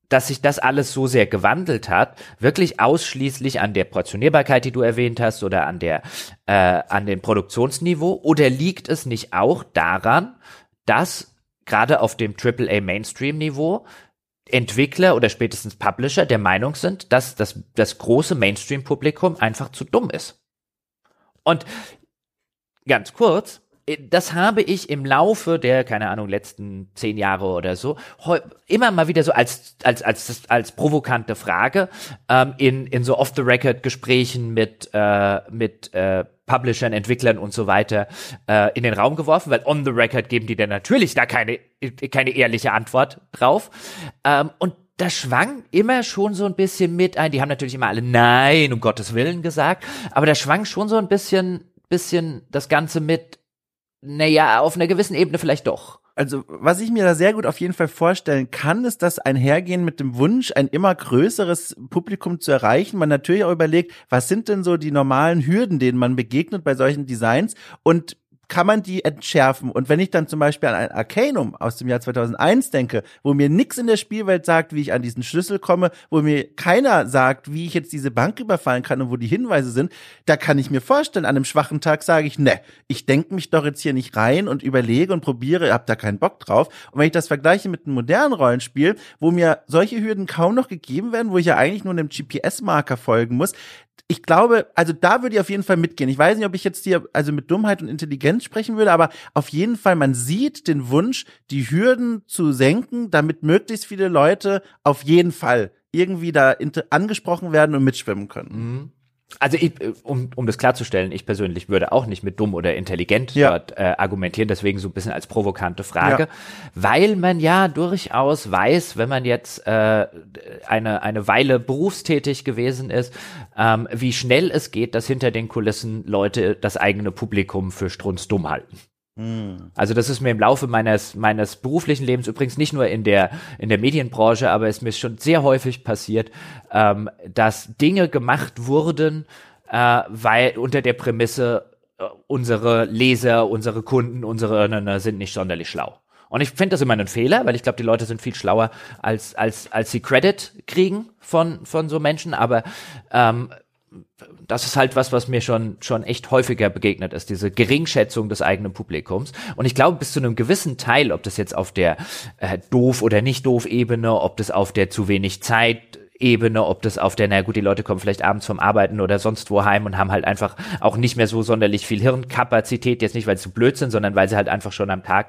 dass sich das alles so sehr gewandelt hat, wirklich ausschließlich an der Portionierbarkeit, die du erwähnt hast, oder an der äh, an dem Produktionsniveau, oder liegt es nicht auch daran, dass gerade auf dem AAA Mainstream Niveau Entwickler oder spätestens Publisher der Meinung sind, dass das, das große Mainstream-Publikum einfach zu dumm ist. Und ganz kurz, das habe ich im Laufe der, keine Ahnung, letzten zehn Jahre oder so, immer mal wieder so als, als, als, als provokante Frage ähm, in, in so Off-the-Record-Gesprächen mit, äh, mit äh, Publishern, Entwicklern und so weiter äh, in den Raum geworfen, weil on the record geben die dann natürlich da keine, keine ehrliche Antwort drauf. Ähm, und da schwang immer schon so ein bisschen mit ein. Die haben natürlich immer alle Nein, um Gottes Willen gesagt, aber da schwang schon so ein bisschen, bisschen das Ganze mit, naja, auf einer gewissen Ebene vielleicht doch. Also, was ich mir da sehr gut auf jeden Fall vorstellen kann, ist, dass einhergehen mit dem Wunsch, ein immer größeres Publikum zu erreichen. Man natürlich auch überlegt, was sind denn so die normalen Hürden, denen man begegnet bei solchen Designs und kann man die entschärfen. Und wenn ich dann zum Beispiel an ein Arcanum aus dem Jahr 2001 denke, wo mir nichts in der Spielwelt sagt, wie ich an diesen Schlüssel komme, wo mir keiner sagt, wie ich jetzt diese Bank überfallen kann und wo die Hinweise sind, da kann ich mir vorstellen, an einem schwachen Tag sage ich, ne, ich denke mich doch jetzt hier nicht rein und überlege und probiere, hab da keinen Bock drauf. Und wenn ich das vergleiche mit einem modernen Rollenspiel, wo mir solche Hürden kaum noch gegeben werden, wo ich ja eigentlich nur einem GPS-Marker folgen muss, ich glaube, also da würde ich auf jeden Fall mitgehen. Ich weiß nicht, ob ich jetzt hier also mit Dummheit und Intelligenz sprechen würde, aber auf jeden Fall, man sieht den Wunsch, die Hürden zu senken, damit möglichst viele Leute auf jeden Fall irgendwie da angesprochen werden und mitschwimmen können. Mhm. Also ich, um, um das klarzustellen, ich persönlich würde auch nicht mit dumm oder intelligent ja. dort äh, argumentieren, deswegen so ein bisschen als provokante Frage, ja. weil man ja durchaus weiß, wenn man jetzt äh, eine, eine Weile berufstätig gewesen ist, ähm, wie schnell es geht, dass hinter den Kulissen Leute das eigene Publikum für strunzdumm halten. Hm. Also das ist mir im Laufe meines meines beruflichen Lebens übrigens nicht nur in der in der Medienbranche, aber es ist mir schon sehr häufig passiert, ähm, dass Dinge gemacht wurden, äh, weil unter der Prämisse äh, unsere Leser, unsere Kunden, unsere ne, sind nicht sonderlich schlau. Und ich finde das immer einen Fehler, weil ich glaube, die Leute sind viel schlauer als als als sie Credit kriegen von von so Menschen. Aber ähm, das ist halt was, was mir schon, schon echt häufiger begegnet ist, diese Geringschätzung des eigenen Publikums. Und ich glaube, bis zu einem gewissen Teil, ob das jetzt auf der äh, doof oder nicht doof Ebene, ob das auf der zu wenig Zeit Ebene, ob das auf der, na gut, die Leute kommen vielleicht abends vom Arbeiten oder sonst wo heim und haben halt einfach auch nicht mehr so sonderlich viel Hirnkapazität, jetzt nicht, weil sie zu blöd sind, sondern weil sie halt einfach schon am Tag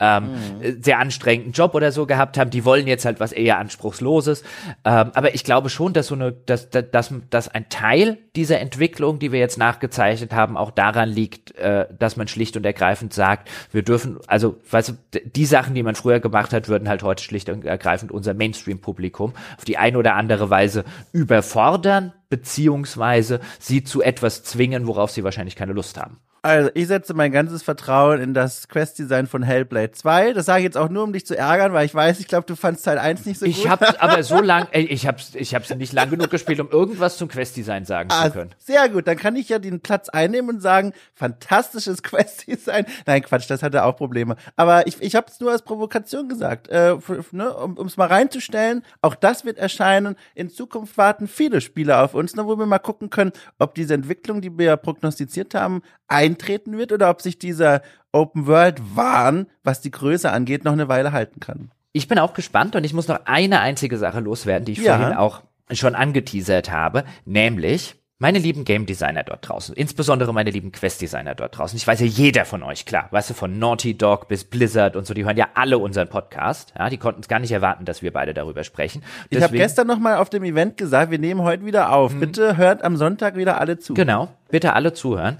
ähm, mhm. sehr anstrengenden Job oder so gehabt haben. Die wollen jetzt halt was eher Anspruchsloses. Ähm, aber ich glaube schon, dass so eine, dass, dass, dass, dass ein Teil dieser Entwicklung, die wir jetzt nachgezeichnet haben, auch daran liegt, äh, dass man schlicht und ergreifend sagt, wir dürfen, also, weißt du, die Sachen, die man früher gemacht hat, würden halt heute schlicht und ergreifend unser Mainstream-Publikum auf die eine oder andere andere Weise überfordern, beziehungsweise sie zu etwas zwingen, worauf sie wahrscheinlich keine Lust haben. Also, ich setze mein ganzes Vertrauen in das Quest-Design von Hellblade 2. Das sage ich jetzt auch nur, um dich zu ärgern, weil ich weiß, ich glaube, du fandst Teil 1 nicht so ich gut. Ich habe aber so lang, ey, ich habe ich hab's nicht lang genug gespielt, um irgendwas zum Quest-Design sagen ah, zu können. Sehr gut, dann kann ich ja den Platz einnehmen und sagen, fantastisches Quest-Design. Nein, Quatsch, das hatte auch Probleme. Aber ich, ich habe es nur als Provokation gesagt, äh, ne, um es mal reinzustellen. Auch das wird erscheinen. In Zukunft warten viele Spiele auf uns, ne, wo wir mal gucken können, ob diese Entwicklung, die wir prognostiziert haben, eintreten wird oder ob sich dieser Open World Wahn, was die Größe angeht, noch eine Weile halten kann. Ich bin auch gespannt und ich muss noch eine einzige Sache loswerden, die ich ja. vorhin auch schon angeteasert habe, nämlich meine lieben Game Designer dort draußen, insbesondere meine lieben Quest Designer dort draußen. Ich weiß ja jeder von euch, klar, weißt du, von Naughty Dog bis Blizzard und so, die hören ja alle unseren Podcast. Ja, die konnten es gar nicht erwarten, dass wir beide darüber sprechen. Deswegen, ich habe gestern noch mal auf dem Event gesagt, wir nehmen heute wieder auf. Mhm. Bitte hört am Sonntag wieder alle zu. Genau, bitte alle zuhören.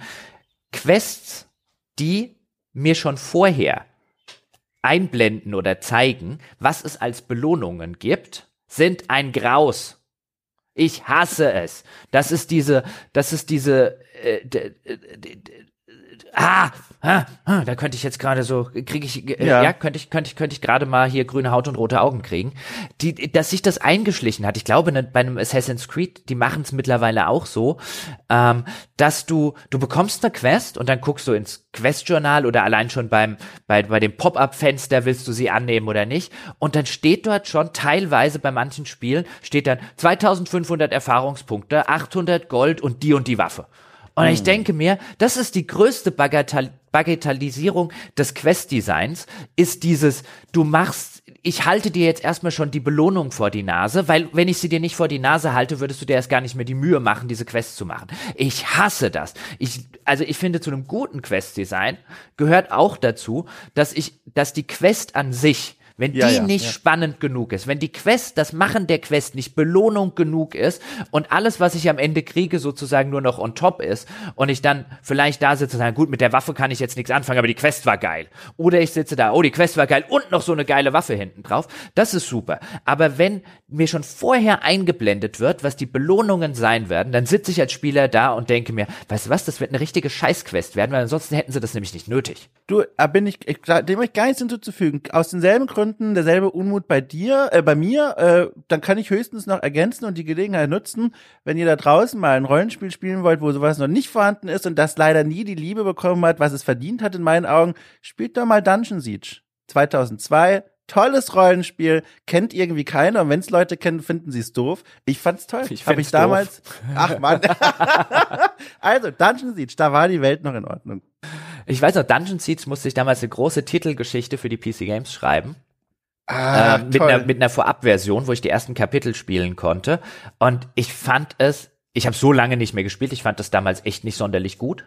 Quests, die mir schon vorher einblenden oder zeigen, was es als Belohnungen gibt, sind ein Graus. Ich hasse es. Das ist diese, das ist diese, äh, ah, ah, ah, da könnte ich jetzt gerade so, kriege ich, äh, ja. ja. könnte ich, könnte ich, könnte ich gerade mal hier grüne Haut und rote Augen kriegen. Die, dass sich das eingeschlichen hat. Ich glaube, ne, bei einem Assassin's Creed, die machen es mittlerweile auch so, ähm, dass du, du bekommst eine Quest und dann guckst du ins Quest-Journal oder allein schon beim, bei, bei dem Pop-Up-Fenster willst du sie annehmen oder nicht. Und dann steht dort schon teilweise bei manchen Spielen steht dann 2500 Erfahrungspunkte, 800 Gold und die und die Waffe. Und ich hm. denke mir, das ist die größte Bagatell Bagatellisierung des Quest-Designs, ist dieses, du machst, ich halte dir jetzt erstmal schon die Belohnung vor die Nase, weil wenn ich sie dir nicht vor die Nase halte, würdest du dir erst gar nicht mehr die Mühe machen, diese Quest zu machen. Ich hasse das. Ich, also ich finde, zu einem guten Quest-Design gehört auch dazu, dass ich, dass die Quest an sich wenn ja, die ja, nicht ja. spannend genug ist, wenn die Quest, das Machen der Quest nicht Belohnung genug ist und alles, was ich am Ende kriege, sozusagen nur noch on top ist und ich dann vielleicht da sitze und sage, gut, mit der Waffe kann ich jetzt nichts anfangen, aber die Quest war geil. Oder ich sitze da, oh, die Quest war geil und noch so eine geile Waffe hinten drauf. Das ist super. Aber wenn mir schon vorher eingeblendet wird, was die Belohnungen sein werden, dann sitze ich als Spieler da und denke mir, weißt du was, das wird eine richtige Scheißquest werden, weil ansonsten hätten sie das nämlich nicht nötig. Du, da bin ich, ich dem habe ich gar nichts hinzuzufügen. Aus denselben Gründen Gründen derselbe Unmut bei dir, äh, bei mir, äh, dann kann ich höchstens noch ergänzen und die Gelegenheit nutzen, wenn ihr da draußen mal ein Rollenspiel spielen wollt, wo sowas noch nicht vorhanden ist und das leider nie die Liebe bekommen hat, was es verdient hat in meinen Augen, spielt doch mal Dungeon Siege. 2002, tolles Rollenspiel, kennt irgendwie keiner und wenn es Leute kennen, finden sie es doof. Ich fand's toll. Ich Hab ich damals. Doof. Ach man. also Dungeon Siege, da war die Welt noch in Ordnung. Ich weiß noch, Dungeon Siege musste ich damals eine große Titelgeschichte für die PC Games schreiben. Ah, äh, mit, einer, mit einer Vorabversion, wo ich die ersten Kapitel spielen konnte. Und ich fand es, ich habe so lange nicht mehr gespielt, ich fand das damals echt nicht sonderlich gut.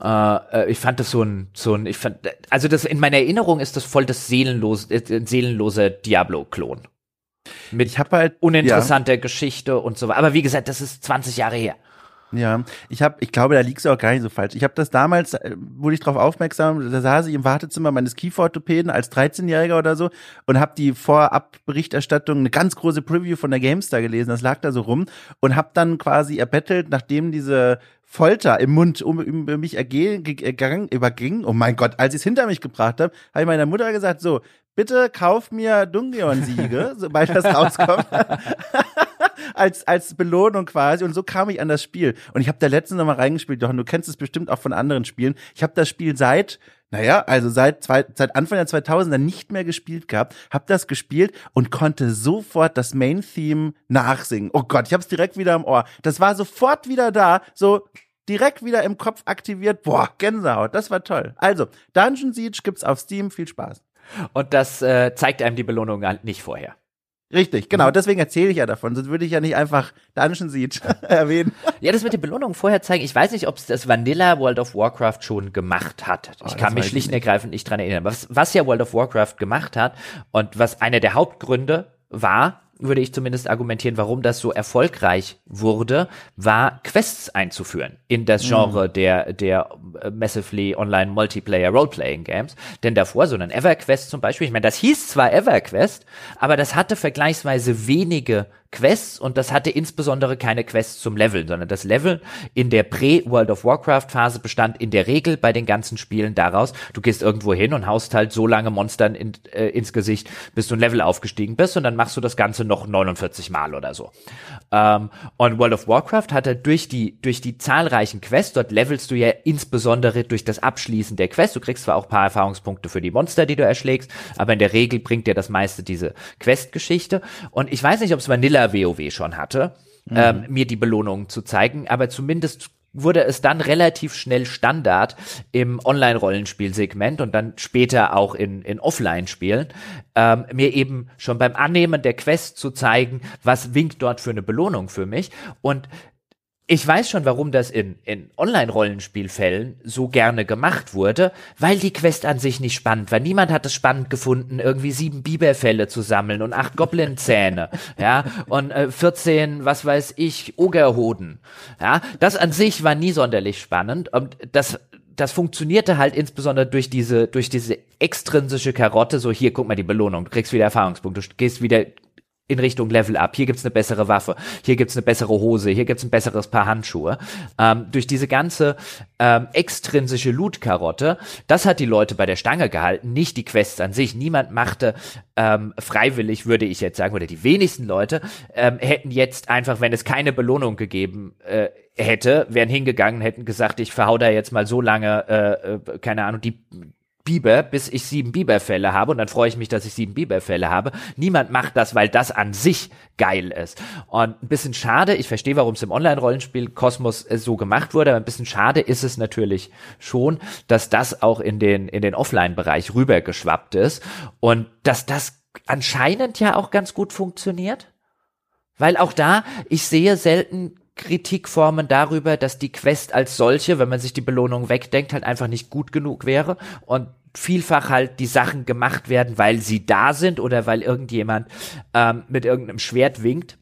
Äh, äh ich fand das so ein, so ein, ich fand, also das in meiner Erinnerung ist das voll das seelenlose, äh, seelenlose Diablo-Klon. Mit ich hab halt uninteressanter ja. Geschichte und so. Aber wie gesagt, das ist 20 Jahre her. Ja, ich habe, ich glaube, da liegst du auch gar nicht so falsch. Ich habe das damals, äh, wurde ich darauf aufmerksam, da saß ich im Wartezimmer meines Kieferorthopäden als 13-Jähriger oder so und habe die Vorabberichterstattung, eine ganz große Preview von der GameStar gelesen, das lag da so rum und habe dann quasi erbettelt, nachdem diese Folter im Mund um, um mich erging, überging. Oh mein Gott, als ich es hinter mich gebracht habe, habe ich meiner Mutter gesagt, so, bitte kauf mir Dungeon-Siege, sobald das rauskommt. Als, als Belohnung quasi. Und so kam ich an das Spiel. Und ich habe da letztens noch mal reingespielt, Jochen, du kennst es bestimmt auch von anderen Spielen. Ich habe das Spiel seit naja, also seit, zwei, seit Anfang der 2000er nicht mehr gespielt gehabt, hab das gespielt und konnte sofort das Main-Theme nachsingen. Oh Gott, ich hab's direkt wieder im Ohr. Das war sofort wieder da, so direkt wieder im Kopf aktiviert. Boah, Gänsehaut, das war toll. Also, Dungeon Siege gibt's auf Steam, viel Spaß. Und das äh, zeigt einem die Belohnung nicht vorher. Richtig, genau. Mhm. Deswegen erzähle ich ja davon. Sonst würde ich ja nicht einfach Dungeon Siege erwähnen. Ja, das mit den Belohnungen vorher zeigen. Ich weiß nicht, ob es das Vanilla World of Warcraft schon gemacht hat. Oh, ich kann mich schlicht und ergreifend nicht dran erinnern. Was, was ja World of Warcraft gemacht hat und was einer der Hauptgründe war, würde ich zumindest argumentieren, warum das so erfolgreich wurde, war Quests einzuführen in das mhm. Genre mhm. der, der massively online Multiplayer Roleplaying Games. Denn davor, so ein EverQuest zum Beispiel, ich meine, das hieß zwar EverQuest, aber das hatte vergleichsweise wenige Quests und das hatte insbesondere keine Quests zum Leveln, sondern das Leveln in der Prä-World of Warcraft Phase bestand in der Regel bei den ganzen Spielen daraus, du gehst irgendwo hin und haust halt so lange Monstern in, äh, ins Gesicht, bis du ein Level aufgestiegen bist und dann machst du das Ganze noch 49 Mal oder so. Ähm, und World of Warcraft hatte durch die, durch die zahlreichen Quests, dort levelst du ja insbesondere durch das Abschließen der Quests, du kriegst zwar auch paar Erfahrungspunkte für die Monster, die du erschlägst, aber in der Regel bringt dir das meiste diese Quest-Geschichte und ich weiß nicht, ob es Vanilla WoW schon hatte, mhm. ähm, mir die Belohnung zu zeigen, aber zumindest wurde es dann relativ schnell Standard im Online-Rollenspielsegment und dann später auch in, in Offline-Spielen, ähm, mir eben schon beim Annehmen der Quest zu zeigen, was winkt dort für eine Belohnung für mich. Und ich weiß schon, warum das in, in Online-Rollenspielfällen so gerne gemacht wurde, weil die Quest an sich nicht spannend war. Niemand hat es spannend gefunden, irgendwie sieben Biberfälle zu sammeln und acht Goblin-Zähne, ja, und äh, 14, was weiß ich, Ogerhoden, ja. Das an sich war nie sonderlich spannend und das, das funktionierte halt insbesondere durch diese, durch diese extrinsische Karotte, so hier, guck mal die Belohnung, du kriegst wieder Erfahrungspunkte, du gehst wieder in Richtung Level Up. Hier gibt's eine bessere Waffe, hier gibt's eine bessere Hose, hier gibt's ein besseres Paar Handschuhe. Ähm, durch diese ganze ähm, extrinsische Loot-Karotte, das hat die Leute bei der Stange gehalten, nicht die Quests an sich. Niemand machte ähm, freiwillig, würde ich jetzt sagen, oder die wenigsten Leute ähm, hätten jetzt einfach, wenn es keine Belohnung gegeben äh, hätte, wären hingegangen, hätten gesagt, ich verhau da jetzt mal so lange, äh, äh keine Ahnung, die Biber, bis ich sieben Biberfälle habe und dann freue ich mich, dass ich sieben Biberfälle habe. Niemand macht das, weil das an sich geil ist. Und ein bisschen schade, ich verstehe, warum es im Online-Rollenspiel Kosmos äh, so gemacht wurde, aber ein bisschen schade ist es natürlich schon, dass das auch in den, in den Offline-Bereich rübergeschwappt ist und dass das anscheinend ja auch ganz gut funktioniert. Weil auch da, ich sehe selten Kritikformen darüber, dass die Quest als solche, wenn man sich die Belohnung wegdenkt, halt einfach nicht gut genug wäre und vielfach halt die Sachen gemacht werden, weil sie da sind oder weil irgendjemand ähm, mit irgendeinem Schwert winkt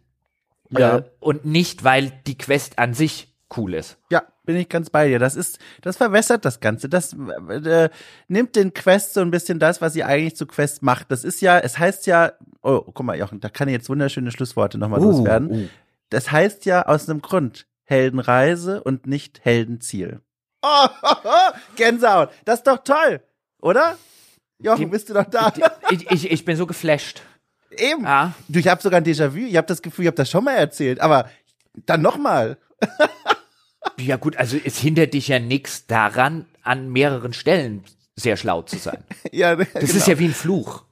ja. Äh, und nicht, weil die Quest an sich cool ist. Ja, bin ich ganz bei dir. Das ist, das verwässert das Ganze. Das äh, nimmt den Quest so ein bisschen das, was sie eigentlich zu Quest macht. Das ist ja, es heißt ja, oh, guck mal, Jochen, da kann ich jetzt wunderschöne Schlussworte nochmal uh, loswerden. Uh. Das heißt ja aus einem Grund Heldenreise und nicht Heldenziel. Oh, oh, oh, Gänsehaut. Das ist doch toll, oder? Jochen, bist du doch da? Ich, ich, ich bin so geflasht. Eben. Ja. Du, ich habe sogar ein Déjà-vu. Ich habe das Gefühl, ich habe das schon mal erzählt, aber dann nochmal. ja gut, also es hindert dich ja nichts daran, an mehreren Stellen sehr schlau zu sein. ja, das genau. ist ja wie ein Fluch.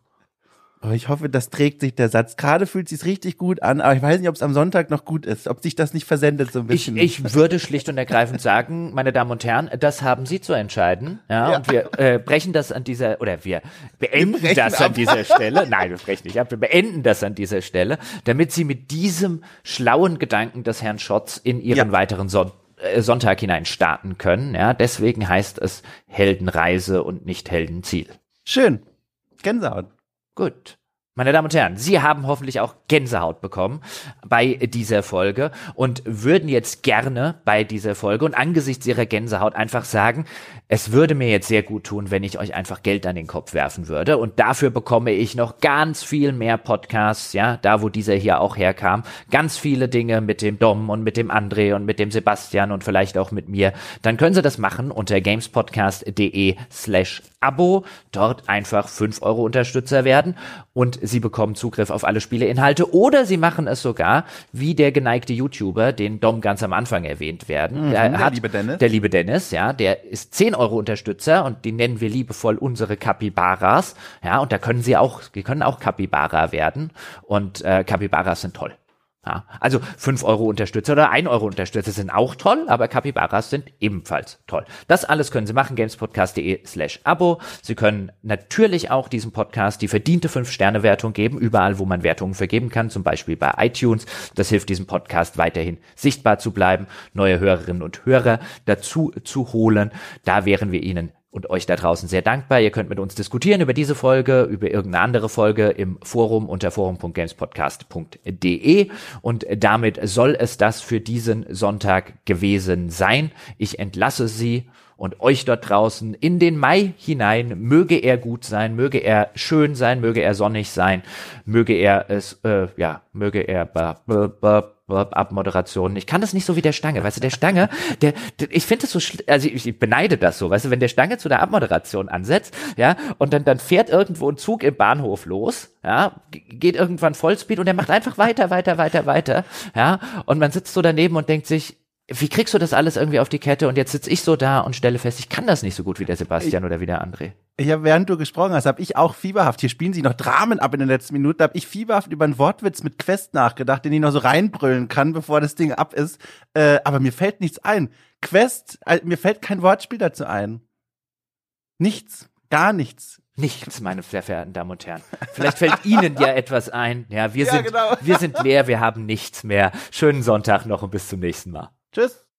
Oh, ich hoffe, das trägt sich der Satz. Gerade fühlt sich richtig gut an, aber ich weiß nicht, ob es am Sonntag noch gut ist, ob sich das nicht versendet so ein bisschen. Ich, ich würde schlicht und ergreifend sagen, meine Damen und Herren, das haben Sie zu entscheiden. Ja, ja. und wir äh, brechen das an dieser oder wir beenden wir das ab. an dieser Stelle. Nein, wir brechen nicht ab. Wir beenden das an dieser Stelle, damit Sie mit diesem schlauen Gedanken des Herrn Schotz in Ihren ja. weiteren Son äh, Sonntag hinein starten können. Ja, deswegen heißt es Heldenreise und nicht Heldenziel. Schön. Gänsehaut. Gut. Meine Damen und Herren, Sie haben hoffentlich auch Gänsehaut bekommen bei dieser Folge und würden jetzt gerne bei dieser Folge und angesichts Ihrer Gänsehaut einfach sagen, es würde mir jetzt sehr gut tun, wenn ich euch einfach Geld an den Kopf werfen würde. Und dafür bekomme ich noch ganz viel mehr Podcasts, ja, da wo dieser hier auch herkam, ganz viele Dinge mit dem Dom und mit dem André und mit dem Sebastian und vielleicht auch mit mir. Dann können Sie das machen unter gamespodcast.de slash Abo, dort einfach 5 Euro Unterstützer werden. Und Sie bekommen Zugriff auf alle Spieleinhalte oder Sie machen es sogar wie der geneigte YouTuber, den Dom ganz am Anfang erwähnt werden. Mhm, der, hat, liebe Dennis. Der liebe Dennis, ja, der ist 10 Euro Unterstützer und die nennen wir liebevoll unsere Capybaras. Ja, und da können Sie auch, die können auch Capybara werden und äh, Capybaras sind toll. Ja, also 5 Euro Unterstützer oder 1 Euro Unterstützer sind auch toll, aber Capybaras sind ebenfalls toll. Das alles können Sie machen, gamespodcast.de slash Abo. Sie können natürlich auch diesem Podcast die verdiente 5-Sterne-Wertung geben, überall, wo man Wertungen vergeben kann, zum Beispiel bei iTunes. Das hilft diesem Podcast weiterhin sichtbar zu bleiben, neue Hörerinnen und Hörer dazu zu holen. Da wären wir Ihnen und euch da draußen sehr dankbar. Ihr könnt mit uns diskutieren über diese Folge, über irgendeine andere Folge im Forum unter forum.gamespodcast.de und damit soll es das für diesen Sonntag gewesen sein. Ich entlasse Sie und euch dort draußen in den Mai hinein. Möge er gut sein, möge er schön sein, möge er sonnig sein, möge er es, äh, ja, möge er Abmoderation. Ich kann das nicht so wie der Stange. Weißt du, der Stange, der, der ich finde das so, also ich, ich, beneide das so, weißt du, wenn der Stange zu der Abmoderation ansetzt, ja, und dann, dann fährt irgendwo ein Zug im Bahnhof los, ja, geht irgendwann Vollspeed und der macht einfach weiter, weiter, weiter, weiter, ja, und man sitzt so daneben und denkt sich, wie kriegst du das alles irgendwie auf die Kette? Und jetzt sitze ich so da und stelle fest, ich kann das nicht so gut wie der Sebastian ich, oder wie der André. Ich habe, während du gesprochen hast, habe ich auch fieberhaft, hier spielen sie noch Dramen ab in den letzten Minuten, habe ich fieberhaft über einen Wortwitz mit Quest nachgedacht, den ich noch so reinbrüllen kann, bevor das Ding ab ist. Äh, aber mir fällt nichts ein. Quest, äh, mir fällt kein Wortspiel dazu ein. Nichts, gar nichts. Nichts, meine sehr verehrten Damen und Herren. Vielleicht fällt Ihnen ja etwas ein. Ja, wir ja, sind, genau. wir sind leer, wir haben nichts mehr. Schönen Sonntag noch und bis zum nächsten Mal. Tschüss.